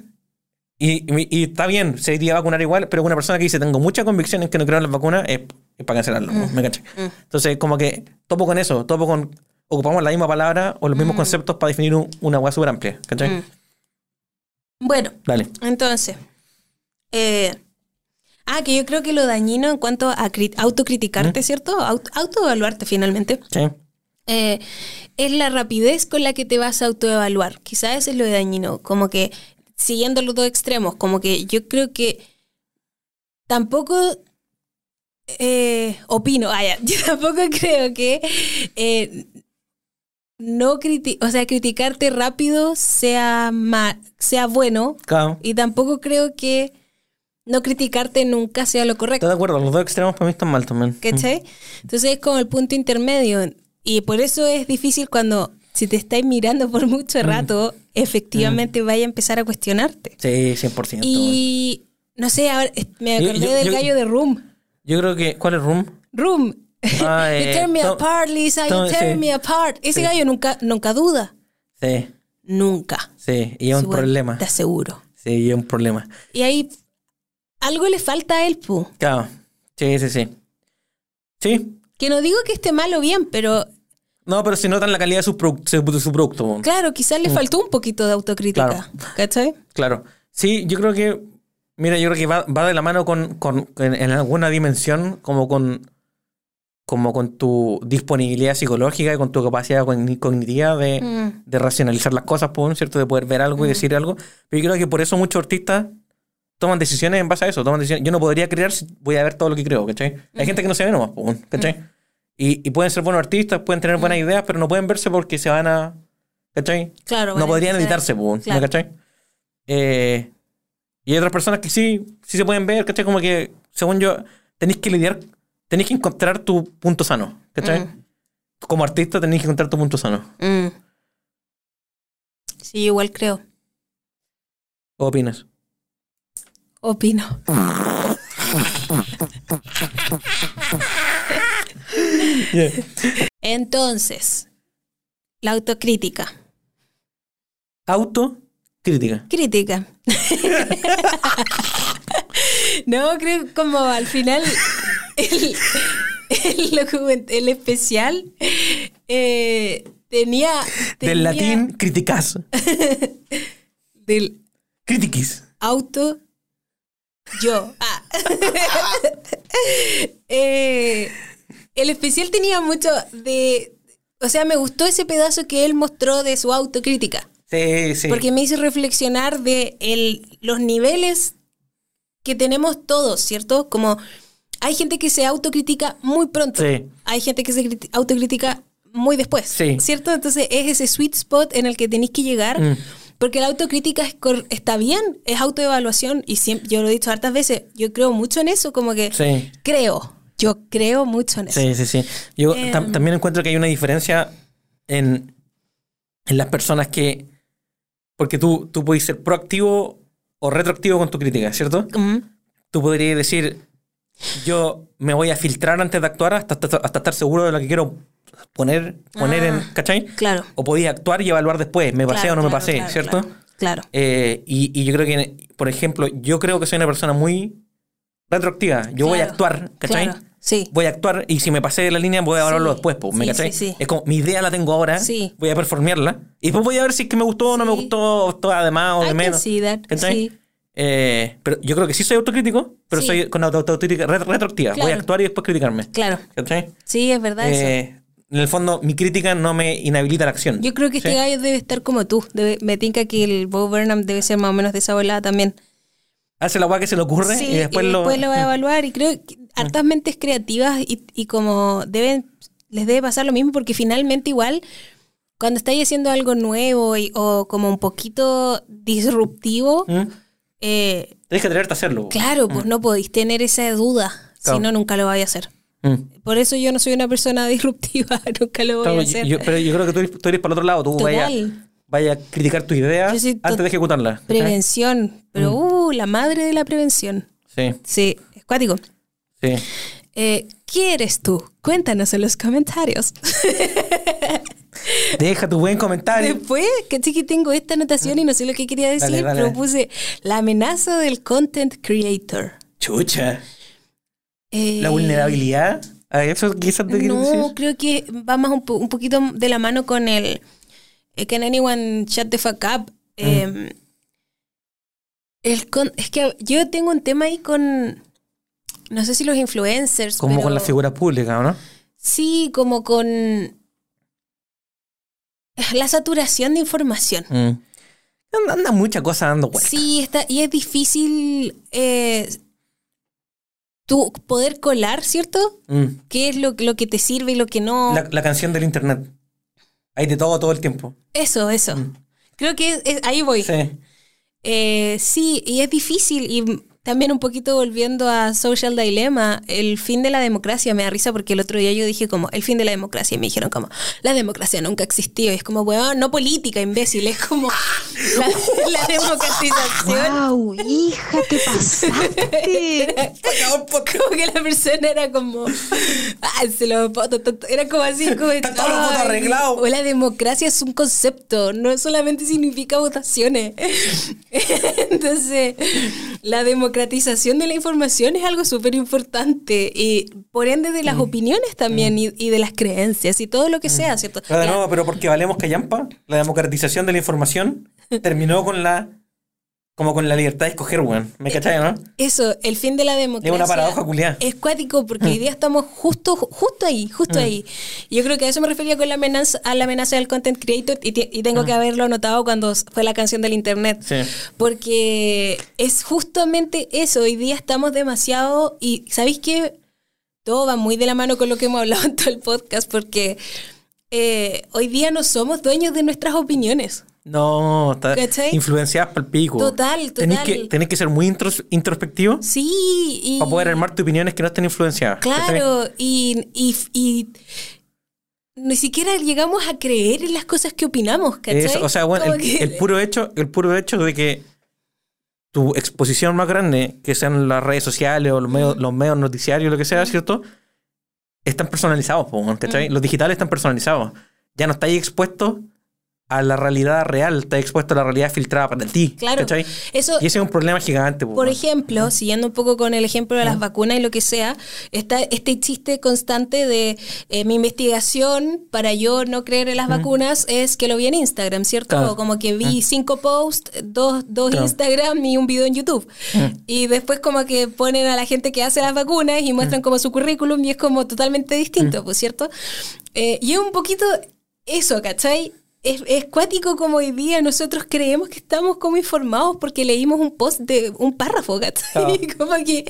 Y, y- y está bien, se iría a vacunar igual, pero una persona que dice, tengo mucha convicción en que no creo en las vacunas, es, es para cancelarlo. Mm. ¿Me cachai? Entonces, como que topo con eso, topo con... Ocupamos la misma palabra o los Mm. mismos conceptos para definir un- una hueá súper amplia. ¿Cachai? Bueno, Dale. Entonces, eh, ah, que yo creo que lo dañino en cuanto a cri- autocriticarte, ¿cierto? Aut- autoevaluarte finalmente, Sí. eh, es la rapidez con la que te vas a autoevaluar. Quizás eso es lo dañino, como que siguiendo los dos extremos, como que yo creo que tampoco eh, opino, ah, ya, yo tampoco creo que eh, no criti o sea, criticarte rápido sea, ma- sea bueno, Claro. y tampoco creo que no criticarte nunca sea lo correcto. Estoy de acuerdo, los dos extremos para mí están mal también. ¿Cachai? Entonces es como el punto intermedio. Y por eso es difícil cuando, si te estáis mirando por mucho rato, efectivamente vaya a empezar a cuestionarte. Sí, 100%. Y no sé, ahora me Yo- acordé yo- del yo- gallo de Room. Yo creo que... ¿Cuál es Room? Room. Ah, you tear me apart, Lisa, you tear sí. me apart. Ese Sí. gallo nunca, nunca duda. Sí, Nunca. sí, y es un problema. Te aseguro. Sí, y es un problema. Y ahí algo le falta a él, pu. Claro. Sí, sí, sí. Sí. Que no digo que esté mal o bien, pero No, pero se nota en la calidad de su, produ- de su producto. claro, quizás le faltó un poquito de autocrítica. Claro. ¿Cachai? Claro. Sí, yo creo que. Mira, yo creo que va, va de la mano con, con- en, en alguna dimensión, como con. Como con tu disponibilidad psicológica y con tu capacidad cogni- cognitiva de, Mm. de racionalizar las cosas, po, ¿cierto? De poder ver algo y decir algo. Pero yo creo que por eso muchos artistas toman decisiones en base a eso. Toman decisiones. Yo no podría crear si voy a ver todo lo que creo, ¿cachai? Hay gente que no se ve nomás, po, ¿cachai? Y, y pueden ser buenos artistas, pueden tener buenas ideas, pero no pueden verse porque se van a. ¿cachai? Claro. no podrían editarse, ¿me Claro. cachai? Eh, y hay otras personas que sí, sí se pueden ver, ¿cachai? Como que, según yo, tenéis que lidiar, tenéis que encontrar tu punto sano, ¿cachai? Mm. como artista tenés que encontrar tu punto sano. Mm. Sí, igual creo. ¿O opinas? Opino. Entonces, la autocrítica. Autocrítica. Crítica. no, creo como al final el, el, especial eh, tenía, tenía Del latín, criticas. del Critiquis. auto yo. Ah. Eh, el especial tenía mucho de... O sea, me gustó ese pedazo que él mostró de su autocrítica. Sí, sí. Porque me hizo reflexionar de el- los niveles que tenemos todos, ¿cierto? Como hay gente que se autocritica muy pronto. Sí. Hay gente que se criti- autocritica muy después. Sí. ¿Cierto? Entonces es ese sweet spot en el que tenéis que llegar. Mm. Porque la autocrítica es está bien, es autoevaluación. Y siempre, yo lo he dicho hartas veces, yo creo mucho en eso, como que Sí. creo. Yo creo mucho en eso. Sí, sí, sí. Yo Em. tam- también encuentro que hay una diferencia en, en las personas que. Porque tú, tú puedes ser proactivo o retroactivo con tu crítica, ¿cierto? Tú podrías decir, yo me voy a filtrar antes de actuar hasta, hasta, hasta estar seguro de lo que quiero poner, poner en. ¿Cachai? claro. O podía actuar y evaluar después, me pasé Claro, o no me pasé, claro, ¿cierto? Claro. Eh, y, y yo creo que, por ejemplo, yo creo que soy una persona muy retroactiva. Yo voy a actuar, ¿cachai? Claro, sí. Voy a actuar y si me pasé de la línea voy a evaluarlo Sí, después, po, ¿me sí, sí. Es como, mi idea la tengo ahora, voy a performearla y después voy a ver si es que me gustó o no me gustó, o todo además o I de can menos. Eh, pero yo creo que sí soy autocrítico, pero soy con auto- autocrítica ret- retroactiva. Voy a Claro. actuar y después criticarme. Claro. ¿Cachai? Sí, es verdad eso. Eh, en el fondo, mi crítica no me inhabilita la acción. Yo creo que este gallo debe estar como tú. Debe- me tinca que el Bo Burnham debe ser más o menos de esa volada también. Hace la weá que se le ocurre Sí, y después, lo. va a evaluar. Y creo que hartas mentes creativas y, y como deben, les debe pasar lo mismo porque finalmente igual cuando estáis haciendo algo nuevo y- o como un poquito disruptivo, ¿Mm? eh, Tienes que atreverte a hacerlo. claro, pues no podéis tener esa duda. Claro. Si no, nunca lo vais a hacer. Mm. Por eso yo no soy una persona disruptiva, nunca lo voy Claro, a hacer. yo- pero yo creo que tú eres, tú eres para el otro lado. Tú vayas vaya a criticar tus ideas antes de ejecutarlas. ¿cachai? Prevención. Pero, uh, la madre de la prevención. Sí, Sí, es cuático. Sí. Eh, ¿Qué eres tú? Cuéntanos en los comentarios. Deja tu buen comentario. Después, caché que tengo esta anotación y no sé lo que quería decir, Dale, dale. pero puse la amenaza del content creator. Chucha. Eh, La vulnerabilidad. ¿A eso quizás te No, decir? creo que va más un, po- un poquito de la mano con el eh, Can anyone shut the fuck up? Mm. Eh, el con- es que yo tengo un tema ahí con, no sé si los influencers, Como pero- con las figuras públicas, ¿o ¿no? Sí, como con la saturación de información. Mm. Anda, mucha cosa dando vueltas. Sí, está, y es difícil eh, tú poder colar, ¿cierto? Mm. ¿Qué es lo, lo que te sirve y lo que no? La, la canción del internet. Hay de todo todo el tiempo. Eso, eso. Creo que es- es- ahí voy. Mm. Sí. Eh, sí, y es difícil. Y también un poquito volviendo a Social Dilemma, el fin de la democracia me da risa porque el otro día yo dije como, el fin de la democracia. Y me dijeron como, la democracia nunca existió. Y es como, weón, no política, imbécil. Es como la, la democratización. ¡Wow! ¡Hija, te pasaste! Como que la persona era como, ah, se lo era como así, como, Está todo arreglado. O la democracia es un concepto, no solamente significa votaciones. Entonces, la democratización de la información es algo súper importante y por ende de las Mm. opiniones también y, y de las creencias y todo lo que sea, ¿cierto? Pero nuevo, pero porque valemos callampa, la democratización de la información terminó con la. Como con la libertad de escoger, weón. ¿Me cachai, no? Eso, el fin de la democracia. Es una paradoja culiá. Es cuático porque hoy día estamos justo, justo ahí, justo ahí. Y yo creo que a eso me refería con la amenaza, a la amenaza del content creator y, y tengo que haberlo anotado cuando fue la canción del internet. Sí. Porque es justamente eso. Hoy día estamos demasiado. Y ¿sabéis qué? Todo va muy de la mano con lo que hemos hablado en todo el podcast porque eh, hoy día no somos dueños de nuestras opiniones. No, está influenciadas por el pico. Total, Tenés total. que, tenés que ser muy intros- introspectivo Sí, y. para poder armar tus opiniones que no estén influenciadas. Claro, y, y, y ni siquiera llegamos a creer en las cosas que opinamos, ¿cachai? Eso, o sea, bueno, el, que- el puro hecho, el puro hecho de que tu exposición más grande, que sean las redes sociales o los medios, los medios noticiarios, lo que sea, ¿cierto? Están personalizados, ¿cachai? Los digitales están personalizados. Ya no estáis expuestos a la realidad real, estás expuesto a la realidad filtrada para ti. Claro. ¿cachai? Eso, Y ese es un problema gigante. po, Por ejemplo, siguiendo un poco con el ejemplo de las vacunas y lo que sea, está este chiste constante de eh, mi investigación para yo no creer en las vacunas es que lo vi en Instagram, ¿cierto? Claro. Como que vi cinco posts, dos, dos Claro. Instagram y un video en YouTube. Y después como que ponen a la gente que hace las vacunas y muestran como su currículum y es como totalmente distinto, pues, ¿cierto? Eh, y es un poquito eso, ¿cachai? Es, es cuático como hoy día nosotros creemos que estamos como informados porque leímos un post de un párrafo, ¿cachai? Claro. Como que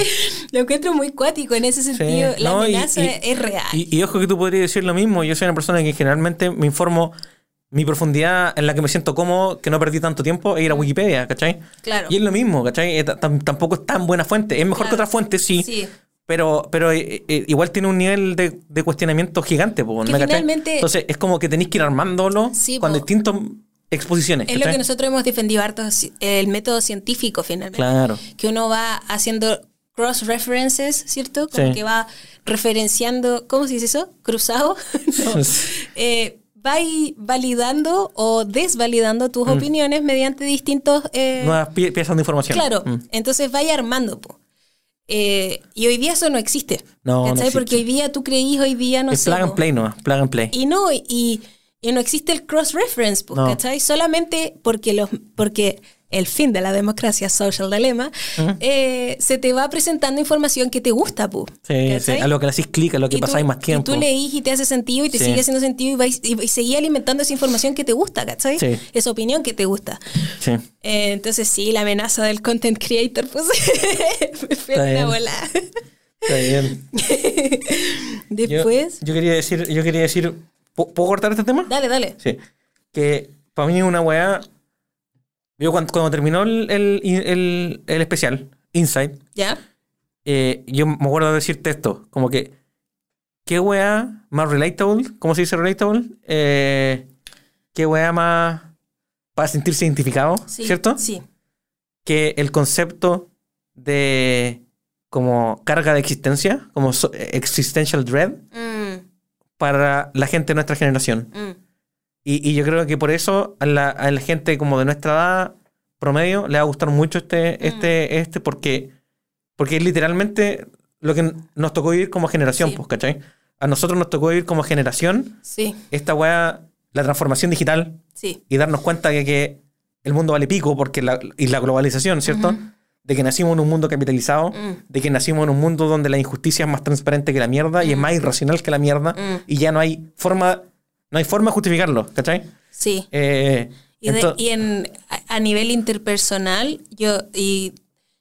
lo encuentro muy cuático en ese Sí, sentido. La no, amenaza y- es real. Y, y ojo que tú podrías decir lo mismo. Yo soy una persona que generalmente me informo. Mi profundidad en la que me siento cómodo, que no perdí tanto tiempo, es ir a Wikipedia, ¿cachai? Claro. Y es lo mismo, ¿cachai? Eh, ta- tam- tampoco es tan buena fuente. Es mejor que Claro. otras fuentes, sí. Sí. Pero, pero eh, eh, igual tiene un nivel de, de cuestionamiento gigante, po, finalmente- Entonces es como que tenéis que ir armándolo Sí, con po. distintas exposiciones. Es lo que nosotros hemos defendido harto, el método científico finalmente. Claro. Que uno va haciendo cross-references, ¿cierto? Como Sí. que va referenciando, ¿cómo se dice eso? ¿Cruzado? no. Eh, va validando o desvalidando tus opiniones mediante distintos... eh, Mm. Nuevas pie- piezas de información. Claro, Mm. entonces vaya armando. po. Eh, y hoy día eso no existe. No, no existe. Porque hoy día tú creís, hoy día no es sé. plug and play, ¿no? Plug and play. Y no, y, y no existe el cross-reference, No. ¿cachai? Solamente porque, los, porque el fin de la democracia, social dilemma, eh, se te va presentando información que te gusta, pues. Sí, sí, a lo que le hacís clic, a lo que tú- pasáis más tiempo. Y tú leís y te hace sentido y te Sí. sigue haciendo sentido y, vais, y, y seguís alimentando esa información que te gusta, ¿cachai? Sí. Esa opinión que te gusta. Sí. Eh, entonces sí, la amenaza del content creator, pues me una bien. bola. Está bien. Después, Yo, quería decir, yo quería decir, ¿pu- ¿puedo cortar este tema? dale, dale. Sí. Que para mí es una weá. Yo cuando, cuando terminó el, el, el- el especial, Inside, ¿Ya? eh, yo me acuerdo de decirte esto, como que, ¿qué weá más relatable? ¿Cómo se dice relatable? Eh, ¿Qué weá más para sentirse identificado? Sí, ¿Cierto? Sí. Que el concepto de como carga de existencia, como existential dread, Mm, para la gente de nuestra generación. mm. Y, y yo creo que por eso a la, a la gente como de nuestra edad promedio le va a gustar mucho este, este, este, porque, porque es literalmente lo que nos tocó vivir como generación, Sí. pues, ¿cachai? A nosotros nos tocó vivir como generación Sí, esta weá, la transformación digital sí. y darnos cuenta de que el mundo vale pico porque la, y la globalización, ¿cierto? De que nacimos en un mundo capitalizado, Mm. de que nacimos en un mundo donde la injusticia es más transparente que la mierda y es más irracional que la mierda Mm. y ya no hay forma, no hay forma de justificarlo, ¿cachai? Sí. Eh, Y, de- ento- y en, a, a nivel interpersonal, yo, y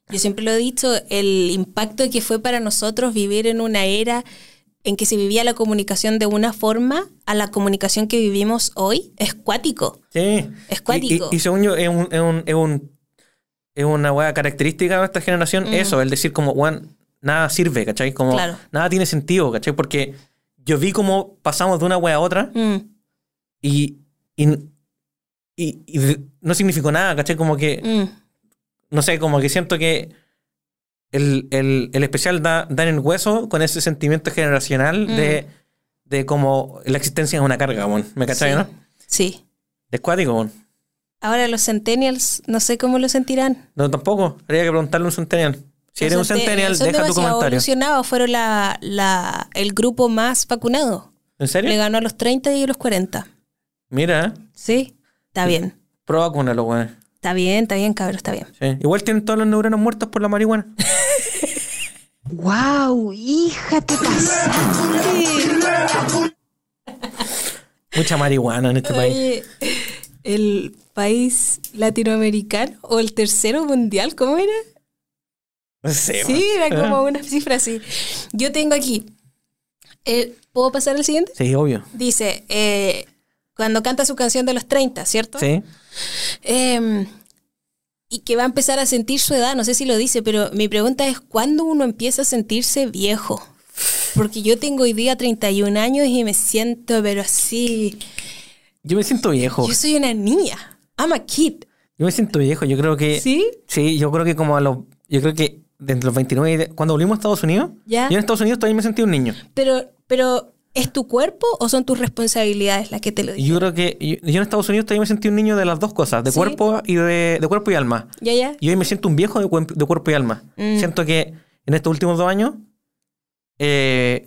yo siempre lo he dicho, el impacto que fue para nosotros vivir en una era en que se vivía la comunicación de una forma a la comunicación que vivimos hoy es cuático. sí. es cuático. Y, y- y según yo, es, un, es, un- es, un- es una weá característica de esta generación, eso, el decir como, weón, nada sirve, ¿cachai? Como, Claro. nada tiene sentido, ¿cachai? Porque yo vi cómo pasamos de una weá a otra Mm, y, y, y- no significó nada, ¿cachai? Como que, mm, no sé, como que siento que el, el- el especial da, da en el hueso con ese sentimiento generacional Mm. de, de como la existencia es una carga, weón. ¿Me cachai, sí. no? Sí. Es cuático, weón. Ahora los centennials, no sé cómo lo sentirán. No, tampoco. Habría que preguntarle a un centennial. Si eres un Los cente- centennial, son deja tu comentario. evolucionados, fueron la, la, el grupo más vacunado. ¿En serio? Le ganó a los 30 y a los 40. Mira, Sí, está bien. pro vacúnalo, weón. Está bien, está bien, cabrón, está bien. Sí. Igual tienen todos los neuronas muertos por la marihuana. ¡Wow! ¡Hija, te pasaste! Mucha marihuana en este país. El país latinoamericano o el tercero mundial, ¿cómo era? No sé, Sí, era como una cifra así. Yo tengo aquí. eh, ¿Puedo pasar al siguiente? Sí, obvio. Dice, eh, cuando canta su canción de los 30, ¿cierto? Sí. Eh, y que va a empezar a sentir su edad, no sé si lo dice, pero mi pregunta es, ¿cuándo uno empieza a sentirse viejo? Porque yo tengo hoy día 31 años y me siento, pero así. Yo me siento viejo. Yo soy una niña. I'm a kid. Yo me siento viejo. Yo creo que. ¿Sí? Sí, yo creo que como a los. Yo creo que desde los 29. y de- Cuando volvimos a Estados Unidos. Ya. Yo en Estados Unidos todavía me sentí un niño. Pero, pero, ¿es tu cuerpo o son tus responsabilidades las que te lo dicen? yo creo que. Yo, yo en Estados Unidos todavía me sentí un niño de las dos cosas: de ¿Sí? cuerpo y de, de cuerpo y alma. ¿Ya, ya? Y hoy me siento un viejo de, de cuerpo y alma. Mm. Siento que en estos últimos dos años. eh,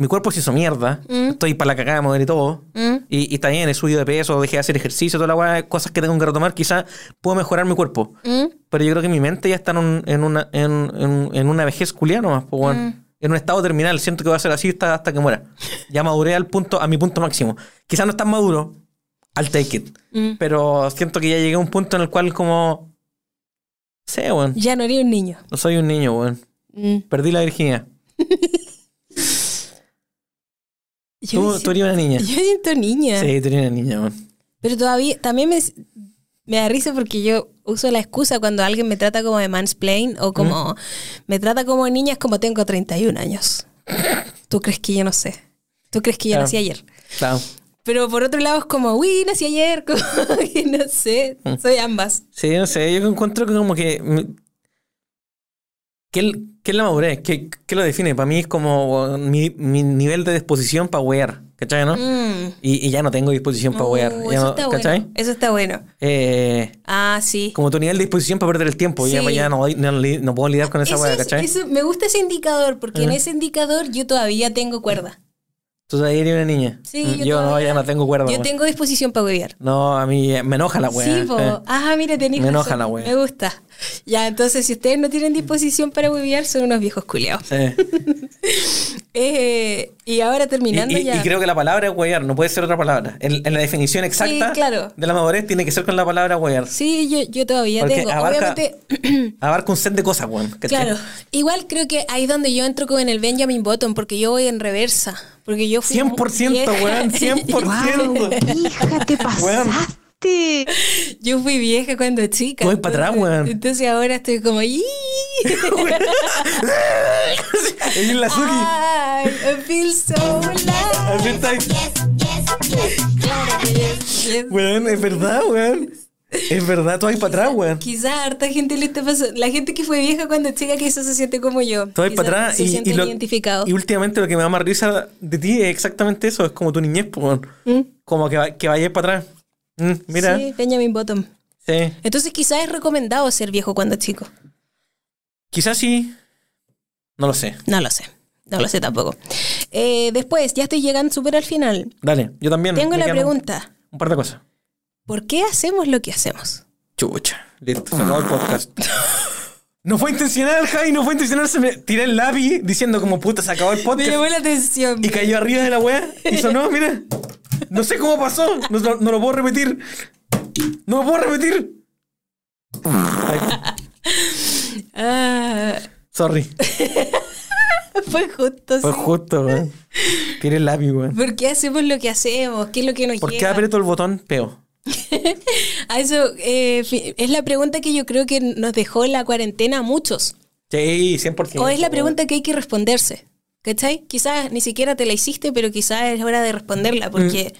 mi cuerpo se hizo mierda. Mm. Estoy para la cagada de mover y todo. ¿Mm? Y, y también he subido de peso, dejé de hacer ejercicio, toda la weá, cosas que tengo que retomar. Quizás puedo mejorar mi cuerpo. Pero yo creo que mi mente ya está en, un- en una, en, en- en una vejez culiana nomás, po, weón. Mm. En un estado terminal. Siento que va a ser así hasta, hasta que muera. Ya maduré al punto, a mi punto máximo. Quizás no es tan maduro. I'll take it. Mm. Pero siento que ya llegué a un punto en el cual como... Sé, weón. Ya no eres un niño. No soy un niño, weón. Mm. Perdí la virginidad. Yo, Tú, eres una niña. yo siento niña. Sí, tú eres una niña, weón. Pero todavía, también me, me da risa porque yo uso la excusa cuando alguien me trata como de mansplain o como me trata como niña, es como tengo 31 años. ¿Tú crees que yo no sé? ¿Tú crees que yo Claro. nací ayer? Claro. Pero por otro lado es como, uy, nací ayer, como que no sé, soy ambas. Sí, no sé, yo encuentro que como que... mm, ¿Qué, qué es la madurez? ¿Qué, qué lo define? Para mí es como mi, mi nivel de disposición para wear, ¿cachai, no? Mm. Y, y ya no tengo disposición para wear. Uh, ya eso no- está bueno. Eso está bueno. Eh, Ah, sí. como tu nivel de disposición para perder el tiempo. Ya, Sí. ya no, no, puedo lidiar con esa es- ¿cachai? eso- me gusta ese indicador porque en Ajá. ese indicador yo todavía tengo cuerda. Tú todavía eres una niña. Sí, Mm, yo, yo no, ya no tengo cuerda. Yo tengo disposición para beber. No, a mí me enoja la weá. Sí, po. eh. Ah, mira, tenéis Me enoja razón. la wea. Me gusta. Ya, entonces, si ustedes no tienen disposición para huevear, son unos viejos culiados. Sí. Eh, y ahora terminando y- ya. y creo que la palabra es no puede ser otra palabra. En, en la definición exacta claro. de la madurez tiene que ser con la palabra wear. Sí, yo, yo todavía Porque tengo. abarca- Obviamente, Abarca un set de cosas, weón. claro. Igual creo que ahí es donde yo entro con el Benjamin Button, porque yo voy en reversa. Porque yo fui 100%, vieja. weón, 100%. Hija, te pasaste. Yo fui vieja cuando chica. Voy para atrás, entonces- weón. Entonces ahora estoy como. Es la Suki. Ay, I feel so alive. Así está ahí. Yes. Weón, es verdad, weón. Es verdad, tú ahí para atrás, weón. Quizás harta gente le está pasando. La gente que fue vieja cuando chica quizás se siente como yo. Tú Quizás para atrás se y, y, lo- identificados. y últimamente lo que me da más risa de ti es exactamente eso. Es como tu niñez, pues, weón. ¿Mm? Como que, va- que vayas para atrás. Mm, mira. Sí, Benjamin Bottom. Sí. Entonces quizás es recomendado ser viejo cuando chico. Quizás sí. No lo sé. No lo sé. No lo sé tampoco. Eh, después, ya estoy llegando súper al final. Dale, yo también. Tengo me la pregunta. Un par de cosas. ¿Por qué hacemos lo que hacemos? Chucha. Listo, se acabó el podcast. No fue intencional, Javi, no fue intencional. Se me tiré el lápiz diciendo como puta, se acabó el Me podcast. llamó la atención. Y cayó arriba de la wea y sonó, mira. No sé cómo pasó. No, no- no lo puedo repetir. No lo puedo repetir. Ah, sorry. fue justo. Fue sí. justo, weón. Tiré el lápiz, weón. ¿Por qué hacemos lo que hacemos? ¿Qué es lo que nos ¿Por qué aprieto el botón peo? A eso eh, es la pregunta que yo creo que nos dejó la cuarentena a muchos. Sí, 100%. O es la pregunta que hay que responderse. ¿Cachai? Quizás ni siquiera te la hiciste, pero quizás es hora de responderla porque...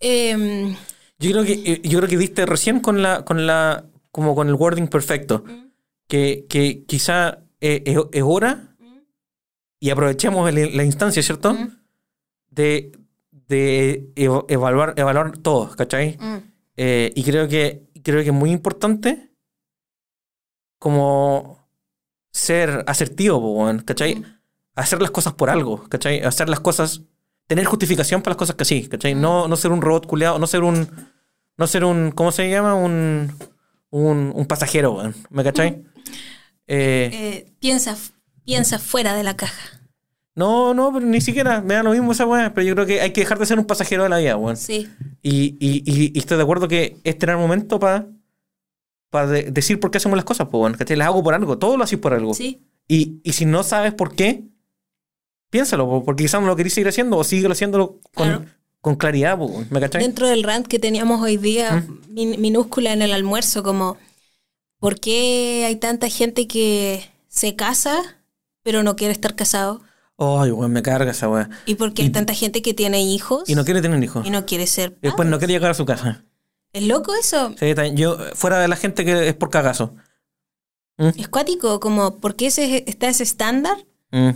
em, Yo creo que eh, yo creo que diste recién con la con la como con el wording perfecto que, que quizá eh, es, es hora y aprovechemos el- la instancia, ¿cierto? De, de ev- evaluar evaluar todo, ¿cachai? mm, Eh, y creo que creo que es muy importante como ser asertivo, ¿cachai? Hacer las cosas por algo, ¿cachai? Hacer las cosas, tener justificación para las cosas que sí, ¿cachai? No, no ser un robot culeado, no ser un, no ser un, ¿cómo se llama? Un, un, un pasajero, weón, ¿me cachai? Eh, eh, piensa, piensa fuera de la caja. no, no, pero ni siquiera, me da lo mismo esa weá, pero yo creo que hay que dejar de ser un pasajero de la vida, weón. Sí. Y, y, y, y estoy de acuerdo que es tener momento para para decir por qué hacemos las cosas, pues ¿cachai? Las hago por algo, todo lo haces por algo. Sí. Y, y si no sabes por qué, piénsalo, po, porque quizás no lo querés seguir haciendo o síguelo haciéndolo con, Claro. con claridad, ¿me cachai? Dentro del rant que teníamos hoy día, min- minúscula en el almuerzo, como ¿por qué hay tanta gente que se casa pero no quiere estar casado? Ay, weón, me carga esa weá. ¿Y por qué hay tanta gente que tiene hijos Y no quiere tener hijos. y no quiere ser Y después no quiere llegar a su casa. ¿Es loco eso? Sí, yo, fuera de la gente que es por cagazo. ¿Mm? Es cuático, como, ¿por qué ese, está ese estándar? Mm.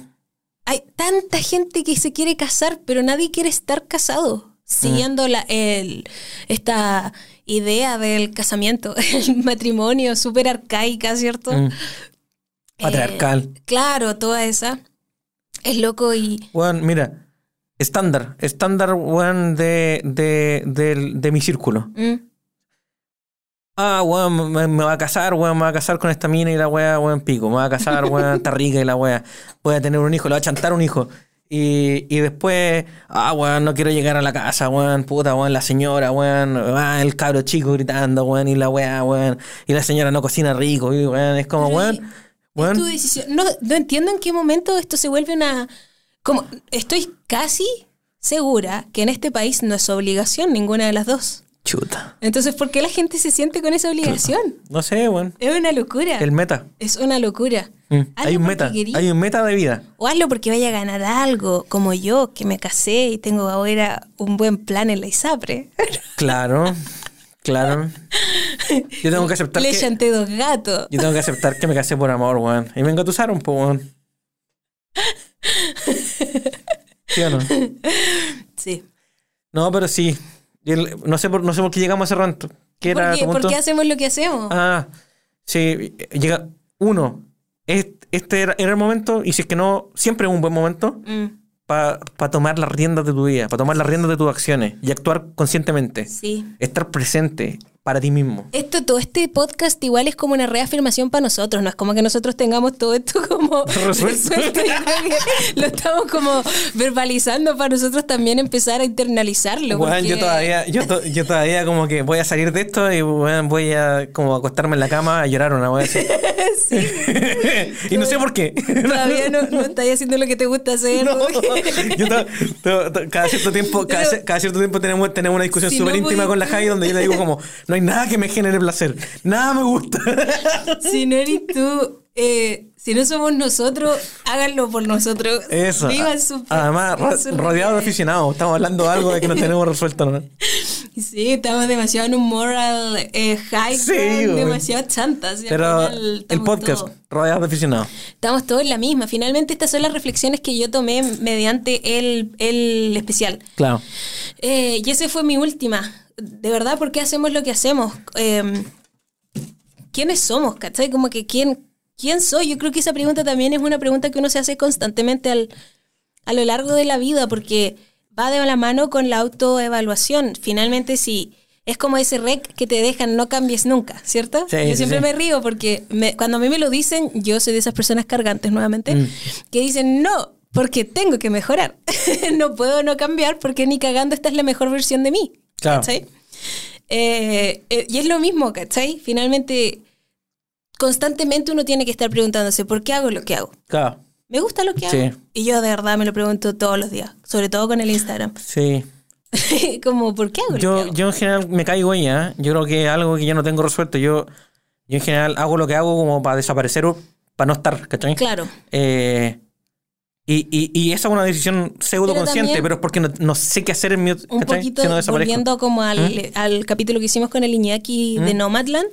Hay tanta gente que se quiere casar, pero nadie quiere estar casado. Siguiendo la, el, esta idea del casamiento, el matrimonio súper arcaica, ¿cierto? Mm. Eh, Patriarcal. claro, toda esa. Es loco y. Weón, mira. Estándar. Estándar, weón, de, de, del- de mi círculo. mm, Ah, weón, me, me va a casar, weón, me va a casar con esta mina y la weá, weón, pico. Me va a casar, weón, está rica y la weá. Voy a tener un hijo, le va a chantar un hijo. Y, y después, ah, weón, no quiero llegar a la casa, weón, puta, weón, la señora, weón, ah, el cabro chico gritando, weón, y la weá, weón, y la señora no cocina rico, y weón, es como, weón, weón, tu decisión. No, no entiendo en qué momento esto se vuelve una. Como, estoy casi segura que en este país no es obligación ninguna de las dos. Chuta. Entonces, ¿por qué la gente se siente con esa obligación? No sé, weón, Es una locura. el meta. Es una locura. Mm, Hay un meta, hay un meta de vida. O hazlo porque vaya a ganar algo, como yo, que me casé y tengo ahora un buen plan en la ISAPRE. Claro, claro. Yo tengo que aceptar Le que... dos gatos. Yo tengo que aceptar que me casé por amor, weón. Y me engatusaron, pues, weón. ¿Sí o no? Sí. No, pero sí. El- no, sé por, no sé por qué llegamos a ese ranto. ¿Qué ¿Por era qué, por qué hacemos lo que hacemos? Ah, sí. Llega... Uno. es- Este era, era el momento, y si es que no, siempre es un buen momento Mm, para tomar las riendas de tu vida, para tomar las riendas de tus acciones y actuar conscientemente. sí. Estar presente para ti mismo. Esto, todo este podcast igual es como una reafirmación para nosotros, no es como que nosotros tengamos todo esto como Resuelto. resuelto. Lo estamos como verbalizando para nosotros también empezar a internalizarlo. Porque- yo todavía, yo, to- yo todavía como que voy a salir de esto y voy a como acostarme en la cama a llorar una vez. y no sé por qué. Todavía no, no estás haciendo lo que te gusta hacer. No. porque- Yo to- to- to- cada cierto tiempo, cada, Pero- cada cierto tiempo tenemos, tenemos una discusión Si súper íntima con la Javi donde yo le digo como, no hay nada que me genere placer. Nada me gusta. si no eres tú, eh, si no somos nosotros, háganlo por nosotros. Eso. Vivan su Además, ro- su rodeado de aficionados. Estamos hablando de algo de que no tenemos resuelto. ¿no? Sí, estamos demasiado en un moral eh, high, Sí, demasiado chantas. Pero el podcast, todos- rodeado de aficionados. Estamos todos en la misma. Finalmente, estas son las reflexiones que yo tomé mediante el, el especial. Claro. Eh, y esa fue mi última. De verdad, ¿por qué hacemos lo que hacemos? Eh, ¿Quiénes somos? ¿Cachai? Como que ¿quién, ¿quién soy? Yo creo que esa pregunta también es una pregunta que uno se hace constantemente al, a lo largo de la vida, porque va de la mano con la autoevaluación. Finalmente, si es como ese rec que te dejan, no cambies nunca, ¿cierto? Sí, yo sí, siempre sí. me río porque me- cuando a mí me lo dicen, yo soy de esas personas cargantes nuevamente, Mm. que dicen no. Porque tengo que mejorar. no puedo no cambiar porque ni cagando esta es la mejor versión de mí. Claro. ¿Cachai? Eh, eh, y es lo mismo, ¿cachai? Finalmente, constantemente uno tiene que estar preguntándose, ¿por qué hago lo que hago? Claro. ¿Me gusta lo que Sí. hago? Y yo de verdad me lo pregunto todos los días, sobre todo con el Instagram. Sí. Como, ¿por qué hago lo que Yo, hago? yo en general me caigo en ya. Yo creo que es algo que yo no tengo resuelto. Yo, yo en general hago lo que hago como para desaparecer o para no estar, ¿cachai? Claro. Eh, y, y, y esa es una decisión pseudo consciente, pero es porque no, no sé qué hacer en mi. un ¿cachai? poquito Si no desaparezco. volviendo como al, ¿Mm? al capítulo que hicimos con el Iñaki de Nomadland,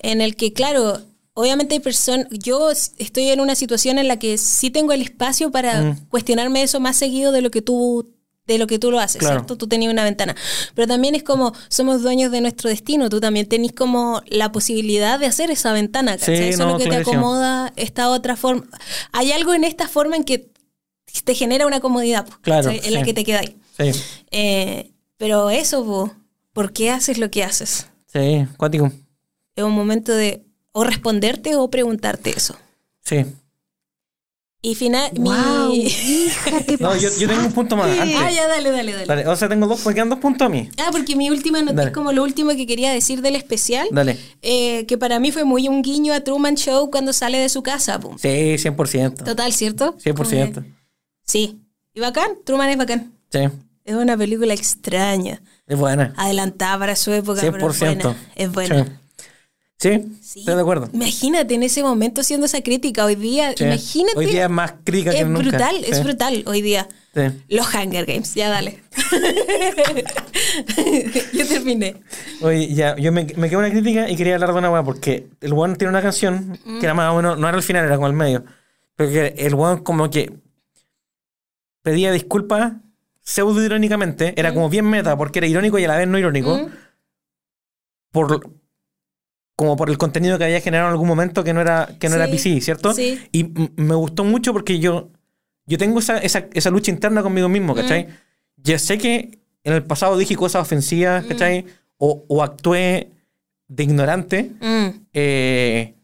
en el que, claro, obviamente hay personas, yo estoy en una situación en la que sí tengo el espacio para Mm. cuestionarme eso más seguido de lo que tú de lo que tú lo haces, Claro. ¿cierto? Tú tenías una ventana. Pero también es como, somos dueños de nuestro destino, tú también tenés como la posibilidad de hacer esa ventana. Sí, Eso es lo que te acomoda esta otra forma. Hay algo en esta forma en que te genera una comodidad, Claro, en la que te quedáis. Sí, Eh, pero eso, po, ¿por qué haces lo que haces? sí, cuático. Es un momento de o responderte o preguntarte eso. Sí. Y final, mi- Wow, hija, te No, yo, yo tengo un punto más. Antes. Ah, ya, dale, dale, dale. Dale, o sea, tengo dos, me quedan dos puntos a mí. Ah, porque mi última nota Dale. es como lo último que quería decir del especial. Dale. eh, que para mí fue muy un guiño a Truman Show cuando sale de su casa. po. Sí, 100%. Total, ¿cierto? 100%. Como que- Sí. Y bacán, Truman es bacán. Sí, Es una película extraña. es buena. Adelantada para su época. pero es 100%. buena. Es buena. Sí. Sí, Sí. estoy de acuerdo. Imagínate en ese momento haciendo esa crítica. Hoy día, Sí. imagínate. Hoy día es más crítica que es nunca. brutal, Sí. es brutal hoy día. Los Hunger Games, ya dale. Yo terminé. Oye, ya, yo me, me quedé una crítica y quería hablar de una weá porque el weón tiene una canción que era más o menos, no era al final, era como al medio. Pero que el weón como que pedía disculpas pseudo irónicamente, era como bien meta porque era irónico y a la vez no irónico, Mm. por como por el contenido que había generado en algún momento que no era, que no era Sí, PC, ¿cierto? sí. Y me gustó mucho porque yo, yo tengo esa, esa, esa lucha interna conmigo mismo, ¿cachai? Ya sé que en el pasado dije cosas ofensivas, ¿cachai? O, o actué de ignorante Mm. eh,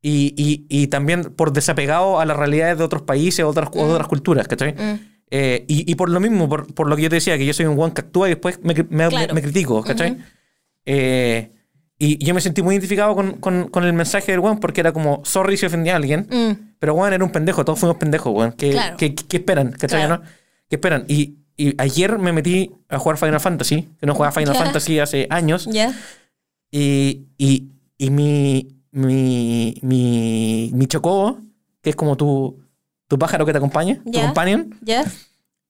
y, y- y también por desapegado a las realidades de otros países o otras, de otras culturas, ¿cachai? Mm. Eh, y, y por lo mismo, por, por lo que yo te decía, que yo soy un guan que actúa y después me, me- Claro. me critico, ¿cachai? Eh, y yo me sentí muy identificado con, con- con el mensaje del guan porque era como, sorry si ofendí a alguien, Mm. pero Juan era un pendejo, todos fuimos pendejos, weón. ¿Qué, Claro. qué- qué esperan? ¿Cachai, Claro. no? ¿Qué esperan? Y, y ayer me metí a jugar Final Fantasy, que no jugaba Final. Fantasy hace años, ¿Ya? y, y, y mi, mi, mi, mi chocobo, que es como tu, tu pájaro que te acompaña, tu companion,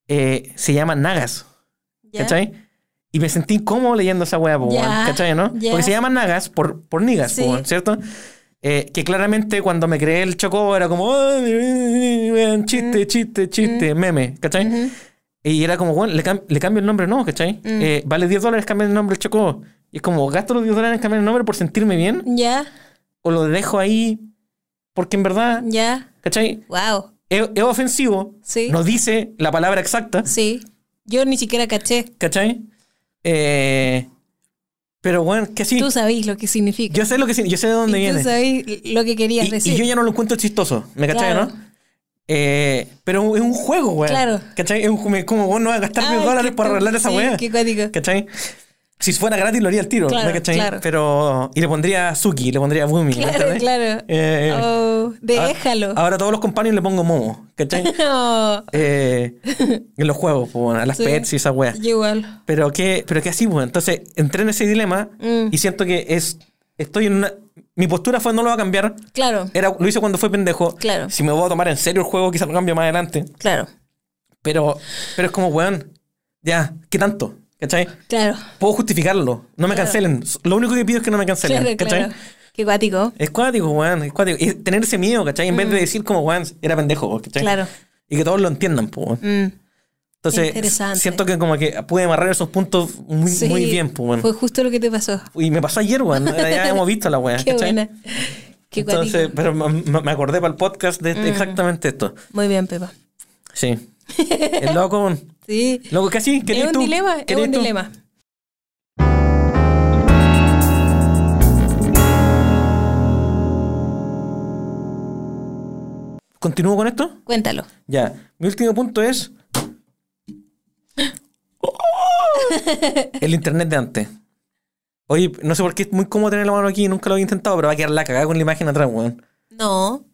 eh, se llama Nagas. ¿cachai? Y me sentí incómodo leyendo esa po, Ya, weón, ¿cachai, no? ya. Porque se llaman Nagas por, por Nigas, Sí. ¿cierto? Eh, que claramente cuando me creé el chocobo era como "Ay, weón, chiste, chiste, chiste, meme, ¿cachai? Ujú. Y era como, bueno, le, cam- le cambio el nombre, no, ¿cachai? Mm. Eh, vale 10 dólares cambiar el nombre del chocobo. Y es como, gasto los 10 dólares en cambiar el nombre por sentirme bien, ¿Ya? o lo dejo ahí porque en verdad, ¿Ya? ¿cachai? Wow. Es, es ofensivo, Sí. no dice la palabra exacta, Sí. Yo ni siquiera caché. ¿cachai? Eh, pero bueno, que sí. Tú sabís lo que significa. Yo sé lo que yo sé de dónde Y viene. Tú sabís lo que querías Y, decir. y yo ya no lo encuentro chistoso, ¿me cachai, Claro. no? Eh, pero es un juego, weón. Claro. ¿Cachai? Es un, como, vos no vas a gastar 10 dólares para arreglar esa Sí, weá. ¿Cachai? Si fuera gratis lo haría al tiro, Claro, claro. Pero. Y le pondría Suki, le pondría Bumi. Claro, claro. Eh, Oh, ahora- déjalo. Ahora a todos los compañeros le pongo Momo, ¿cachai? No. Eh, en los juegos, pues, bueno, a las Sí. pets y esa wea. Yo igual. Pero que, pero que así, pues. Entonces entré en ese dilema Mm. y siento que es. Estoy en una. Mi postura fue no lo va a cambiar. Claro, Era, lo hice cuando fue pendejo. Claro. Si me voy a tomar en serio el juego, quizás lo cambio más adelante. claro, Pero, pero es como, weón, ya, ¿qué tanto? ¿Cachai? claro. Puedo justificarlo. No me Claro. cancelen. Lo único que pido es que no me cancelen. Claro, ¿Cachai? claro. Qué cuático. Es cuático, weón. Es cuático. Y tener ese miedo, ¿cachai? En vez de decir como, weón, era pendejo, ¿cachai? Mm. Claro. Y que todos lo entiendan, pues. Mm, Entonces, Interesante. siento que como que pude amarrar esos puntos muy, sí. muy bien, pues, weón. Fue justo lo que te pasó. Y me pasó ayer, weón. Ya hemos visto la weá, Qué ¿cachai? buena. Qué Entonces, cuático. pero me, acordé para el podcast de este- exactamente esto. Muy bien, Pepa. Sí. Es loco. Sí. Loco, casi. Es ¿Querías un tú? dilema, es ¿Querías un tú? dilema. ¿Continúo con esto? Cuéntalo. Ya. Mi último punto es. El internet de antes. Oye, no sé por qué es muy cómodo tener la mano aquí, nunca lo había intentado, pero va a quedar la cagada con la imagen atrás, weón. No.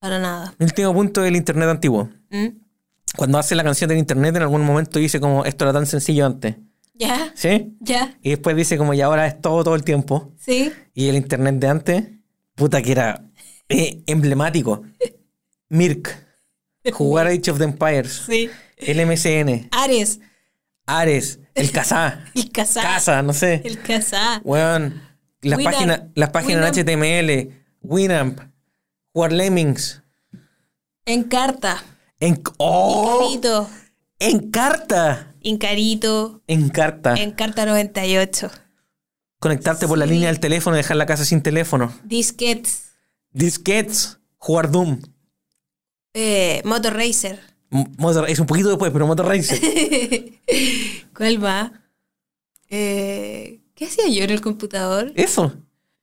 Para nada. Mi último punto es el internet antiguo. ¿Mm? Cuando hace la canción del internet, en algún momento dice como esto era tan sencillo antes. ¿Ya? ¿Sí? ¿Ya? Y después dice como y ahora es todo todo el tiempo. ¿Sí? Y el internet de antes, puta que era eh, emblemático. Mirk. Jugar Age of the Empires. Sí. El MCN. Ares. Ares. El Kazaa. El Casá. Casa, no sé. El Casá. Weón. Las Winamp. páginas, las páginas en HTML. Winamp. Jugar Lemmings. En carta. En, ¡Oh! Incarito. En carta. Incarito. En carta. En carta 98. Conectarte por la línea del teléfono y dejar la casa sin teléfono. Disquets. Disquets. Jugar Doom. Eh, Motor Racer. Motor, es un poquito después, pero Motor Racer. ¿Cuál va? Eh, ¿Qué hacía yo en el computador? Eso.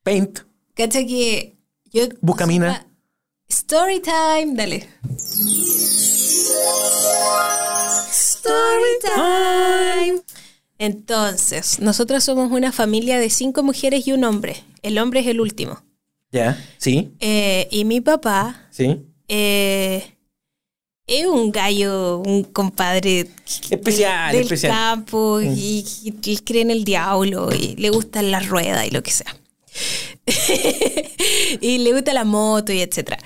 Paint. Cacha que yo. Buscamina. Story time, dale. Story time. Entonces, nosotras somos una familia de cinco mujeres y un hombre. El hombre es el último. Ya. Sí. Eh, y mi papá Sí. eh, es un gallo, un compadre Especial, del especial. campo y, y- y cree en el diablo y le gustan las ruedas y lo que sea. y le gusta la moto y etcétera.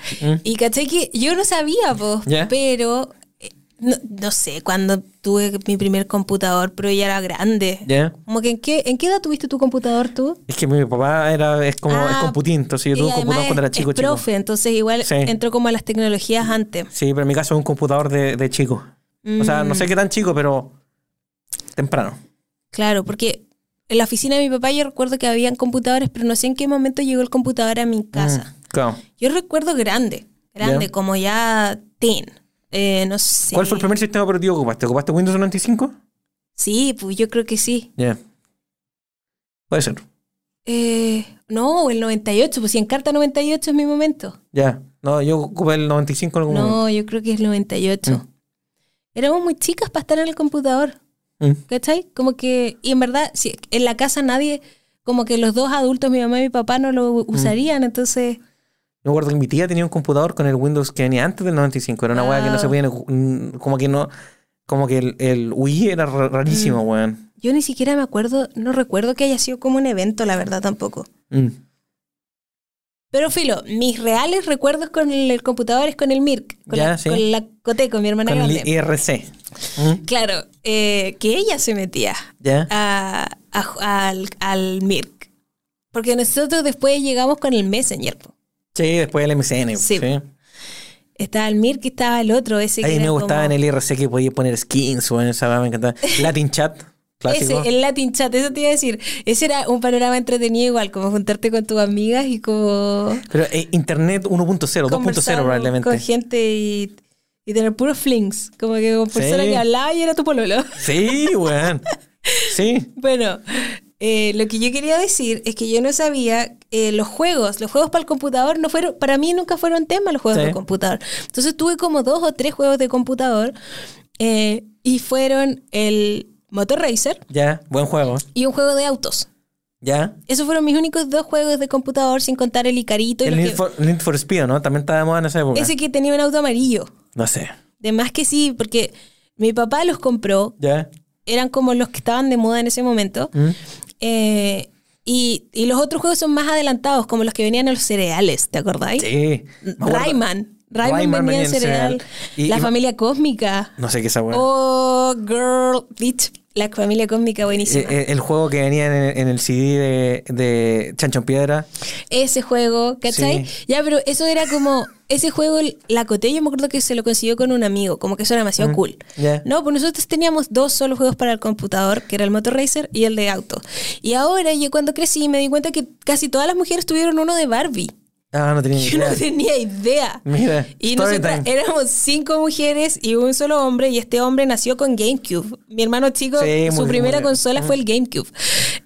Y caché que yo no sabía, Mm. Ya. pero eh, no, no sé, cuando tuve mi primer computador, pero ya era grande. ¿Ya? Como que en qué, ¿en qué edad tuviste tu computador tú? Es que mi papá era, es como, es Ah, computín, entonces yo tuve un computador cuando era chico, es chico. profe, entonces igual Sí. entró como a las tecnologías antes. Sí, pero en mi caso es un computador de, de chico. O sea, Mm. no sé qué tan chico, pero temprano. Claro, porque en la oficina de mi papá yo recuerdo que habían computadores, pero no sé en qué momento llegó el computador a mi casa. Mm, claro. Yo recuerdo grande, grande, como ya teen. Eh, no sé. ¿Cuál fue el primer sistema operativo que ocupaste? ¿Ocupaste Windows 95? Sí, pues yo creo que sí. Ya. Puede ser. Eh, no, el 98, pues si en carta 98 es mi momento. Ya. No, yo ocupé el 95 en algún momento. No, yo creo que es el 98. Éramos muy chicas para estar en el computador, Mm. ¿cachai? Como que, y en verdad, si en la casa nadie, como que los dos adultos, mi mamá y mi papá, no lo usarían, entonces... Yo me acuerdo que mi tía tenía un computador con el Windows que venía antes del 95. Era una weá que no se podía... mm, Como que no... Como que el, el Wii era ra- rarísimo, weón. Yo ni siquiera me acuerdo, no recuerdo que haya sido como un evento, la verdad tampoco. Mm. Pero filo, mis reales recuerdos con el, el computador es con el Mirk, con, Ya, la, sí. con la Cote, con mi hermana Con el grande. IRC. Mm. Claro, eh, que ella se metía Ya. a- a- al, al Mirk. Porque nosotros después llegamos con el Messenger. po. Sí, después el MSN. Sí. sí. Estaba el Mirk y estaba el otro, ese que Ahí me gustaba como- en el IRC que podía poner skins, weón. Esa weá me encantaba. Latin Chat. Clásico. Ese, el Latin Chat, eso te iba a decir. Ese era un panorama entretenido igual, como juntarte con tus amigas y como... Pero eh, Internet 1.0, 2.0 conversar probablemente. con gente y, y tener puros flings, como que con persona Sí. que hablaba y era tu pololo. Sí, weón. Sí. Bueno, eh, lo que yo quería decir es que yo no sabía eh, los juegos, los juegos para el computador no fueron, para mí nunca fueron tema los juegos Sí. de computador. Entonces tuve como dos o tres juegos de computador eh, y fueron el Motor Racer Ya, buen juego. y un juego de autos. Ya. Esos fueron mis únicos dos juegos de computador sin contar el Icarito y El Need que- for, Need for Speed, ¿no? También estaba de moda en esa época. ese que tenía un auto amarillo. No sé. De más que sí, porque mi papá los compró, Ya. eran como los que estaban de moda en ese momento. ¿Mm? Eh, y, y los otros juegos son más adelantados, como los que venían en los cereales, ¿te acordáis? Sí. Rayman. Rayman, Rayman venía en cereal. cereal. Y- la y- familia cósmica. No sé qué es esa weá. Oh, girl, bitch. La familia cósmica buenísima. Eh, eh, el juego que venía en el, en el CD de, de Chancho en Piedra. ese juego, ¿cachai? Sí. Ya, pero eso era como, ese juego, la Coté, yo me acuerdo que se lo consiguió con un amigo, como que eso era demasiado cool. ya. No, pues nosotros teníamos dos solo juegos para el computador, que era el Motor Racer y el de auto. Y ahora yo cuando crecí me di cuenta que casi todas las mujeres tuvieron uno de Barbie. Ah, no tenía Yo idea. no tenía idea. Mira, Y nosotras time. éramos cinco mujeres y un solo hombre, y este hombre nació con GameCube. Mi hermano chico, Sí, su muy- primera muy- consola fue el GameCube.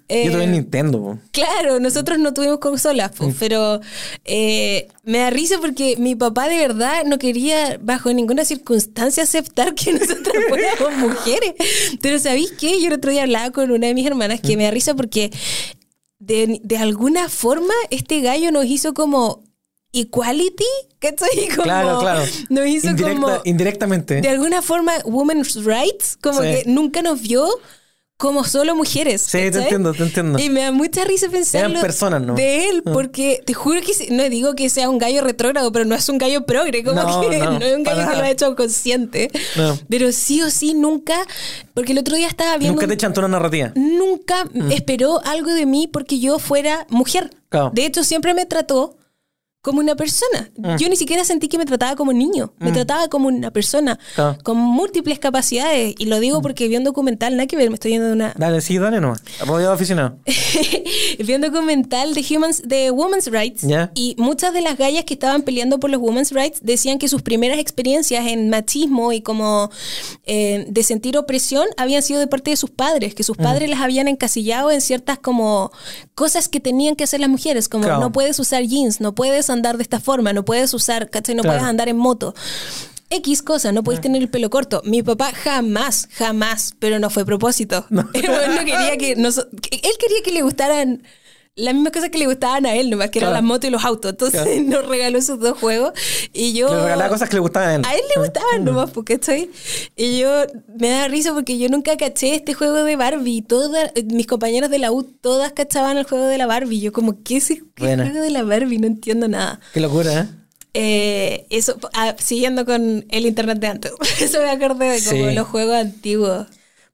Eh, Yo tuve en Nintendo. po. Claro, nosotros no tuvimos consolas, Mm. pues, pero eh, me da risa porque mi papá de verdad no quería bajo ninguna circunstancia aceptar que nosotras fuéramos mujeres. Pero ¿sabéis qué? Yo el otro día hablaba con una de mis hermanas Mm. que me da risa porque de, de alguna forma este gallo nos hizo como equality, ¿cachai? Como, Claro, claro. Nos hizo Indirecta- como indirectamente. de alguna forma women's rights, como Sí. que nunca nos vio como solo mujeres. Sí, te entiendo, te entiendo. Y me da mucha risa pensarlo Eran personas, ¿no? de él, Ah. porque te juro que no digo que sea un gallo retrógrado, pero no es un gallo progre, como No, que no, no, es un gallo que lo ha hecho consciente. No. Pero sí o sí nunca, porque el otro día estaba viendo... Nunca te chantó una narrativa. nunca esperó algo de mí porque yo fuera mujer. Claro. De hecho, siempre me trató como una persona. Yo ni siquiera sentí que me trataba como niño. Me trataba como una persona Claro. con múltiples capacidades. Y lo digo porque vi un documental, nada que ver, me estoy yendo de una... Dale, sí, dale nomás. De aficionado. vi un documental de humans de women's rights Ya. y muchas de las gallas que estaban peleando por los women's rights decían que sus primeras experiencias en machismo y como eh, de sentir opresión habían sido de parte de sus padres, que Mm. sus padres las habían encasillado en ciertas como cosas que tenían que hacer las mujeres, como Claro. no puedes usar jeans, no puedes andar de esta forma, no puedes usar, ¿cachai? No Claro. puedes andar en moto. X cosa, no podéis tener el pelo corto. Mi papá jamás, jamás, pero no fue propósito. No quería que, nos- que- él quería que le gustaran las mismas cosas que le gustaban a él, nomás que eran Claro. las motos y los autos. Entonces Claro. nos regaló esos dos juegos. Y yo. Le regalaba cosas que le gustaban a él. A él le gustaban nomás, porque estoy. Y yo me da risa porque yo nunca caché este juego de Barbie. Todas, mis compañeras de la U, todas cachaban el juego de la Barbie. Yo, como, ¿qué es el juego de la Barbie? No entiendo nada. Qué locura, ¿eh? Eh, eso, ah, siguiendo con el internet de antes. Eso me acordé de como Sí. los juegos antiguos.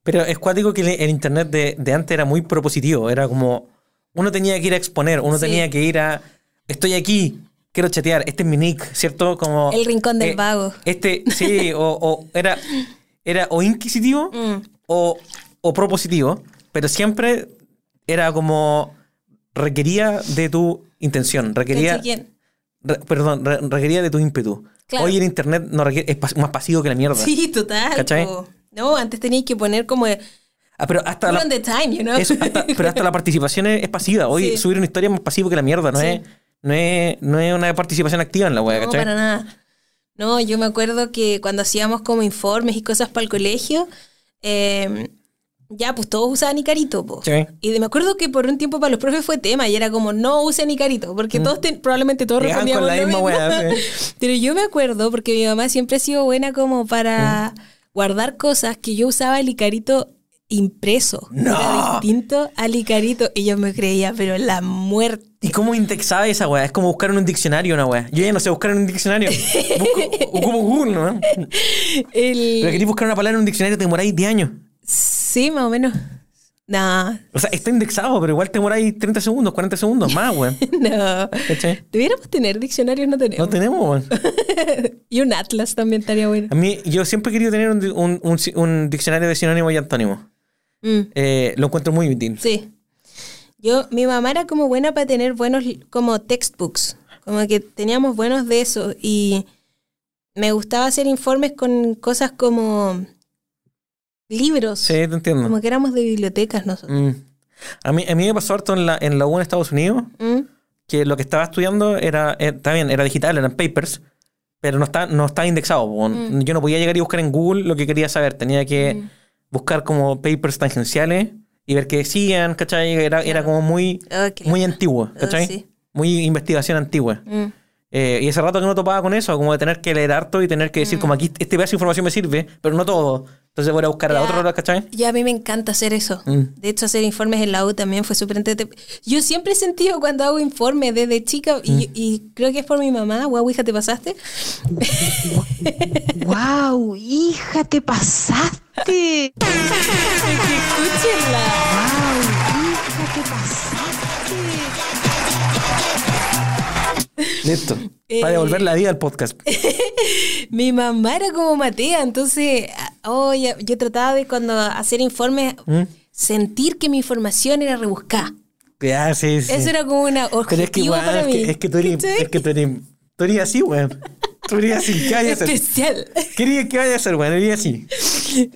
Pero es cuático que el, el internet de, de antes era muy propositivo. Era como. Uno tenía que ir a exponer, uno Sí. tenía que ir a. Estoy aquí, quiero chatear, este es mi nick, ¿cierto? Como. El rincón del eh, vago. Este, sí, o, o era. Era o inquisitivo Mm. o, o propositivo, pero siempre era como. Requería de tu intención, requería. Re- perdón, re- requería de tu ímpetu. Claro. Hoy el internet no requiere- es pas- más pasivo que la mierda. Sí, total. ¿Cachai? No, antes tenías que poner como Ah, pero hasta la, on the time, you know? Eso, hasta- pero hasta la participación es, es pasiva. Hoy Sí. subir una historia es más pasivo que la mierda. No, Sí. es, no, es, no es una participación activa en la web, No, ¿cachai? para nada. No, yo me acuerdo que cuando hacíamos como informes y cosas para el colegio, eh, ya, pues todos usaban Icarito, po. Sí. Y me acuerdo que por un tiempo para los profes fue tema y era como, no usen Icarito, porque todos ten- probablemente todos Llegaban respondíamos con la misma wea, sí. Pero yo me acuerdo, porque mi mamá siempre ha sido buena como para guardar cosas, que yo usaba el Icarito impreso. No. Era distinto al Icarito. Y yo me creía, pero la muerte. ¿Y cómo indexaba esa weá? Es como buscar en un diccionario una weá. Yo ya no sé buscar en un diccionario. Busco, ocupo Google, ¿no? El... Pero querés buscar una palabra en un diccionario, te demoráis 10 años. Sí, más o menos. No, O sea, está indexado, pero igual te demoráis 30 segundos, 40 segundos más, weón. no. Debiéramos tener diccionarios, no tenemos. No tenemos, weón. y un atlas también estaría bueno. A mí, yo siempre he querido tener un, di- un- un- un diccionario de sinónimos y antónimos. Mm, Eh, lo encuentro muy útil. sí. Yo, mi mamá era como buena para tener buenos como textbooks. Como que teníamos buenos de eso. Y me gustaba hacer informes con cosas como libros. Sí, te entiendo. Como que éramos de bibliotecas nosotros. Mm. A, mí, a mí me pasó harto en la, en la U en Estados Unidos Mm. que lo que estaba estudiando era, eh, está bien, era digital, eran papers, pero no está, no estaba indexado. Mm. Yo no podía llegar y buscar en Google lo que quería saber. Tenía que buscar como papers tangenciales y ver qué decían, ¿cachai? Era, era como muy, Oh, muy antiguo, Oh, ¿cachai? sí. Muy investigación antigua. Mm. Eh, y ese rato que no topaba con eso, como de tener que leer harto y tener que decir, como aquí este pedazo de información me sirve, pero no todo. Entonces voy a buscar a la otra hora, ¿cachai? Ya a mí me encanta hacer eso. Mm. De hecho, hacer informes en la U también fue súper entretenido. Yo siempre he sentido cuando hago informes desde chica, y, Mm. y creo que es por mi mamá, guau, hija, ¿te pasaste? ¡Wow! ¡Hija, te pasaste! Escúchenla. ¡Wow! ¡Hija, te pasaste! Listo. Eh. Para devolver la vida al podcast. Mi mamá era como Matea, entonces, ah, oh, yo trataba de cuando hacer informes, ¿Mm? sentir que mi información era rebuscada. Sí, sí. Eso era como una Pero es que objetivo igual, para es mí. que, es que tú eres, ¿Cachai? es que tú eres, tú eres así, weón. Tú así, ¿qué vayas a hacer? Especial. ¿Qué querías que vaya a hacer, weón? Eres así.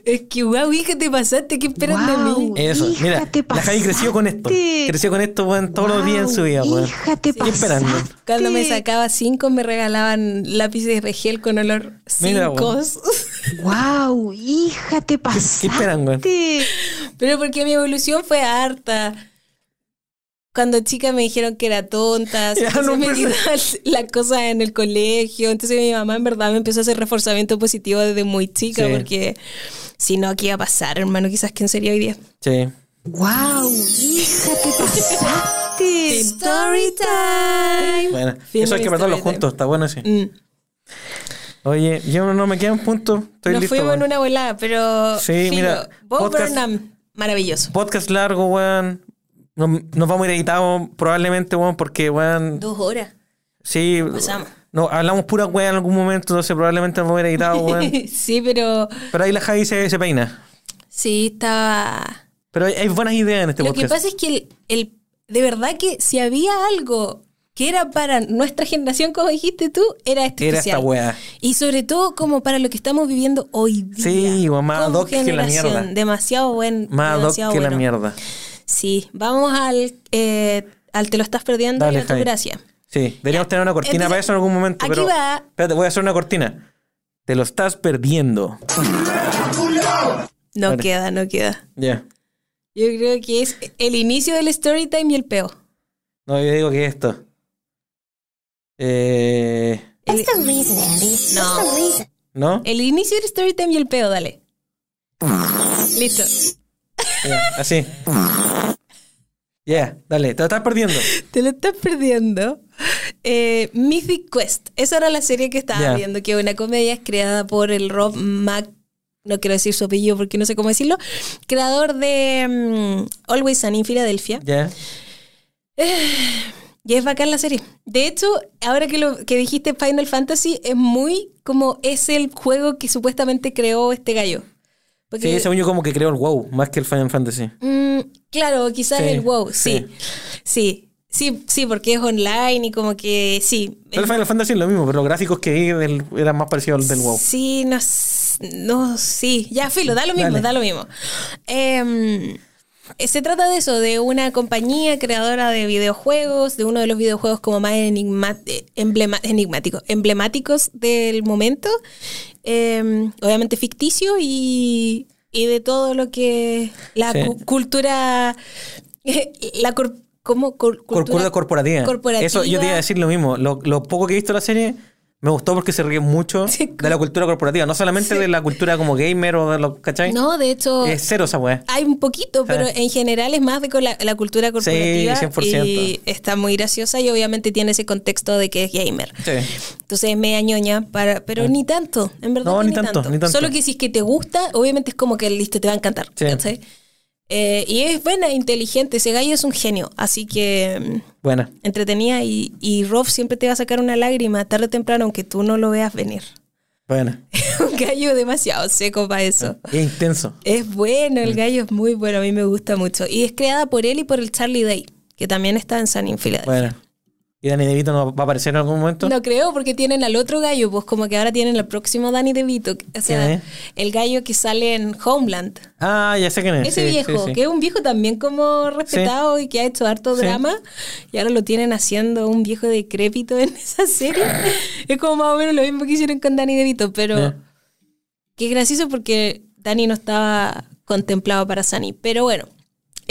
Es que, guau, hija, te pasaste, ¿qué esperan de mí? Eso, Hija, mira, te la Javi creció con esto. Creció con esto, weón, todos los días en su vida, weón. Hija, te ¿Qué esperando? Cuando me sacaba cinco, me regalaban lápices de gel con olor Mira, cinco. ¡Wow! ¡Hija, te pasaste! esperan, güey? Pero porque mi evolución fue harta. Cuando chica me dijeron que era tonta, no me las cosas en el colegio. Entonces mi mamá en verdad me empezó a hacer reforzamiento positivo desde muy chica Sí. porque si no, ¿qué iba a pasar, hermano? Quizás quién sería hoy día. Sí. ¡Wow! ¡Hija, te pasaste! Story time. Bueno, Fin eso hay que time. juntos, está bueno así. Mm. Oye, yo no me quedan puntos. Estoy Nos listo. fuimos en una volada, pero. Sí, filo. mira, Bo podcast- Burnham, maravilloso. Podcast largo, weón. Nos, nos vamos a ir editados probablemente, weón, porque, weón, Dos horas. sí. pasamos. No, hablamos pura weón en algún momento, entonces probablemente nos vamos a ir editados, weón. sí, pero. Pero ahí la Javi se, se peina. Sí, estaba. Pero hay, hay buenas ideas en este Lo que podcast. pasa es que el, el- de verdad que si había algo que era para nuestra generación, como dijiste tú, era este Era especial. esta weá. Y sobre todo como para lo que estamos viviendo hoy día. Sí, más ad hoc que la mierda. Demasiado buen. Más ad hoc que la mierda. Sí, vamos al, eh, al Te lo estás perdiendo Dale, y a tu Javi. gracia. Sí, deberíamos tener una cortina Entonces, para eso en algún momento. aquí pero, va. Espérate, voy a hacer una cortina. Te lo estás perdiendo. No Vale. queda, no queda. Ya. Yo creo que es el inicio del story time y el peo. No, yo digo que esto. Eh, the reason? ¿No? El inicio del story time y el pedo, dale. Listo. Ya, así. Ya, dale, te lo estás perdiendo. Te lo estás perdiendo. Eh, Mythic Quest. Esa era la serie que estaba viendo, que es una comedia creada por el Rob Mac. No quiero decir su apellido porque no sé cómo decirlo. Creador de mm, Always Sunny en Filadelfia. Ya. Y es bacán la serie. De hecho, ahora que lo que dijiste Final Fantasy, es muy como es el juego que supuestamente creó este gallo. Porque, Sí, según yo como que creo el WoW, más que el Final Fantasy. Mm, claro, quizás Sí, el WoW, sí. Sí, sí, sí, porque es online y como que sí. Pero el Final Fantasy es lo mismo, pero los gráficos que vi del- eran más parecidos al del WoW. Sí, no, no, sí. Ya, filo, da lo mismo, Dale. da lo mismo. Em, eh, se trata de eso, de una compañía creadora de videojuegos, de uno de los videojuegos como más enigma- enigmáticos, emblemáticos del momento. Em, obviamente ficticio y, y de todo lo que la Sí. cu- cultura, la cor- ¿cómo? Cor- Cultura corporativa. corporativa. Eso yo te iba a decir lo mismo. Lo, lo poco que he visto de la serie me gustó porque se ríe mucho Sí, de la cultura corporativa. No solamente de la cultura como gamer o de los, ¿cachai? No, de hecho... Es cero esa weá. Hay un poquito, pero en general es más de con la, la cultura corporativa. 100%. Y está muy graciosa y obviamente tiene ese contexto de que es gamer. Sí. Entonces es media ñoña, para, pero ni tanto, en verdad. No, ni tanto, ni tanto. Solo que si es que te gusta, obviamente es como que listo, te va a encantar. Sí. ¿cachai? Eh, y es buena, inteligente. Ese gallo es un genio. Así que mm, Buena. entretenida. Y, y Rob siempre te va a sacar una lágrima tarde o temprano, aunque tú no lo veas venir. Buena. un gallo demasiado seco para eso. Es intenso. Es bueno, Mm. el gallo es muy bueno, a mí me gusta mucho. Y es creada por él y por el Charlie Day, que también está en San Philadelphia. Buena. ¿Y Danny DeVito no va a aparecer en algún momento? No creo, porque tienen al otro gallo, pues como que ahora tienen el próximo Danny DeVito. O sea, el gallo que sale en Homeland. Ah, ya sé quién es. Ese Sí, viejo, sí, sí. que es un viejo también como respetado y que ha hecho harto drama, y ahora lo tienen haciendo un viejo decrépito en esa serie. es como más o menos lo mismo que hicieron con Danny DeVito, pero que es gracioso porque Danny no estaba contemplado para Sunny. Pero bueno, ¿Y esa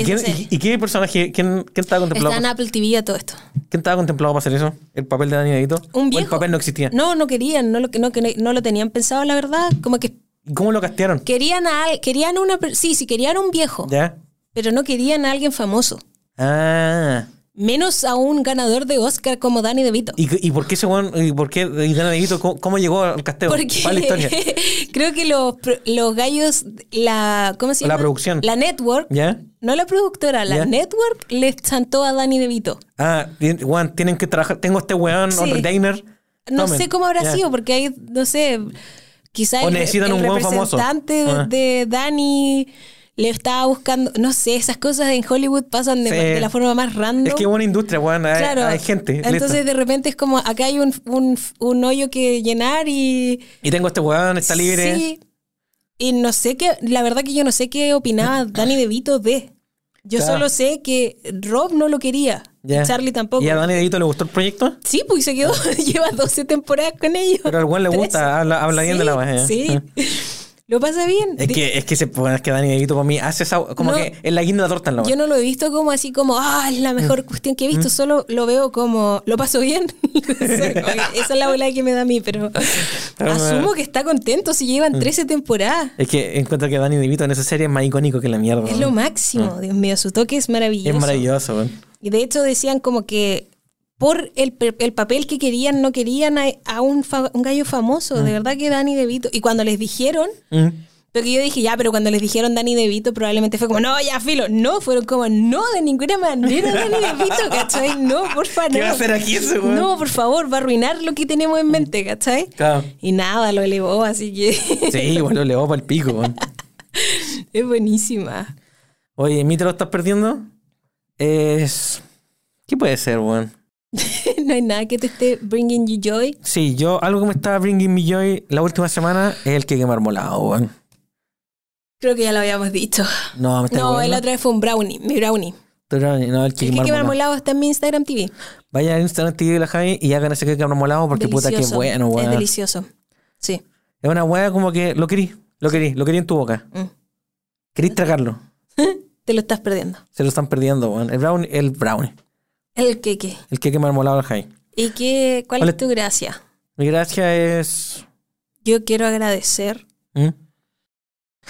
quién, y, y qué personaje? ¿Quién, quién estaba contemplado? Está en Apple TV a todo esto. ¿Quién estaba contemplado para hacer eso? ¿El papel de Danny DeVito? Un ¿O viejo. el papel no existía? No, no querían, no lo, no, no, lo tenían pensado, la verdad. Como que ¿Y cómo lo castearon? querían a querían una sí, sí, querían un viejo, ¿Ya? pero no querían a alguien famoso. Ah. Menos a un ganador de Oscar como Danny DeVito. ¿Y, y por qué ese weón- y por qué Danny DeVito, cómo, cómo llegó al casteo? Porque ¿Cuál es la historia? creo que los, los gallos, la, ¿cómo se La llama? producción. La network, ¿Ya? no la productora, la Ya. network le chantó a Danny DeVito. Ah, weón, tienen que trabajar. Tengo este weón, Sí. retainer. No Tomen. sé cómo habrá Ya. sido, porque hay, no sé, quizás el, necesitan el un buen famoso. representante de, Ah. de Dani le estaba buscando, no sé, esas cosas en Hollywood pasan de, Sí. de la forma más random. Es que es una industria, weón. Hay, Claro. hay gente. listo. Entonces de repente es como, acá hay un, un, un hoyo que llenar y... Y tengo este weón, está libre. Sí. Y no sé qué, la verdad que yo no sé qué opinaba Danny DeVito de. Yo Claro. solo sé que Rob no lo quería. Ya. Charlie tampoco. ¿Y a Danny DeVito le gustó el proyecto? Sí, pues se quedó, lleva 12 temporadas con ellos. Pero al weón le gusta, habla, habla bien de la. ¿eh? Sí, lo pasa bien. Es que, es que, se, es que Danny DeVito para mí hace esa. Como No. que es la guinda de la torta en la Yo no lo he visto como así como, ah, es la mejor Mm. cuestión que he visto, solo lo veo como, lo paso bien. Esa es la bola que me da a mí, pero asumo que está contento si Mm. llevan 13 temporadas. Es que encuentro que Danny DeVito en esa serie es más icónico que la mierda. Es lo máximo, Dios mío, su toque es maravilloso. Mm. Es maravilloso. Y de hecho decían como que por el, el papel que querían, no querían a, a un, fa- un gallo famoso. De verdad que Danny DeVito. Y cuando les dijeron, Mm. porque yo dije, ya, pero cuando les dijeron Danny DeVito, probablemente fue como, no, ya, filo. No, fueron como, no, de ninguna manera Danny DeVito, ¿cachai? No, por favor. ¿Qué no. va a hacer aquí weón? No, por favor, va a arruinar lo que tenemos en mente, ¿cachai? Claro. Y nada, lo elevó, así que Sí, bueno, le va para el pico, es buenísima. Oye, ¿mí te lo estás perdiendo? Es. ¿Qué puede ser, weón? no hay nada que te esté bringing you joy. Sí, yo, algo que me estaba bringing me joy la última semana es el que marmolado, weón. Creo que ya lo habíamos dicho. No, me está No, el otra vez fue un brownie, mi brownie. No, el que El que marmolado. está en mi Instagram TV. Vaya a Instagram TV de la Javi y hagan ese que marmolado porque puta que bueno, Es weón. Es delicioso. Sí. una weá como que lo querí, lo querí, lo querí en tu boca. Mm. Querís tragarlo. Te lo estás perdiendo. Se lo están perdiendo, weón. El brownie, el brownie. El queque. El queque marmolado al high. ¿Y qué, cuál ¿Cuál es es- tu gracia? Mi gracia es. Yo quiero agradecer. ¿Mm?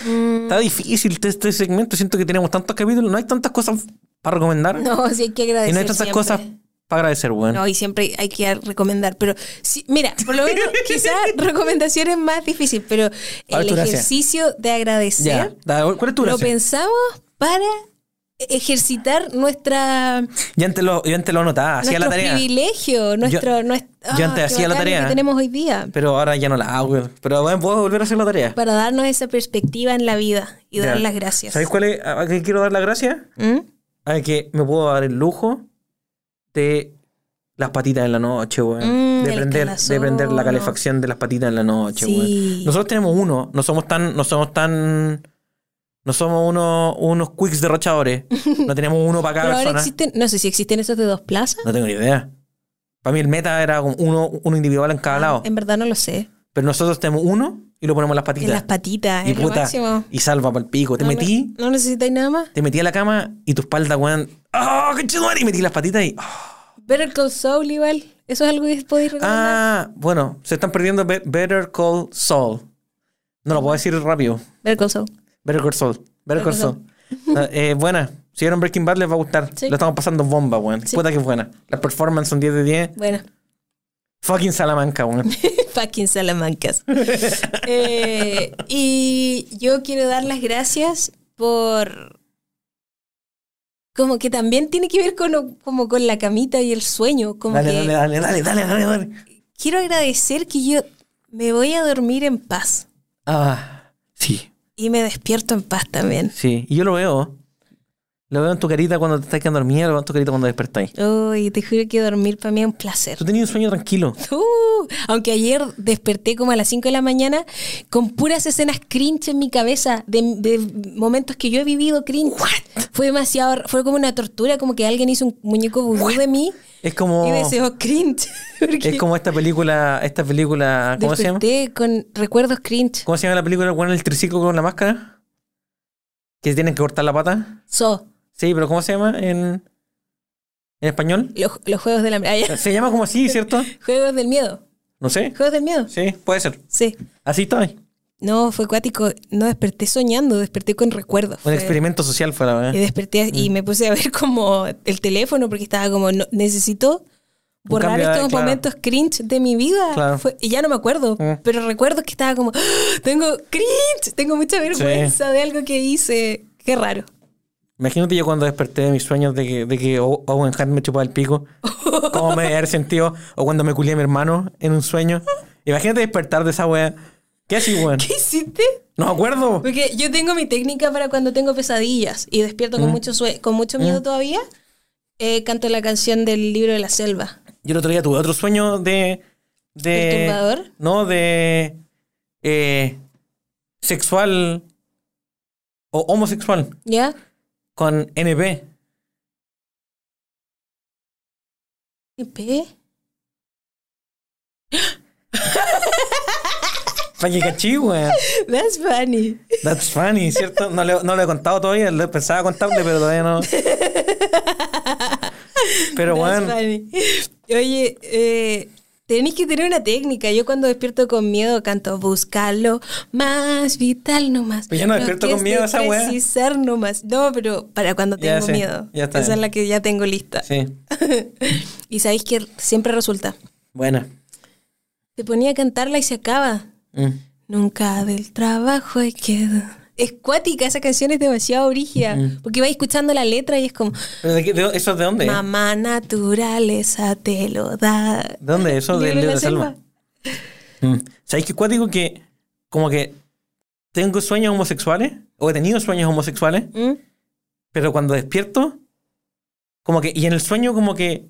Mm, Está difícil este, este segmento. Siento que tenemos tantos capítulos. No hay tantas cosas para recomendar. no, sí hay que agradecer. y no hay tantas siempre. cosas para agradecer, weón. No, y siempre hay que recomendar. Pero sí, mira, por lo menos quizás recomendación es más difícil, pero ¿Cuál es el gracia? ejercicio de agradecer ya. ¿Cuál es tu lo gracia? pensamos para ejercitar nuestra Ya antes lo, yo antes lo notaba. Hacía la tarea. privilegio, nuestro, nuestro yo antes qué hacía la tarea. que tenemos hoy día Pero ahora ya no la hago. Pero bueno, puedo volver a hacer la tarea. para darnos esa perspectiva en la vida y dar las gracias. ¿Sabes cuál es? ¿A qué quiero dar las gracias? ¿Mm? A que me puedo dar el lujo de las patitas en la noche, weón. Mm, de, prender, de prender la calefacción de las patitas en la noche, Sí. Nosotros tenemos uno, no somos tan, no somos tan, no somos uno, unos quicks derrochadores. No tenemos uno para cada Pero ahora persona. existen, no sé si existen esos de dos plazas. No tengo ni idea. Para mí el meta era como uno, uno individual en cada lado. En verdad no lo sé. Pero nosotros tenemos uno y lo ponemos en las patitas. En las patitas, y es puta, y salva para el pico. Te No metí, ¿No necesitáis nada más? te metí a la cama y tu espalda, weón. ¡Ah, qué chido! Y metí las patitas y. ah. Better Call Saul igual. ¿Eso es algo que podéis recomendar? Ah, bueno, se están perdiendo Be- Better Call Saul. No lo puedo decir rápido. Better Call Saul. Better Call Saul. Better Call Saul. Ah, eh, buena. Si vieron Breaking Bad les va a gustar. Sí. Lo estamos pasando bomba, weón. Sí. Puta que buena. Las performances son 10 de 10. Bueno, Fucking Salamanca, weón. fucking Salamancas. Eh, y yo quiero dar las gracias por... Como que también tiene que ver con, como con la camita y el sueño. Como Dale, que dale, dale, dale, dale, dale, dale. quiero agradecer que yo me voy a dormir en paz. Ah, sí, Y me despierto en paz también. sí. Y yo lo veo. Lo veo en tu carita cuando te estás quedando dormida, lo veo en tu carita cuando despertáis. Uy, te juro que dormir para mí es un placer. Tú tenías un sueño tranquilo. Uh, aunque ayer desperté como a las 5 de la mañana con puras escenas cringe en mi cabeza de, de momentos que yo he vivido cringe. Fue demasiado, fue como una tortura, como que alguien hizo un muñeco vudú de mí Es como. y deseó cringe. Porque Es como esta película, esta película, ¿cómo se llama? desperté con recuerdos cringe. ¿Cómo se llama la película con el triciclo con la máscara? Que tienen que cortar la pata. So, Sí, pero ¿cómo se llama en, en español? los, los juegos del hambre. Ah. Se llama como así, ¿cierto? Juegos del miedo. No sé. Juegos del miedo. Sí, puede ser. Sí. Así está. Un No, fue cuático. No desperté soñando, desperté con recuerdos. Fue- experimento social fue la Y verdad. desperté Mm. y me puse a ver como el teléfono porque estaba como, no- necesito borrar de- estos claro. momentos cringe de mi vida. Claro. Fue- y ya no me acuerdo, Mm. pero recuerdo que estaba como, ¡Ah! tengo cringe, tengo mucha vergüenza de algo que hice. Qué raro. Imagínate yo cuando desperté de mis sueños de que, de que Owen Hart me chupaba el pico. ¿Cómo me debe haber sentido? O cuando me culé a mi hermano en un sueño. Imagínate despertar de esa wea. ¿Qué así, weón? ¿Qué hiciste? No me acuerdo. Porque yo tengo mi técnica para cuando tengo pesadillas y despierto Mm. con mucho sue- con mucho miedo todavía. eh, canto la canción del libro de la selva. Yo el otro día tuve otro sueño de. de ¿Perturbador? No, de. eh, sexual. O homosexual. ¿Ya? Con NP. ¿P? Pa' que cachí, weón. That's funny. That's funny, ¿cierto? No le, no lo he contado todavía. le- Pensaba contarle, pero todavía no. Pero That's bueno. funny. Oye, eh, tenéis que tener una técnica. Yo cuando despierto con miedo canto Búscalo más vital nomás. Pero ya no despierto con miedo esa weá. Precisar nomás. No, pero para cuando Ya tengo miedo. ya está Esa bien. es la que ya tengo lista. Sí. y sabéis que siempre resulta. Buena. Te ponía a cantarla y se acaba. Mm. Nunca del trabajo hay que... Es cuática, esa canción es demasiado brígida. Mm. Porque vais escuchando la letra y es como... ¿Pero de qué- de- ¿Eso es de dónde? Mamá naturaleza te lo da. ¿De dónde? Eso libro de de Selva. Mm. ¿Sabéis qué cuático que como que tengo sueños homosexuales? O he tenido sueños homosexuales, ¿Mm? pero cuando despierto, como que, y en el sueño como que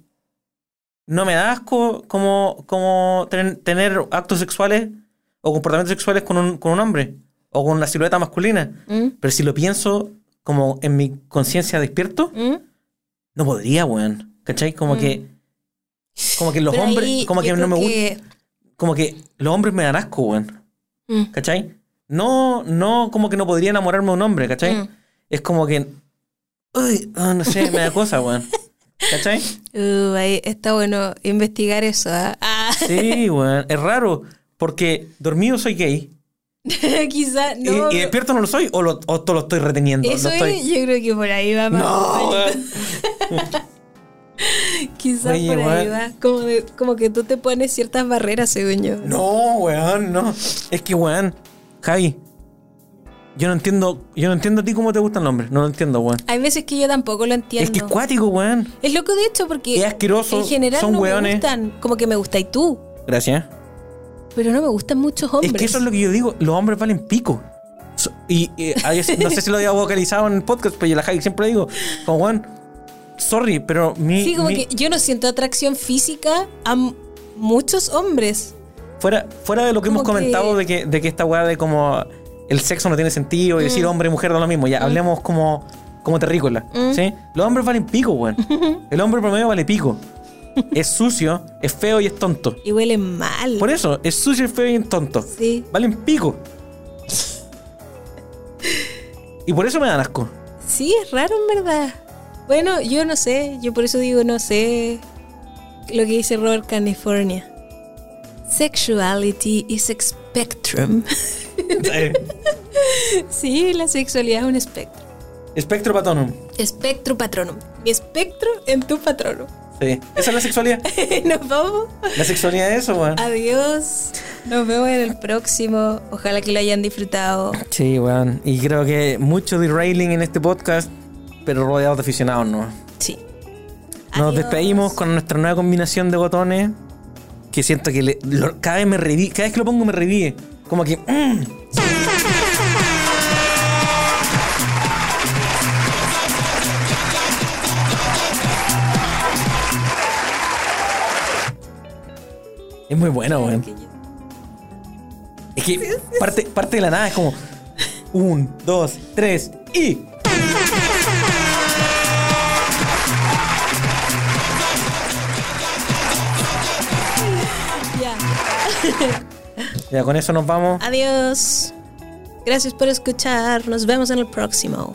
no me da asco como, como ten- tener actos sexuales o comportamientos sexuales con un, con un hombre o con una silueta masculina. ¿Mm? Pero si lo pienso como en mi conciencia despierto, ¿Mm? no podría, weón. ¿Cachai? Como que. Como que los Pero hombres. Como que no me que- Como que los hombres me dan asco, weón. Mm. ¿Cachai? No, no, como que no podría enamorarme de un hombre, ¿cachai? Mm. Es como que. Uy, no sé, me da cosa, weón. ¿Cachai? Uh, ahí está bueno investigar eso. Ah, Sí, weón. Es raro. Porque dormido soy gay. quizá y- no. y, despierto no lo soy o, lo, o todo lo estoy reteniendo. Eso Lo estoy- es, yo creo que por ahí va más. No, weón. Quizás Oye, por ahí weón. va. Como, de- como que tú te pones ciertas barreras, según yo. No, weón, no. Es que, weón, Javi, yo no entiendo, yo no entiendo a ti cómo te gustan los hombres. No lo entiendo, weón. Hay veces que yo tampoco lo entiendo. Es que es cuático, weón. Es loco de hecho porque Es asqueroso, en general son no hueones. me gustan, como que me gusta y tú, Gracias. Pero no me gustan muchos hombres. Es que eso es lo que yo digo, los hombres valen pico. So- Y, y a veces- no sé si lo había vocalizado en el podcast, pero yo la Javi siempre digo, como weón, sorry, pero mi, Sí, como mi- que yo no siento atracción física a muchos hombres. fuera, fuera de lo que como hemos comentado que- de que, de que esta weá de como el sexo no tiene sentido y decir Mm. hombre y mujer da lo mismo, ya hablemos como, como terrícola. Mm. ¿sí? Los hombres valen pico, weón. El hombre promedio vale pico. Es sucio, es feo y es tonto. Y huelen mal. Por eso, es sucio, es feo y es tonto. Sí. Valen pico. Y por eso me dan asco. Sí, es raro en verdad. Bueno, yo no sé, yo por eso digo no sé lo que dice Robert California. Sexuality is a spectrum. Sí, la sexualidad es un espectro. Espectro patonum. Espectro patronum. Mi espectro en tu patrono. Sí. Esa es la sexualidad. Nos vamos. La sexualidad es eso, weón. Adiós. Nos vemos en el próximo. Ojalá que lo hayan disfrutado. Sí, weón. Y creo que mucho derailing en este podcast, pero rodeados de aficionados, ¿no? Sí. Nos Adiós. despedimos con nuestra nueva combinación de botones. Que siento que le- lo- cada vez me revive. Cada vez que lo pongo me revive. Como que. mm. Es muy bueno, weón. Es que parte, parte de la nada es como. Un, dos, tres y. Ya. Ya con eso nos vamos. Adiós. Gracias por escuchar. Nos vemos en el próximo.